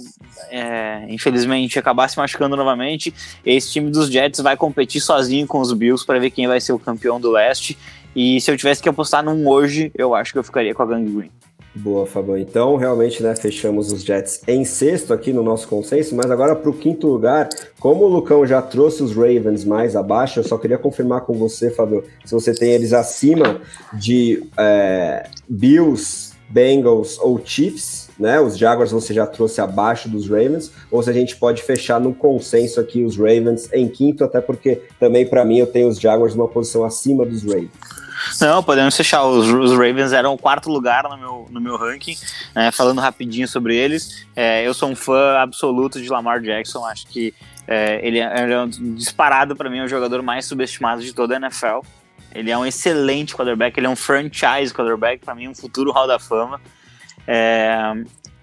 é, infelizmente, acabar se machucando novamente, esse time dos Jets vai competir sozinho com os Bills para ver quem vai ser o campeão do leste. E se eu tivesse que apostar num hoje, eu acho que eu ficaria com a Gang Green.
Boa, Fabão. Então, realmente, né, fechamos os Jets em sexto aqui no nosso consenso, mas agora para o quinto lugar, como o Lucão já trouxe os Ravens mais abaixo, eu só queria confirmar com você, Fabio, se você tem eles acima de é, Bills, Bengals ou Chiefs, né? Os Jaguars você já trouxe abaixo dos Ravens, ou se a gente pode fechar no consenso aqui os Ravens em quinto, até porque também para mim eu tenho os Jaguars numa posição acima dos Ravens.
Não, podemos fechar. Os, os, Ravens eram o quarto lugar no meu, no meu ranking. Né, falando rapidinho sobre eles, é, eu sou um fã absoluto de Lamar Jackson. Acho que é, ele, é, ele, é, um disparado para mim, é o jogador mais subestimado de toda a NFL. Ele é um excelente quarterback, ele é um franchise quarterback, para mim, um futuro Hall da Fama. É,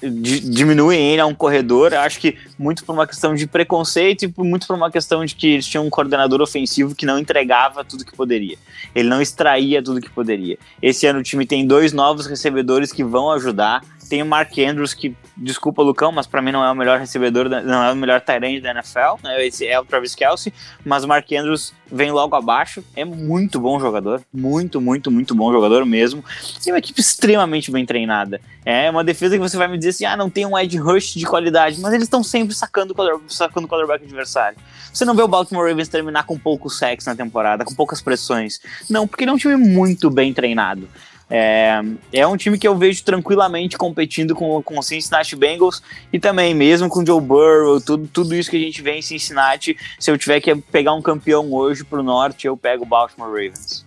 diminuem ele a um corredor, acho que muito por uma questão de preconceito e muito por uma questão de que eles tinham um coordenador ofensivo que não entregava tudo que poderia. Ele não extraía tudo que poderia. Esse ano o time tem dois novos recebedores que vão ajudar. Tem o Mark Andrews, que, desculpa, Lucão, mas para mim não é o melhor recebedor, não é o melhor tight da NFL, né? Esse é o Travis Kelsey, mas o Mark Andrews vem logo abaixo. É muito bom jogador, muito, muito, muito bom jogador mesmo. E uma equipe extremamente bem treinada. É uma defesa que você vai me dizer assim: ah, não tem um edge rush de qualidade, mas eles estão sempre sacando o quarterback adversário. Você não vê o Baltimore Ravens terminar com pouco sexo na temporada, com poucas pressões. Não, porque ele é um time muito bem treinado. É, é um time que eu vejo tranquilamente competindo com, com o Cincinnati Bengals e também mesmo com o Joe Burrow, tudo, tudo isso que a gente vê em Cincinnati. Se eu tiver que pegar um campeão hoje pro norte, eu pego o Baltimore Ravens.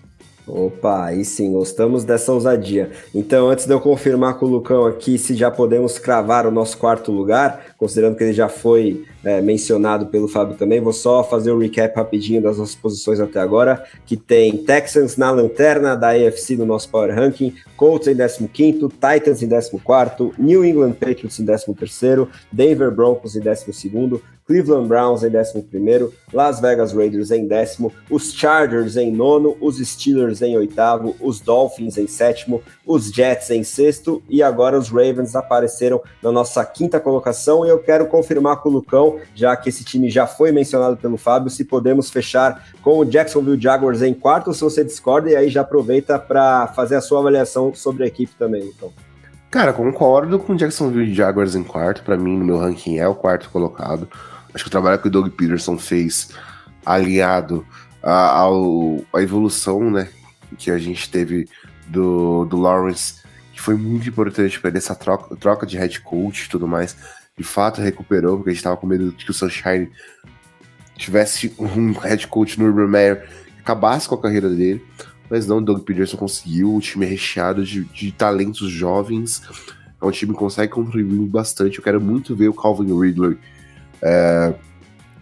Opa, aí sim, gostamos dessa ousadia. Então, antes de eu confirmar com o Lucão aqui se já podemos cravar o nosso quarto lugar, considerando que ele já foi é, mencionado pelo Fábio também, vou só fazer o um recap rapidinho das nossas posições até agora, que tem Texans na lanterna da AFC no nosso Power Ranking, Colts em 15º, Titans em 14º, New England Patriots em 13º, Denver Broncos em 12º, Cleveland Browns em 11, Las Vegas Raiders em décimo, os Chargers em nono, os Steelers em oitavo, os Dolphins em sétimo, os Jets em sexto e agora os Ravens apareceram na nossa quinta colocação. E eu quero confirmar com o Lucão, já que esse time já foi mencionado pelo Fábio, se podemos fechar com o Jacksonville Jaguars em quarto, se você discorda, e aí já aproveita para fazer a sua avaliação sobre a equipe também, Lucão.
Cara, concordo com o Jacksonville Jaguars em quarto. Para mim, no meu ranking, é o quarto colocado. Acho que o trabalho que o Doug Peterson fez, aliado à, ao, à evolução né, que a gente teve do, do Lawrence, que foi muito importante para ele, essa troca, troca de head coach e tudo mais, de fato recuperou, porque a gente estava com medo de que o Sunshine tivesse um head coach no Urban Meyer acabasse com a carreira dele. Mas não, Doug Peterson conseguiu. O time é recheado de, de talentos jovens. É um time que consegue contribuir bastante. Eu quero muito ver o Calvin Ridley é,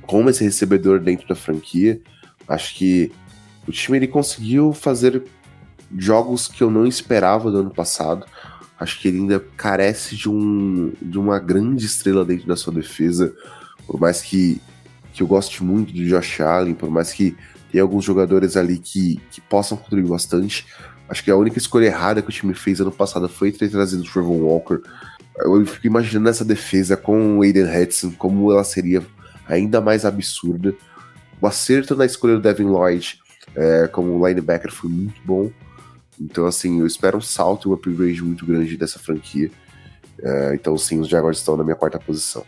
como esse recebedor dentro da franquia. Acho que o time ele conseguiu fazer jogos que eu não esperava do ano passado. Acho que ele ainda carece de, um, de uma grande estrela dentro da sua defesa. Por mais que, que eu goste muito do Josh Allen, por mais que tenha alguns jogadores ali que, que possam contribuir bastante. Acho que a única escolha errada que o time fez ano passado foi ter trazido o Trevor Walker. Eu fico imaginando essa defesa com o Aiden Hudson, como ela seria ainda mais absurda. O acerto na escolha do Devin Lloyd é, como linebacker foi muito bom. Então, assim, eu espero um salto e um upgrade muito grande dessa franquia. É, então, sim, os Jaguars estão na minha quarta posição.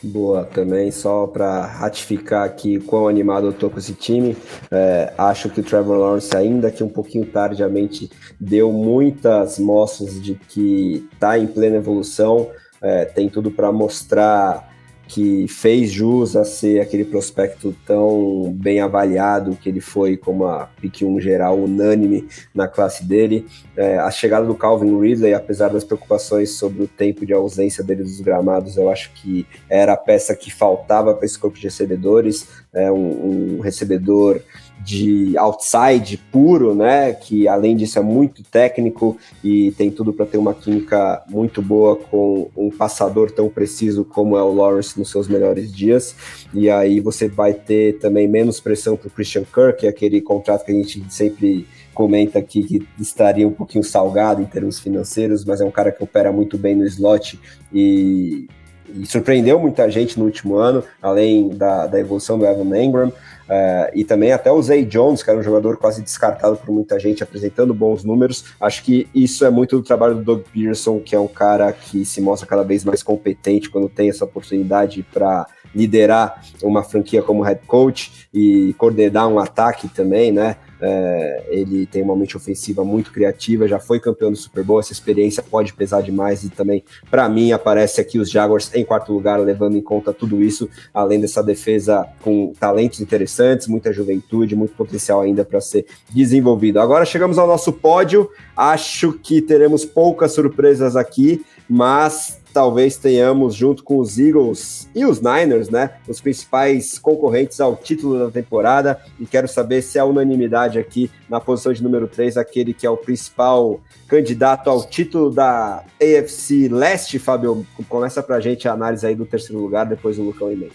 Boa, também só para ratificar aqui quão animado eu tô com esse time. É, acho que o Trevor Lawrence, ainda que um pouquinho tardiamente, deu muitas mostras de que está em plena evolução. É, tem tudo para mostrar que fez jus a ser aquele prospecto tão bem avaliado que ele foi como a pick 1 geral unânime na classe dele. É, a chegada do Calvin Ridley, apesar das preocupações sobre o tempo de ausência dele dos gramados, eu acho que era a peça que faltava para esse corpo de recebedores, é um, um recebedor de outside puro, né? Que além disso é muito técnico e tem tudo para ter uma química muito boa com um passador tão preciso como é o Lawrence nos seus melhores dias. E aí você vai ter também menos pressão para o Christian Kirk, é aquele contrato que a gente sempre comenta aqui que estaria um pouquinho salgado em termos financeiros, mas é um cara que opera muito bem no slot e, e surpreendeu muita gente no último ano, além da, da evolução do Evan Engram. Uh, e também até o Zay Jones, que era um jogador quase descartado por muita gente, apresentando bons números. Acho que isso é muito do trabalho do Doug Pearson, que é um cara que se mostra cada vez mais competente quando tem essa oportunidade para liderar uma franquia como head coach e coordenar um ataque também, né? É, ele tem uma mente ofensiva muito criativa, já foi campeão do Super Bowl, essa experiência pode pesar demais e também, para mim, aparece aqui os Jaguars em quarto lugar, levando em conta tudo isso, além dessa defesa com talentos interessantes, muita juventude, muito potencial ainda para ser desenvolvido. Agora chegamos ao nosso pódio, acho que teremos poucas surpresas aqui, mas talvez tenhamos, junto com os Eagles e os Niners, né, os principais concorrentes ao título da temporada. E quero saber se a unanimidade aqui na posição de número 3, aquele que é o principal candidato ao título da AFC Leste, Fábio. Começa pra gente a análise aí do terceiro lugar, depois o Lucão e meio.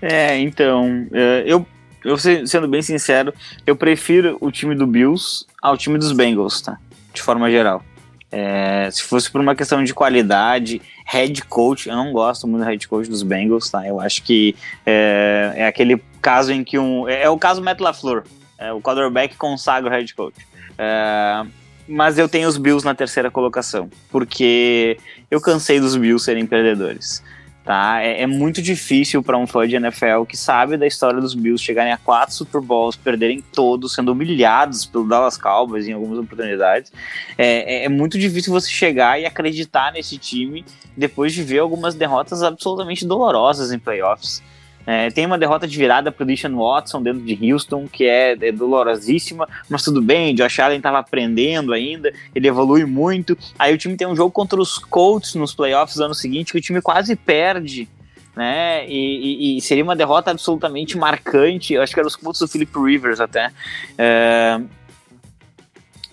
É, então, é, eu, eu sendo bem sincero, eu prefiro o time do Bills ao time dos Bengals, tá? De forma geral. É, se fosse por uma questão de qualidade, head coach, eu não gosto muito do head coach dos Bengals, tá? Eu acho que é, é aquele caso em que um. É, é o caso Matt LaFleur. É, o quarterback consagra o head coach. É, mas eu tenho os Bills na terceira colocação, porque eu cansei dos Bills serem perdedores. Tá? É, é muito difícil para um fã de NFL que sabe da história dos Bills chegarem a quatro Super Bowls, perderem todos, sendo humilhados pelo Dallas Cowboys em algumas oportunidades. É, é, é muito difícil você chegar e acreditar nesse time depois de ver algumas derrotas absolutamente dolorosas em playoffs. É, tem uma derrota de virada para o Deshaun Watson dentro de Houston, que é, é dolorosíssima, mas tudo bem, Josh Allen estava aprendendo ainda, ele evolui muito. Aí o time tem um jogo contra os Colts nos playoffs do ano seguinte, que o time quase perde, né? E, e, e seria uma derrota absolutamente marcante. Eu acho que era os Colts do Philip Rivers até. É...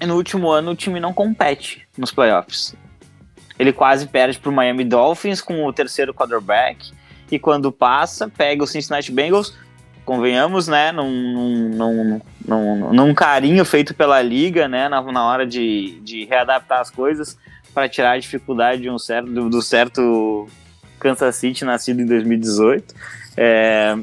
E no último ano o time não compete nos playoffs. Ele quase perde para o Miami Dolphins com o terceiro quarterback e quando passa, pega o Cincinnati Bengals, convenhamos, né, num, num, num, num carinho feito pela liga, né, na, na hora de, de readaptar as coisas para tirar a dificuldade de um certo, do, do, certo Kansas City nascido em 2018. É,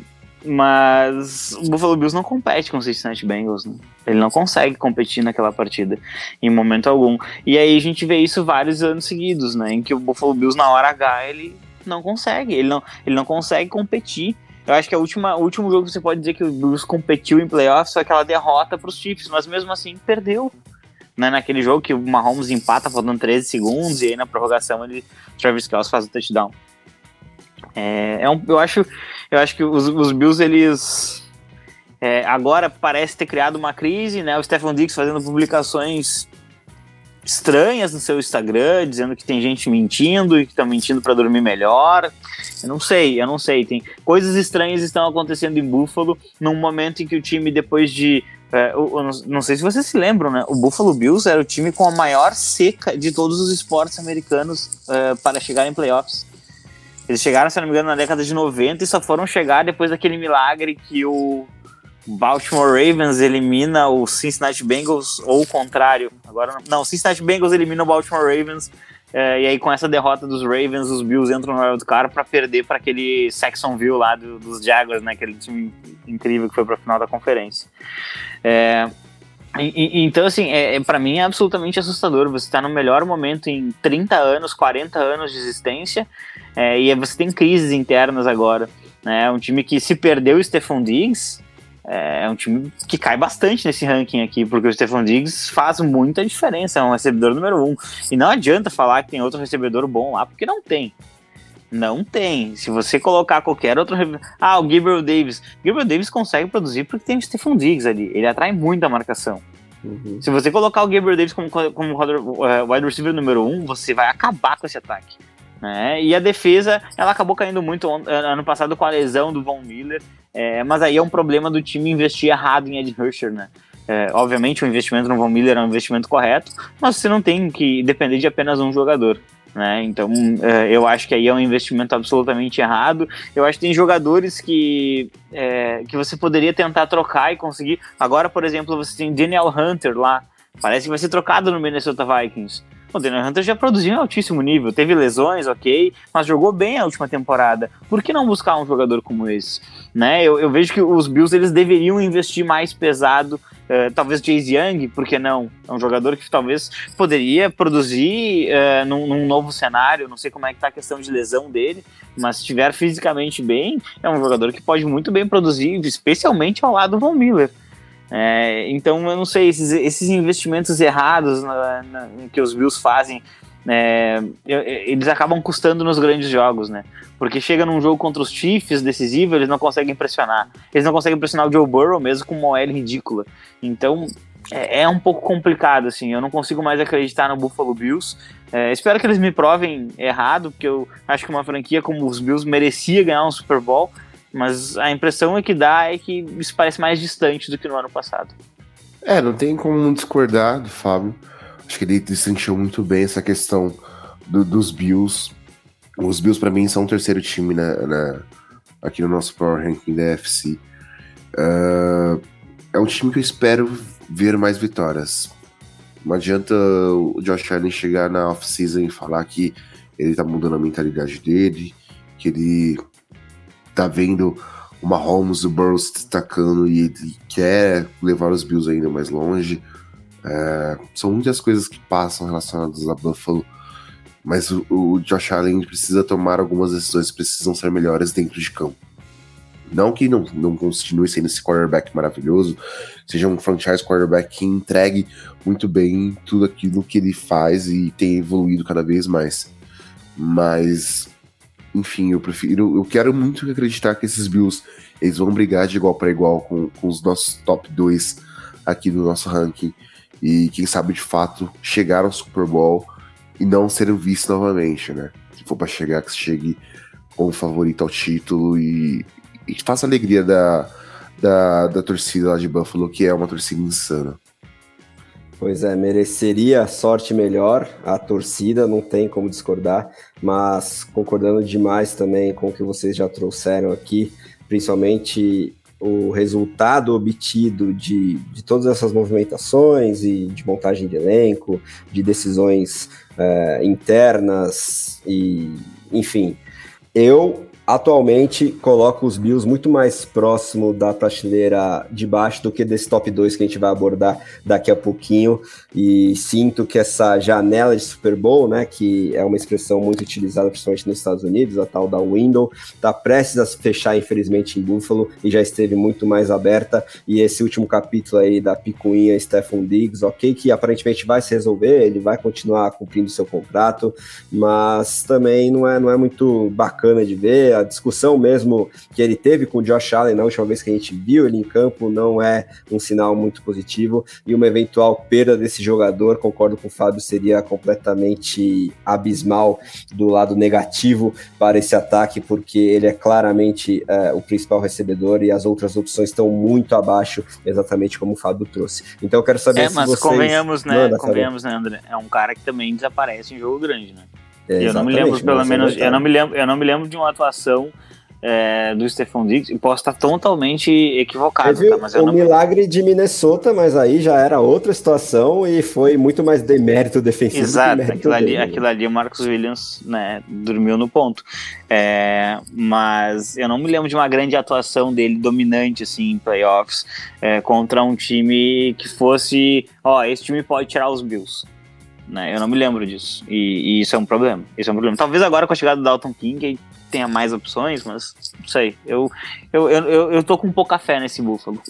mas o Buffalo Bills não compete com o Cincinnati Bengals, né? Ele não consegue competir naquela partida em momento algum. E aí a gente vê isso vários anos seguidos, né? Em que o Buffalo Bills, na hora H, ele não consegue, ele não, ele não consegue competir. Eu acho que a última, o último jogo que você pode dizer que o Bills competiu em playoffs foi aquela derrota para os Chiefs, mas mesmo assim perdeu. Né, naquele jogo que o Mahomes empata faltando 13 segundos e aí na prorrogação ele Travis Kelce faz o touchdown. É, é um, eu acho eu acho que os, os Bills, eles é, agora parece ter criado uma crise, né? O Stefan Diggs fazendo publicações estranhas no seu Instagram, dizendo que tem gente mentindo e que estão mentindo para dormir melhor. Eu não sei, eu não sei. Tem coisas estranhas estão acontecendo em Buffalo num momento em que o time, depois de. É, eu, eu não, não, sei se vocês se lembram, né? O Buffalo Bills era o time com a maior seca de todos os esportes americanos é, para chegar em playoffs. Eles chegaram, se não me engano, na década de 90 e só foram chegar depois daquele milagre que o Baltimore Ravens elimina o Cincinnati Bengals, ou o contrário. Agora não, o Cincinnati Bengals elimina o Baltimore Ravens. É, e aí, com essa derrota dos Ravens, os Bills entram no wild card para perder para aquele Saxonville lá do, dos Jaguars, né? Aquele time incrível que foi para a final da conferência. É, e, e, então, assim, é, é para mim é absolutamente assustador. Você está no melhor momento em 30 anos, 40 anos de existência, é, e você tem crises internas agora. Né? Um time que se perdeu o Stephon Diggs, é, é um time que cai bastante nesse ranking aqui, porque o Stefan Diggs faz muita diferença, é um recebedor número um. E não adianta falar que tem outro recebedor bom lá, porque não tem. Não tem. Se você colocar qualquer outro. Ah, o Gabriel Davis. Gabriel Davis consegue produzir porque tem o Stefan Diggs ali. Ele atrai muita marcação. Uhum. Se você colocar o Gabriel Davis como, como uh, wide receiver número um, você vai acabar com esse ataque. Né? E a defesa, ela acabou caindo muito ano passado com a lesão do Von Miller, é, mas aí é um problema do time investir errado em Ed Hersher, né? É, obviamente o investimento no Von Miller é um investimento correto, mas você não tem que depender de apenas um jogador. Né? Então é, eu acho que aí é um investimento absolutamente errado. Eu acho que tem jogadores que, é, que você poderia tentar trocar e conseguir. Agora, por exemplo, você tem Daniel Hunter lá. Parece que vai ser trocado no Minnesota Vikings. O Daniel Hunter já produziu em altíssimo nível, teve lesões, ok, mas jogou bem a última temporada. Por que não buscar um jogador como esse? Né? Eu, eu vejo que os Bills eles deveriam investir mais pesado Uh, talvez Chase Young, por que não? É um jogador que talvez poderia produzir uh, num, num, novo cenário. Não sei como é que tá a questão de lesão dele, mas se estiver fisicamente bem, é um jogador que pode muito bem produzir, especialmente ao lado do Von Miller. É, então, eu não sei, esses, esses investimentos errados na, na, que os Bills fazem, é, eles acabam custando nos grandes jogos, né? Porque chega num jogo contra os Chiefs decisivo, eles não conseguem pressionar. Eles não conseguem pressionar o Joe Burrow mesmo com uma OL ridícula. Então, é, é, um pouco complicado, assim. Eu não consigo mais acreditar no Buffalo Bills. É, espero que eles me provem errado, porque eu acho que uma franquia como os Bills merecia ganhar um Super Bowl. Mas a impressão é que dá é que isso parece mais distante do que no ano passado.
É, não tem como discordar do Fábio. Acho que ele distinguiu muito bem essa questão do, dos Bills. Os Bills, para mim, são o terceiro time na, na, aqui no nosso Power Ranking da FC. Uh, é um time que eu espero ver mais vitórias. Não adianta o Josh Allen chegar na off-season e falar que ele tá mudando a mentalidade dele, que ele tá vendo uma Holmes do Burrows destacando e ele quer levar os Bills ainda mais longe. É, são muitas coisas que passam relacionadas a Buffalo, mas o, o, Josh Allen precisa tomar algumas decisões que precisam ser melhores dentro de campo. Não que não, não continue sendo esse quarterback maravilhoso, seja um franchise quarterback que entregue muito bem tudo aquilo que ele faz e tem evoluído cada vez mais. Mas enfim, eu prefiro. Eu quero muito acreditar que esses Bills eles vão brigar de igual para igual com, com os nossos top 2 aqui do nosso ranking. E quem sabe de fato chegar ao Super Bowl e não ser vice novamente, né? Se for para chegar, que chegue como favorito ao título e, e faça alegria da, da, da torcida lá de Buffalo, que é uma torcida insana.
Pois é, mereceria sorte melhor a torcida, não tem como discordar, mas concordando demais também com o que vocês já trouxeram aqui, principalmente o resultado obtido de, de todas essas movimentações e de montagem de elenco, de decisões é, internas e, enfim, eu atualmente coloco os Bills muito mais próximo da prateleira de baixo do que desse top 2 que a gente vai abordar daqui a pouquinho. E sinto que essa janela de Super Bowl, né, que é uma expressão muito utilizada principalmente nos Estados Unidos, a tal da window, está prestes a fechar, infelizmente, em Buffalo e já esteve muito mais aberta. E esse último capítulo aí da picuinha Stephon Diggs, ok, que aparentemente vai se resolver, ele vai continuar cumprindo seu contrato, mas também não é, não é muito bacana de ver? A discussão mesmo que ele teve com o Josh Allen na última vez que a gente viu ele em campo não é um sinal muito positivo e uma eventual perda desse jogador, concordo com o Fábio, seria completamente abismal do lado negativo para esse ataque, porque ele é claramente é, o principal recebedor e as outras opções estão muito abaixo, exatamente como o Fábio trouxe. Então eu quero saber é, se
mas
vocês...
convenhamos, né? Manda, convenhamos, né, André? É um cara que também desaparece em jogo grande, né? É, eu não me lembro, pelo menos, eu não me lembro, eu não me lembro de uma atuação é, do Stephon Diggs, e posso estar totalmente equivocado.
Teve tá? mas o não... milagre de Minnesota, mas aí já era outra situação e foi muito mais demérito defensivo.
Exato, aquilo ali, dele. aquilo ali o Marcos Williams né, dormiu no ponto. É, mas eu não me lembro de uma grande atuação dele dominante assim em playoffs é, contra um time que fosse, ó, esse time pode tirar os Bills. Né, eu não me lembro disso. E, e, isso é um problema. Isso é um problema. Talvez agora com a chegada do Dalton King tenha mais opções, mas não sei. Eu, eu, eu, eu tô com pouca fé nesse Buffalo.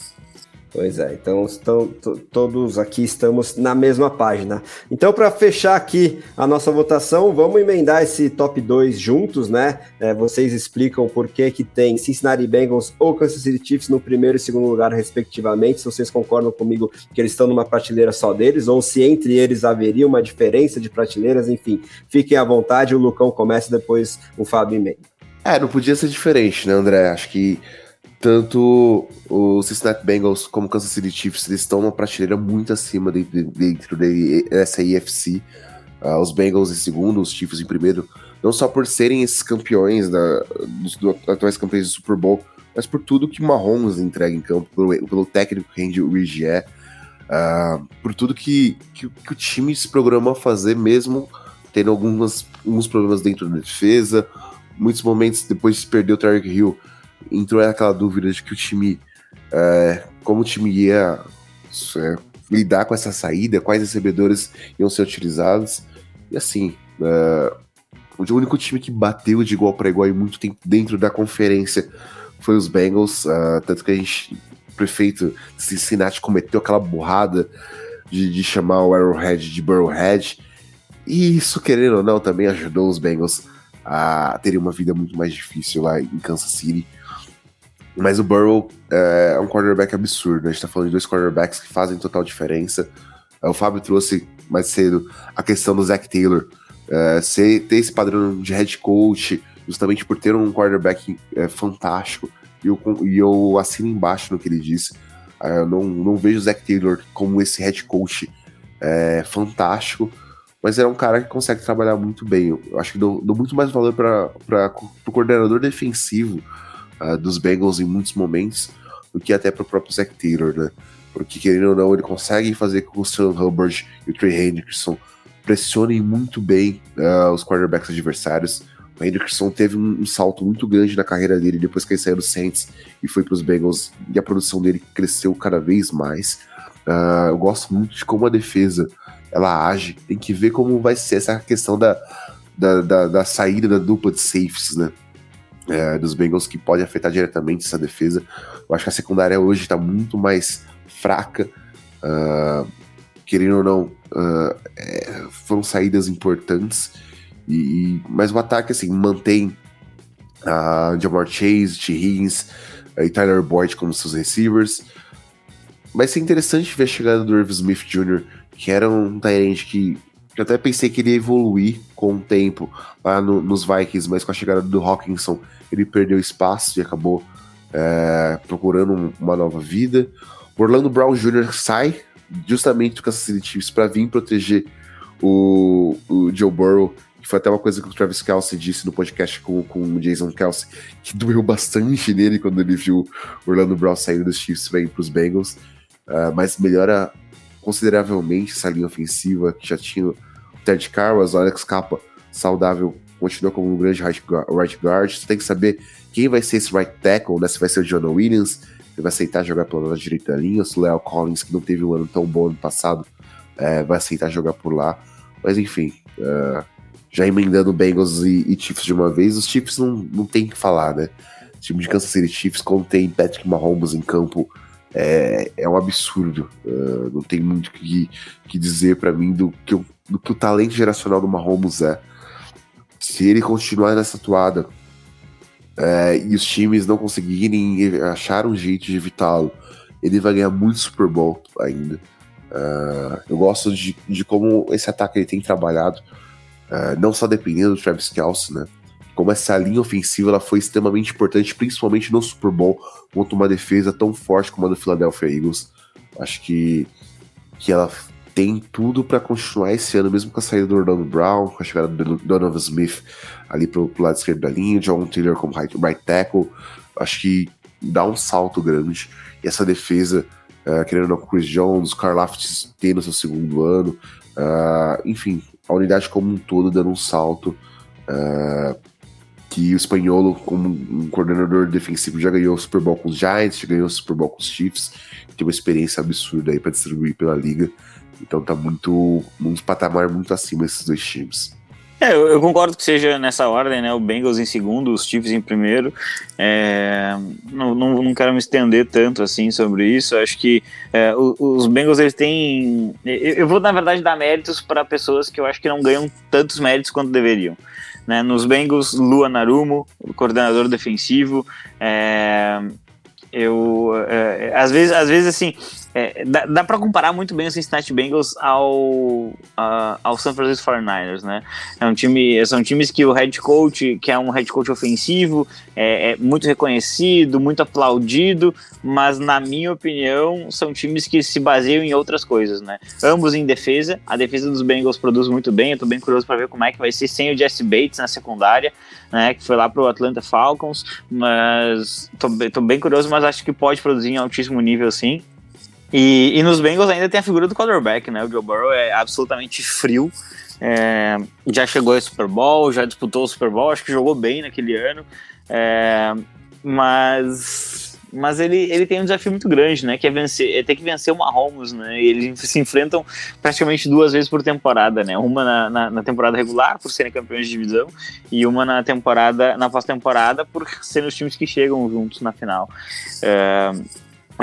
Pois é, então estão, todos aqui estamos na mesma página. Então, para fechar aqui a nossa votação, vamos emendar esse top 2 juntos, né? É, vocês explicam por que, que tem Cincinnati Bengals ou Kansas City Chiefs no primeiro e segundo lugar, respectivamente. Se vocês concordam comigo que eles estão numa prateleira só deles, ou se entre eles haveria uma diferença de prateleiras, enfim, fiquem à vontade. O Lucão começa, depois o Fábio emenda.
É, não podia ser diferente, né, André? Acho que tanto o Cincinnati Bengals como o Kansas City Chiefs eles estão numa prateleira muito acima dentro, dentro dessa IFC. Ah, os Bengals em segundo, os Chiefs em primeiro, não só por serem esses campeões da, dos, dos atuais campeões do Super Bowl, mas por tudo que o Mahomes entrega em campo, pelo, pelo técnico que Andy Reid é, uh, por tudo que, que, que, o time se programa a fazer, mesmo tendo alguns problemas dentro da defesa, muitos momentos depois de perder o Tarek Hill, entrou aquela dúvida de que o time, é, como o time ia é, lidar com essa saída, quais recebedores iam ser utilizados. E assim, é, o único time que bateu de igual para igual em muito tempo dentro da conferência foi os Bengals, uh, tanto que a gente, o prefeito de Cincinnati cometeu aquela burrada de, de chamar o Arrowhead de Burrowhead, e isso, querendo ou não, também ajudou os Bengals a terem uma vida muito mais difícil lá em Kansas City. Mas o Burrow é um quarterback absurdo. A gente tá falando de dois quarterbacks que fazem total diferença. É, o Fábio trouxe mais cedo a questão do Zach Taylor. É, ser, ter esse padrão de head coach, justamente por ter um quarterback é, fantástico. E eu, e eu assino embaixo no que ele disse. É, eu não, não vejo o Zach Taylor como esse head coach é, fantástico, mas é um cara que consegue trabalhar muito bem. Eu acho que dou, dou muito mais valor para o coordenador defensivo uh, dos Bengals em muitos momentos do que até para o próprio Zach Taylor, né? Porque, querendo ou não, ele consegue fazer com que o Sam Hubbard e o Trey Hendrickson pressionem muito bem uh, os quarterbacks adversários. O Hendrickson teve um, um, salto muito grande na carreira dele depois que ele saiu do Saints e foi para os Bengals e a produção dele cresceu cada vez mais. Uh, eu gosto muito de como a defesa ela age. Tem que ver como vai ser essa questão da, da, da, da saída da dupla de safes, né? É, dos Bengals que pode afetar diretamente essa defesa. Eu acho que a secundária hoje está muito mais fraca. Uh, querendo ou não, uh, é, foram saídas importantes. E, mas o ataque assim mantém a uh, Jamar Chase, T. Higgins e Tyler Boyd como seus receivers. Vai ser interessante ver a chegada do Irv Smith Jr que era um Tyrant que eu até pensei que ele ia evoluir com o tempo lá no, nos Vikings, mas com a chegada do Hawkinson ele perdeu espaço e acabou é, procurando um, uma nova vida. Orlando Brown Jr. sai justamente do Kansas City Chiefs para vir proteger o, o Joe Burrow, que foi até uma coisa que o Travis Kelsey disse no podcast com, com o Jason Kelsey, que doeu bastante nele quando ele viu o Orlando Brown saindo dos Chiefs para ir para os Bengals. Uh, mas melhora consideravelmente essa linha ofensiva, que já tinha o Ted Carwas, o Alex Capa saudável, continua como um grande right guard. Você tem que saber quem vai ser esse right tackle, né? Se vai ser o John Williams, que vai aceitar jogar pela direita da linha, se o Leo Collins, que não teve um ano tão bom no passado, é, vai aceitar jogar por lá. Mas enfim, uh, já emendando Bengals e, e, Chiefs de uma vez, os Chiefs não, não tem que falar, né? O time de Kansas City Chiefs, quando Patrick Mahomes em campo, é, é um absurdo. Uh, não tem muito o que, que dizer para mim do que, o, do que o talento geracional do Mahomes é. Se ele continuar nessa toada, é, e os times não conseguirem achar um jeito de evitá-lo, ele vai ganhar muito Super Bowl ainda. Uh, eu gosto de, de como esse ataque ele tem trabalhado, uh, não só dependendo do Travis Kelce, né? Como essa linha ofensiva ela foi extremamente importante, principalmente no Super Bowl, contra uma defesa tão forte como a do Philadelphia Eagles. Acho que, que ela tem tudo para continuar esse ano, mesmo com a saída do Orlando Brown, com a chegada do Donovan Smith ali pro, pro lado esquerdo da linha, John Taylor como right, right tackle. Acho que dá um salto grande. E essa defesa, uh, querendo ou não, com Chris Jones, Carl Laftis tendo seu segundo ano, uh, enfim, a unidade como um todo dando um salto. Uh, que o Espanholo, como um coordenador defensivo, já ganhou o Super Bowl com os Giants, já ganhou o Super Bowl com os Chiefs, tem uma experiência absurda aí para distribuir pela liga. Então tá muito. um patamar muito acima desses dois times.
É, eu, concordo que seja nessa ordem, né? O Bengals em segundo, os Chiefs em primeiro. É, não, não, não, quero me estender tanto assim sobre isso. Acho que é, os, Bengals eles têm. Eu, vou, na verdade, dar méritos para pessoas que eu acho que não ganham tantos méritos quanto deveriam. Né? Nos Bengals, Lua Narumo, coordenador defensivo. É, eu, é, às vezes, às vezes assim, é, dá, dá para comparar muito bem o Cincinnati Bengals ao, ao San Francisco 49ers, né? É um time, são times que o head coach, que é um head coach ofensivo, é, é, muito reconhecido, muito aplaudido, mas na minha opinião são times que se baseiam em outras coisas, né? Ambos em defesa, a defesa dos Bengals produz muito bem, eu tô bem curioso para ver como é que vai ser sem o Jesse Bates na secundária, né? Que foi lá pro Atlanta Falcons, mas tô, tô bem curioso, mas acho que pode produzir em altíssimo nível sim. E, e nos Bengals ainda tem a figura do quarterback, né? O Joe Burrow é absolutamente frio. É, já chegou ao Super Bowl, já disputou o Super Bowl, acho que jogou bem naquele ano. É, mas mas ele, ele tem um desafio muito grande, né? Que é vencer, é ter que vencer o Mahomes, né? E eles se enfrentam praticamente duas vezes por temporada, né? Uma na, na, na temporada regular, por serem campeões de divisão, e uma na temporada, na pós-temporada, por serem os times que chegam juntos na final. É,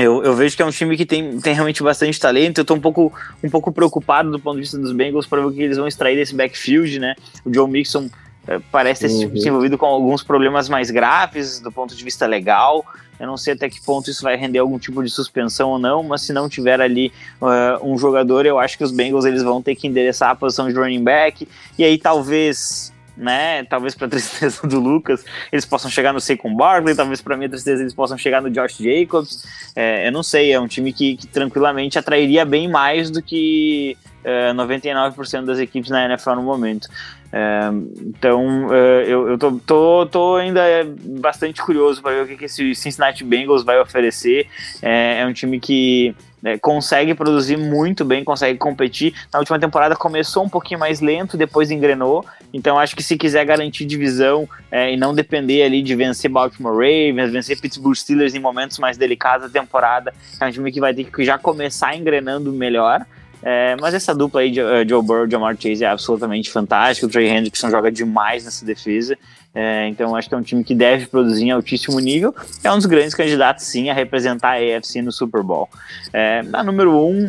eu, eu, vejo que é um time que tem, tem realmente bastante talento. Eu tô um pouco, um pouco preocupado do ponto de vista dos Bengals para ver o que eles vão extrair desse backfield, né? O Joe Mixon é, parece ter uhum. se envolvido com alguns problemas mais graves do ponto de vista legal. Eu não sei até que ponto isso vai render algum tipo de suspensão ou não, mas se não tiver ali uh, um jogador, eu acho que os Bengals eles vão ter que endereçar a posição de running back. E aí talvez né? Talvez para tristeza do Lucas, eles possam chegar no Saquon Barkley, talvez para minha tristeza eles possam chegar no Josh Jacobs. É, eu não sei, é um time que, que tranquilamente atrairia bem mais do que é, 99% das equipes na NFL no momento. É, então é, eu, eu tô, tô, tô, ainda bastante curioso para ver o que, que esse Cincinnati Bengals vai oferecer. É, é um time que é, consegue produzir muito bem, consegue competir. Na última temporada começou um pouquinho mais lento, depois engrenou. Então acho que se quiser garantir divisão é, e não depender ali de vencer Baltimore Ravens, vencer Pittsburgh Steelers em momentos mais delicados da temporada, é um time que vai ter que já começar engrenando melhor. É, mas essa dupla aí de uh, Joe Burrow e Jamar Chase é absolutamente fantástica. O Trey Hendrickson joga demais nessa defesa. É, então acho que é um time que deve produzir em altíssimo nível. É um dos grandes candidatos, sim, a representar a AFC no Super Bowl. É, na número 1, um,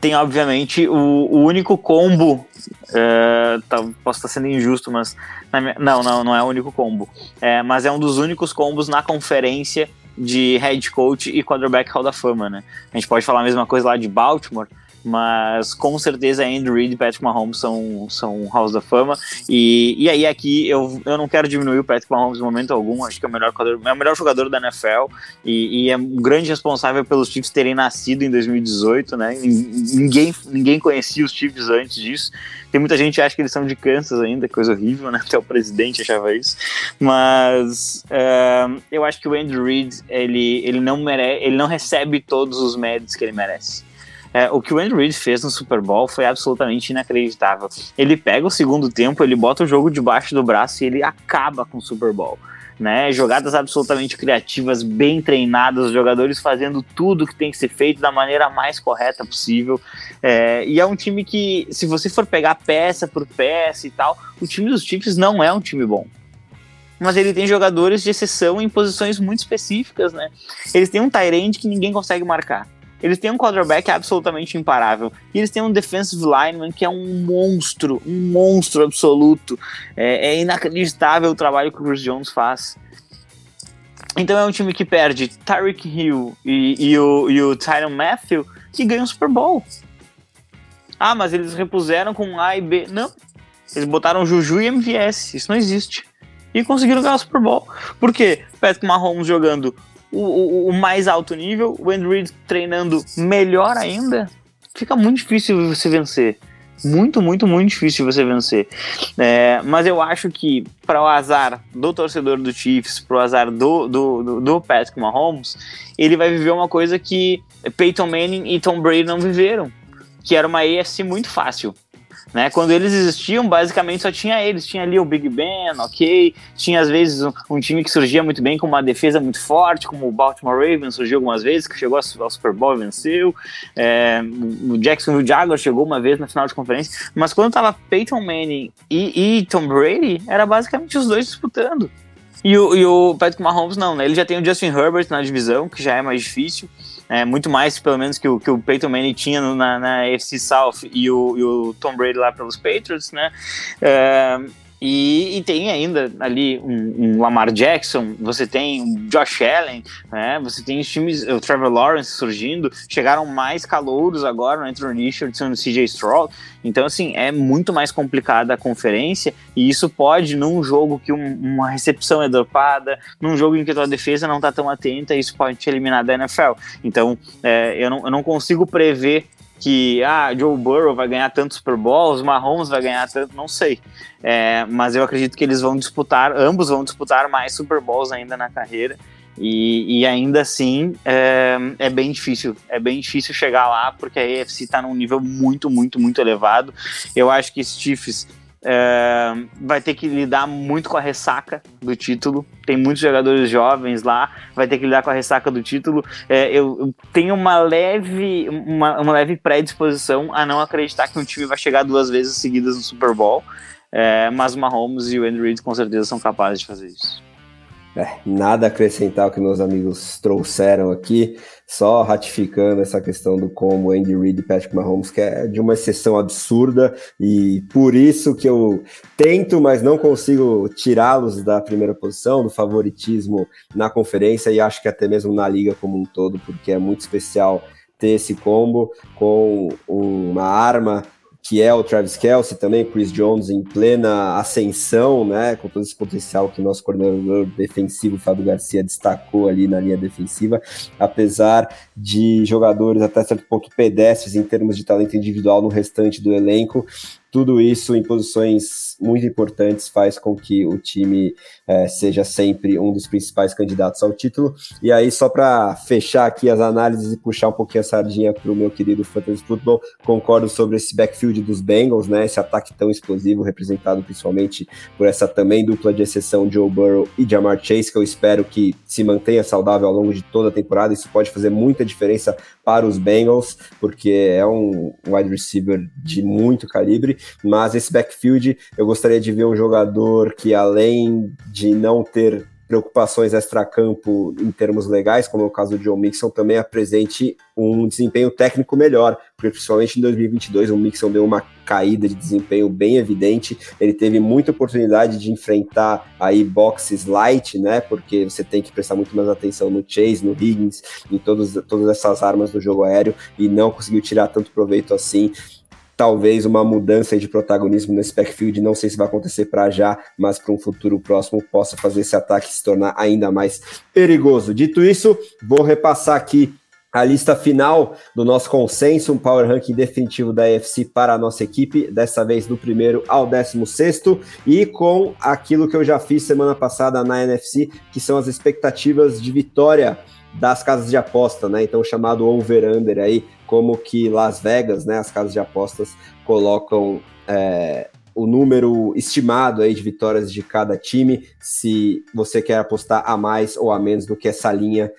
tem obviamente o, o único combo. É, tá, posso estar sendo injusto, mas. Minha, não, não, não é o único combo. É, mas é um dos únicos combos na conferência de head coach e quarterback Hall da Fama, né? A gente pode falar a mesma coisa lá de Baltimore, mas com certeza Andrew Reid e Patrick Mahomes são, são House da Fama. E, e aí aqui eu, eu não quero diminuir o Patrick Mahomes em momento algum, acho que é o melhor, é o melhor jogador da NFL e, e é um grande responsável pelos Chiefs terem nascido em 2018, né? Ninguém, ninguém conhecia os Chiefs antes disso. Tem muita gente que acha que eles são de Kansas ainda, coisa horrível, né? Até o presidente achava isso. Mas uh, eu acho que o Andrew Reid, ele, ele, não mere ele não recebe todos os méritos que ele merece. É, o que o Andrew Reid fez no Super Bowl foi absolutamente inacreditável. Ele pega o segundo tempo, ele bota o jogo debaixo do braço e ele acaba com o Super Bowl. Né, jogadas absolutamente criativas, bem treinadas, os jogadores fazendo tudo que tem que ser feito da maneira mais correta possível. É, e é um time que, se você for pegar peça por peça e tal, o time dos Chiefs não é um time bom. Mas ele tem jogadores de exceção em posições muito específicas, né? Eles têm um Tyrande que ninguém consegue marcar Eles têm um quarterback absolutamente imparável. E eles têm um defensive lineman que é um monstro, um monstro absoluto. É, é inacreditável o trabalho que o Chris Jones faz. Então é um time que perde Tyreek Hill e, e o, e o Tyron Matthew e ganha o Super Bowl. Ah, mas eles repuseram com A e B. Não. Eles botaram Juju e MVS. Isso não existe. E conseguiram ganhar o Super Bowl. Por quê? Patrick Mahomes jogando o, o, mais alto nível, o Andy Reid treinando melhor ainda. Fica muito difícil você vencer. Muito, muito, muito difícil você vencer. É, mas eu acho que, para o azar do torcedor do Chiefs, para o azar do, do, do, do Patrick Mahomes, ele vai viver uma coisa que Peyton Manning e Tom Brady não viveram, que era uma AFC muito fácil. Né? Quando eles existiam, basicamente só tinha eles. Tinha ali o Big Ben, ok. Tinha às vezes um, um, time que surgia muito bem com uma defesa muito forte, como o Baltimore Ravens surgiu algumas vezes, que chegou ao Super Bowl e venceu. É, o Jacksonville Jaguars chegou uma vez na final de conferência. Mas quando tava Peyton Manning e, e Tom Brady, era basicamente os dois disputando. E o, e o Patrick Mahomes não, né? Ele já tem o Justin Herbert na divisão, que já é mais difícil é, muito mais, pelo menos, que o, que o Peyton Manning tinha na, na South e o, e o Tom Brady lá pelos Patriots, né? É, e, e, tem ainda ali um, um, Lamar Jackson, você tem um Josh Allen, né? Você tem os times, o Trevor Lawrence surgindo, chegaram mais calouros agora, o Anthony Richardson e o CJ Stroud. Então, assim, é muito mais complicada a conferência e isso pode, num jogo que um, uma recepção é dropada, num jogo em que a tua defesa não tá tão atenta, isso pode te eliminar da NFL. Então, é, eu, não, eu não consigo prever que ah, Joe Burrow vai ganhar tantos Super Bowls, Mahomes vai ganhar tanto, não sei. É, mas eu acredito que eles vão disputar, ambos vão disputar mais Super Bowls ainda na carreira. E, e ainda assim é, é, bem difícil, é bem difícil chegar lá porque a AFC está num nível muito, muito, muito elevado. Eu acho que Chiefs é, vai ter que lidar muito com a ressaca do título. Tem muitos jogadores jovens lá, vai ter que lidar com a ressaca do título. É, eu, eu, tenho uma leve, uma, uma leve predisposição a não acreditar que um time vai chegar duas vezes seguidas no Super Bowl. É, mas o Mahomes e o Andrew Reid com certeza são capazes de fazer isso.
É, nada a acrescentar o que meus amigos trouxeram aqui, só ratificando essa questão do como Andy Reid e Patrick Mahomes, que é de uma exceção absurda, e por isso que eu tento, mas não consigo tirá-los da primeira posição, do favoritismo na conferência, e acho que até mesmo na liga como um todo, porque é muito especial ter esse combo com uma arma que é o Travis Kelsey também, Chris Jones em plena ascensão, né, com todo esse potencial que nosso coordenador defensivo, Fábio Garcia, destacou ali na linha defensiva, apesar de jogadores até certo ponto pedestres em termos de talento individual no restante do elenco, tudo isso em posições muito importantes faz com que o time é, seja sempre um dos principais candidatos ao título. E aí, só para fechar aqui as análises e puxar um pouquinho a sardinha para o meu querido Fantasy Football, concordo sobre esse backfield dos Bengals, né? Esse ataque tão explosivo, representado principalmente por essa também dupla de exceção Joe Burrow e Jamar Chase, que eu espero que se mantenha saudável ao longo de toda a temporada. Isso pode fazer muita diferença para os Bengals, porque é um wide receiver de muito calibre, mas esse backfield eu gostaria de ver um jogador que além de não ter preocupações extra-campo em termos legais, como é o caso do John Mixon, também apresente um desempenho técnico melhor, porque principalmente em 2022 o Mixon deu uma caída de desempenho bem evidente, ele teve muita oportunidade de enfrentar aí boxes light, né, porque você tem que prestar muito mais atenção no Chase, no Higgins, em todos, todas essas armas do jogo aéreo, e não conseguiu tirar tanto proveito assim, talvez uma mudança de protagonismo nesse backfield, não sei se vai acontecer para já, mas para um futuro próximo possa fazer esse ataque se tornar ainda mais perigoso. Dito isso, vou repassar aqui a lista final do nosso consenso, um power ranking definitivo da AFC para a nossa equipe, dessa vez do primeiro ao décimo sexto, e com aquilo que eu já fiz semana passada na NFC, que são as expectativas de vitória das casas de aposta, né? Então, chamado over-under aí, como que Las Vegas, né? As casas de apostas colocam é, o número estimado aí de vitórias de cada time, se você quer apostar a mais ou a menos do que essa linha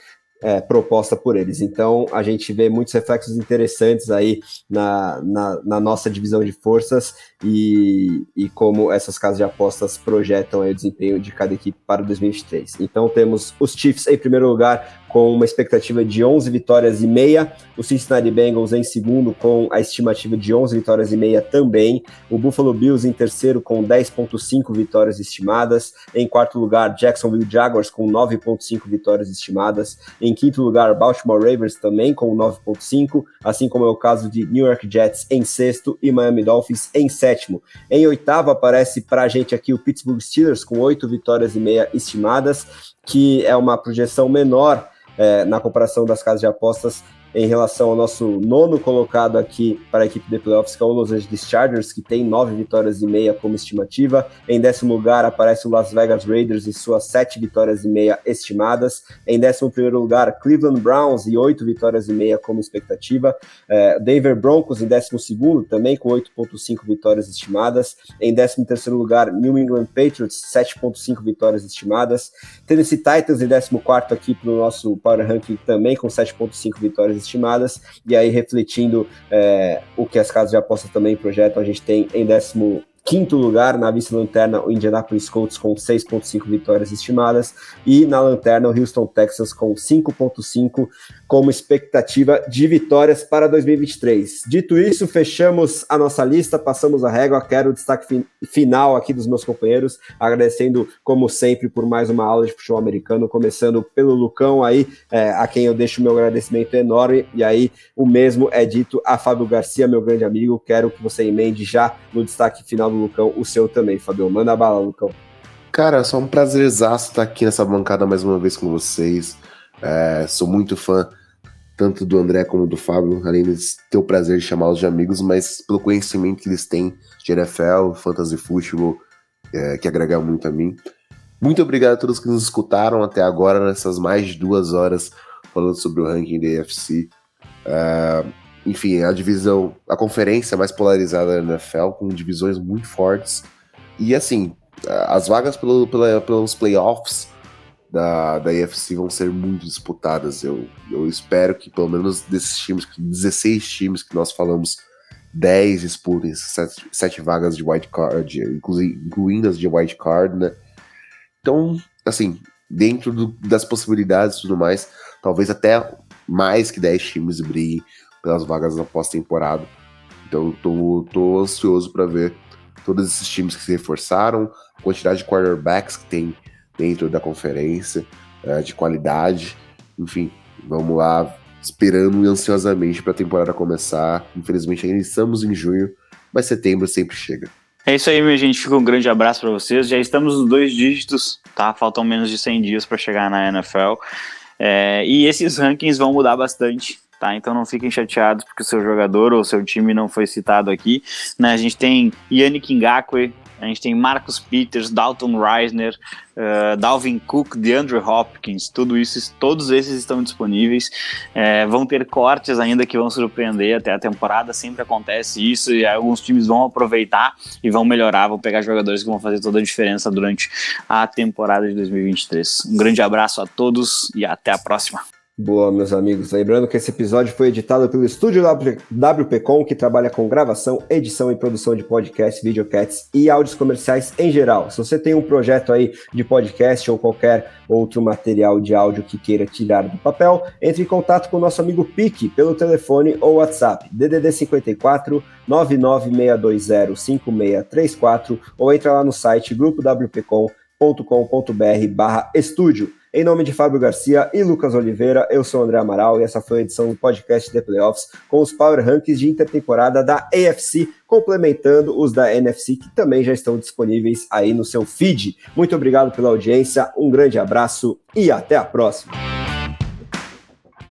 é, proposta por eles. Então, a gente vê muitos reflexos interessantes aí na, na, na nossa divisão de forças e, e, como essas casas de apostas projetam o desempenho de cada equipe para 2023. Então, temos os Chiefs em primeiro lugar com uma expectativa de 11 vitórias e meia. O Cincinnati Bengals em segundo, com a estimativa de 11 vitórias e meia também. O Buffalo Bills em terceiro, com 10,5 vitórias estimadas. Em quarto lugar, Jacksonville Jaguars, com 9,5 vitórias estimadas. Em quinto lugar, Baltimore Ravens também, com 9,5, assim como é o caso de New York Jets em sexto e Miami Dolphins em sétimo. Em oitavo, aparece para a gente aqui o Pittsburgh Steelers, com 8 vitórias e meia estimadas, que é uma projeção menor é, na comparação das casas de apostas em relação ao nosso nono colocado aqui para a equipe de playoffs, que é o Los Angeles Chargers, que tem nove vitórias e meia como estimativa. Em décimo lugar aparece o Las Vegas Raiders e suas sete vitórias e meia estimadas. Em décimo primeiro lugar, Cleveland Browns e oito vitórias e meia como expectativa. É, Denver Broncos em décimo segundo, também com 8.5 vitórias estimadas. Em décimo terceiro lugar, New England Patriots, 7.5 vitórias estimadas. Tennessee Titans em décimo quarto aqui para o nosso Power Ranking, também com 7.5 vitórias estimadas, e aí refletindo é, o que as casas de aposta também projetam, a gente tem em décimo quinto lugar, na vice-lanterna, o Indianapolis Colts com 6,5 vitórias estimadas, e na lanterna, o Houston Texans com 5,5 como expectativa de vitórias para 2023. Dito isso, fechamos a nossa lista, passamos a régua. Quero o destaque fi final aqui dos meus companheiros, agradecendo, como sempre, por mais uma aula de futebol americano, começando pelo Lucão aí, é, a quem eu deixo meu agradecimento enorme, e aí o mesmo é dito a Fábio Garcia, meu grande amigo. Quero que você emende já no destaque final Lucão, o seu também, Fabio. Manda bala, Lucão.
Cara, é só um prazerzaço estar aqui nessa bancada mais uma vez com vocês. É, sou muito fã tanto do André como do Fábio, além de ter o prazer de chamá-los de amigos, mas pelo conhecimento que eles têm de NFL, fantasy futebol, é, que agrega muito a mim. Muito obrigado a todos que nos escutaram até agora, nessas mais de duas horas, falando sobre o ranking da AFC. Enfim, a divisão, a conferência mais polarizada da NFL, com divisões muito fortes. E assim, as vagas pelo, pela, pelos playoffs da, da AFC vão ser muito disputadas. Eu, eu espero que pelo menos desses times, 16 times que nós falamos, 10 disputem 7, 7 vagas de wild card, incluindo as de wild card, né? Então, assim, dentro do, das possibilidades e tudo mais, talvez até mais que 10 times briguem pelas vagas na pós-temporada. Então, tô, tô ansioso para ver todos esses times que se reforçaram, a quantidade de quarterbacks que tem dentro da conferência, é, de qualidade. Enfim, vamos lá, esperando ansiosamente para a temporada começar. Infelizmente ainda estamos em junho, mas setembro sempre chega.
É isso aí, minha gente. Fica um grande abraço para vocês. Já estamos nos dois dígitos, tá? Faltam menos de 100 dias para chegar na NFL. É, e esses rankings vão mudar bastante. Tá, então não fiquem chateados porque o seu jogador ou seu time não foi citado aqui. Né? A gente tem Yannick Ngakwe, a gente tem Marcus Peters, Dalton Reisner, uh, Dalvin Cook, DeAndre Hopkins, tudo isso, todos esses estão disponíveis. É, vão ter cortes ainda que vão surpreender até a temporada, sempre acontece isso e alguns times vão aproveitar e vão melhorar, vão pegar jogadores que vão fazer toda a diferença durante a temporada de 2023. Um grande abraço a todos e até a próxima.
Boa, meus amigos. Lembrando que esse episódio foi editado pelo estúdio WPcom, que trabalha com gravação, edição e produção de podcasts, videocasts e áudios comerciais em geral. Se você tem um projeto aí de podcast ou qualquer outro material de áudio que queira tirar do papel, entre em contato com o nosso amigo Pique pelo telefone ou WhatsApp DDD 54 99620 5634 ou entra lá no site grupowpcom.com.br/estúdio. Em nome de Fábio Garcia e Lucas Oliveira, eu sou André Amaral e essa foi a edição do podcast The Playoffs com os Power Rankings de intertemporada da AFC, complementando os da NFC que também já estão disponíveis aí no seu feed. Muito obrigado pela audiência, um grande abraço e até a próxima.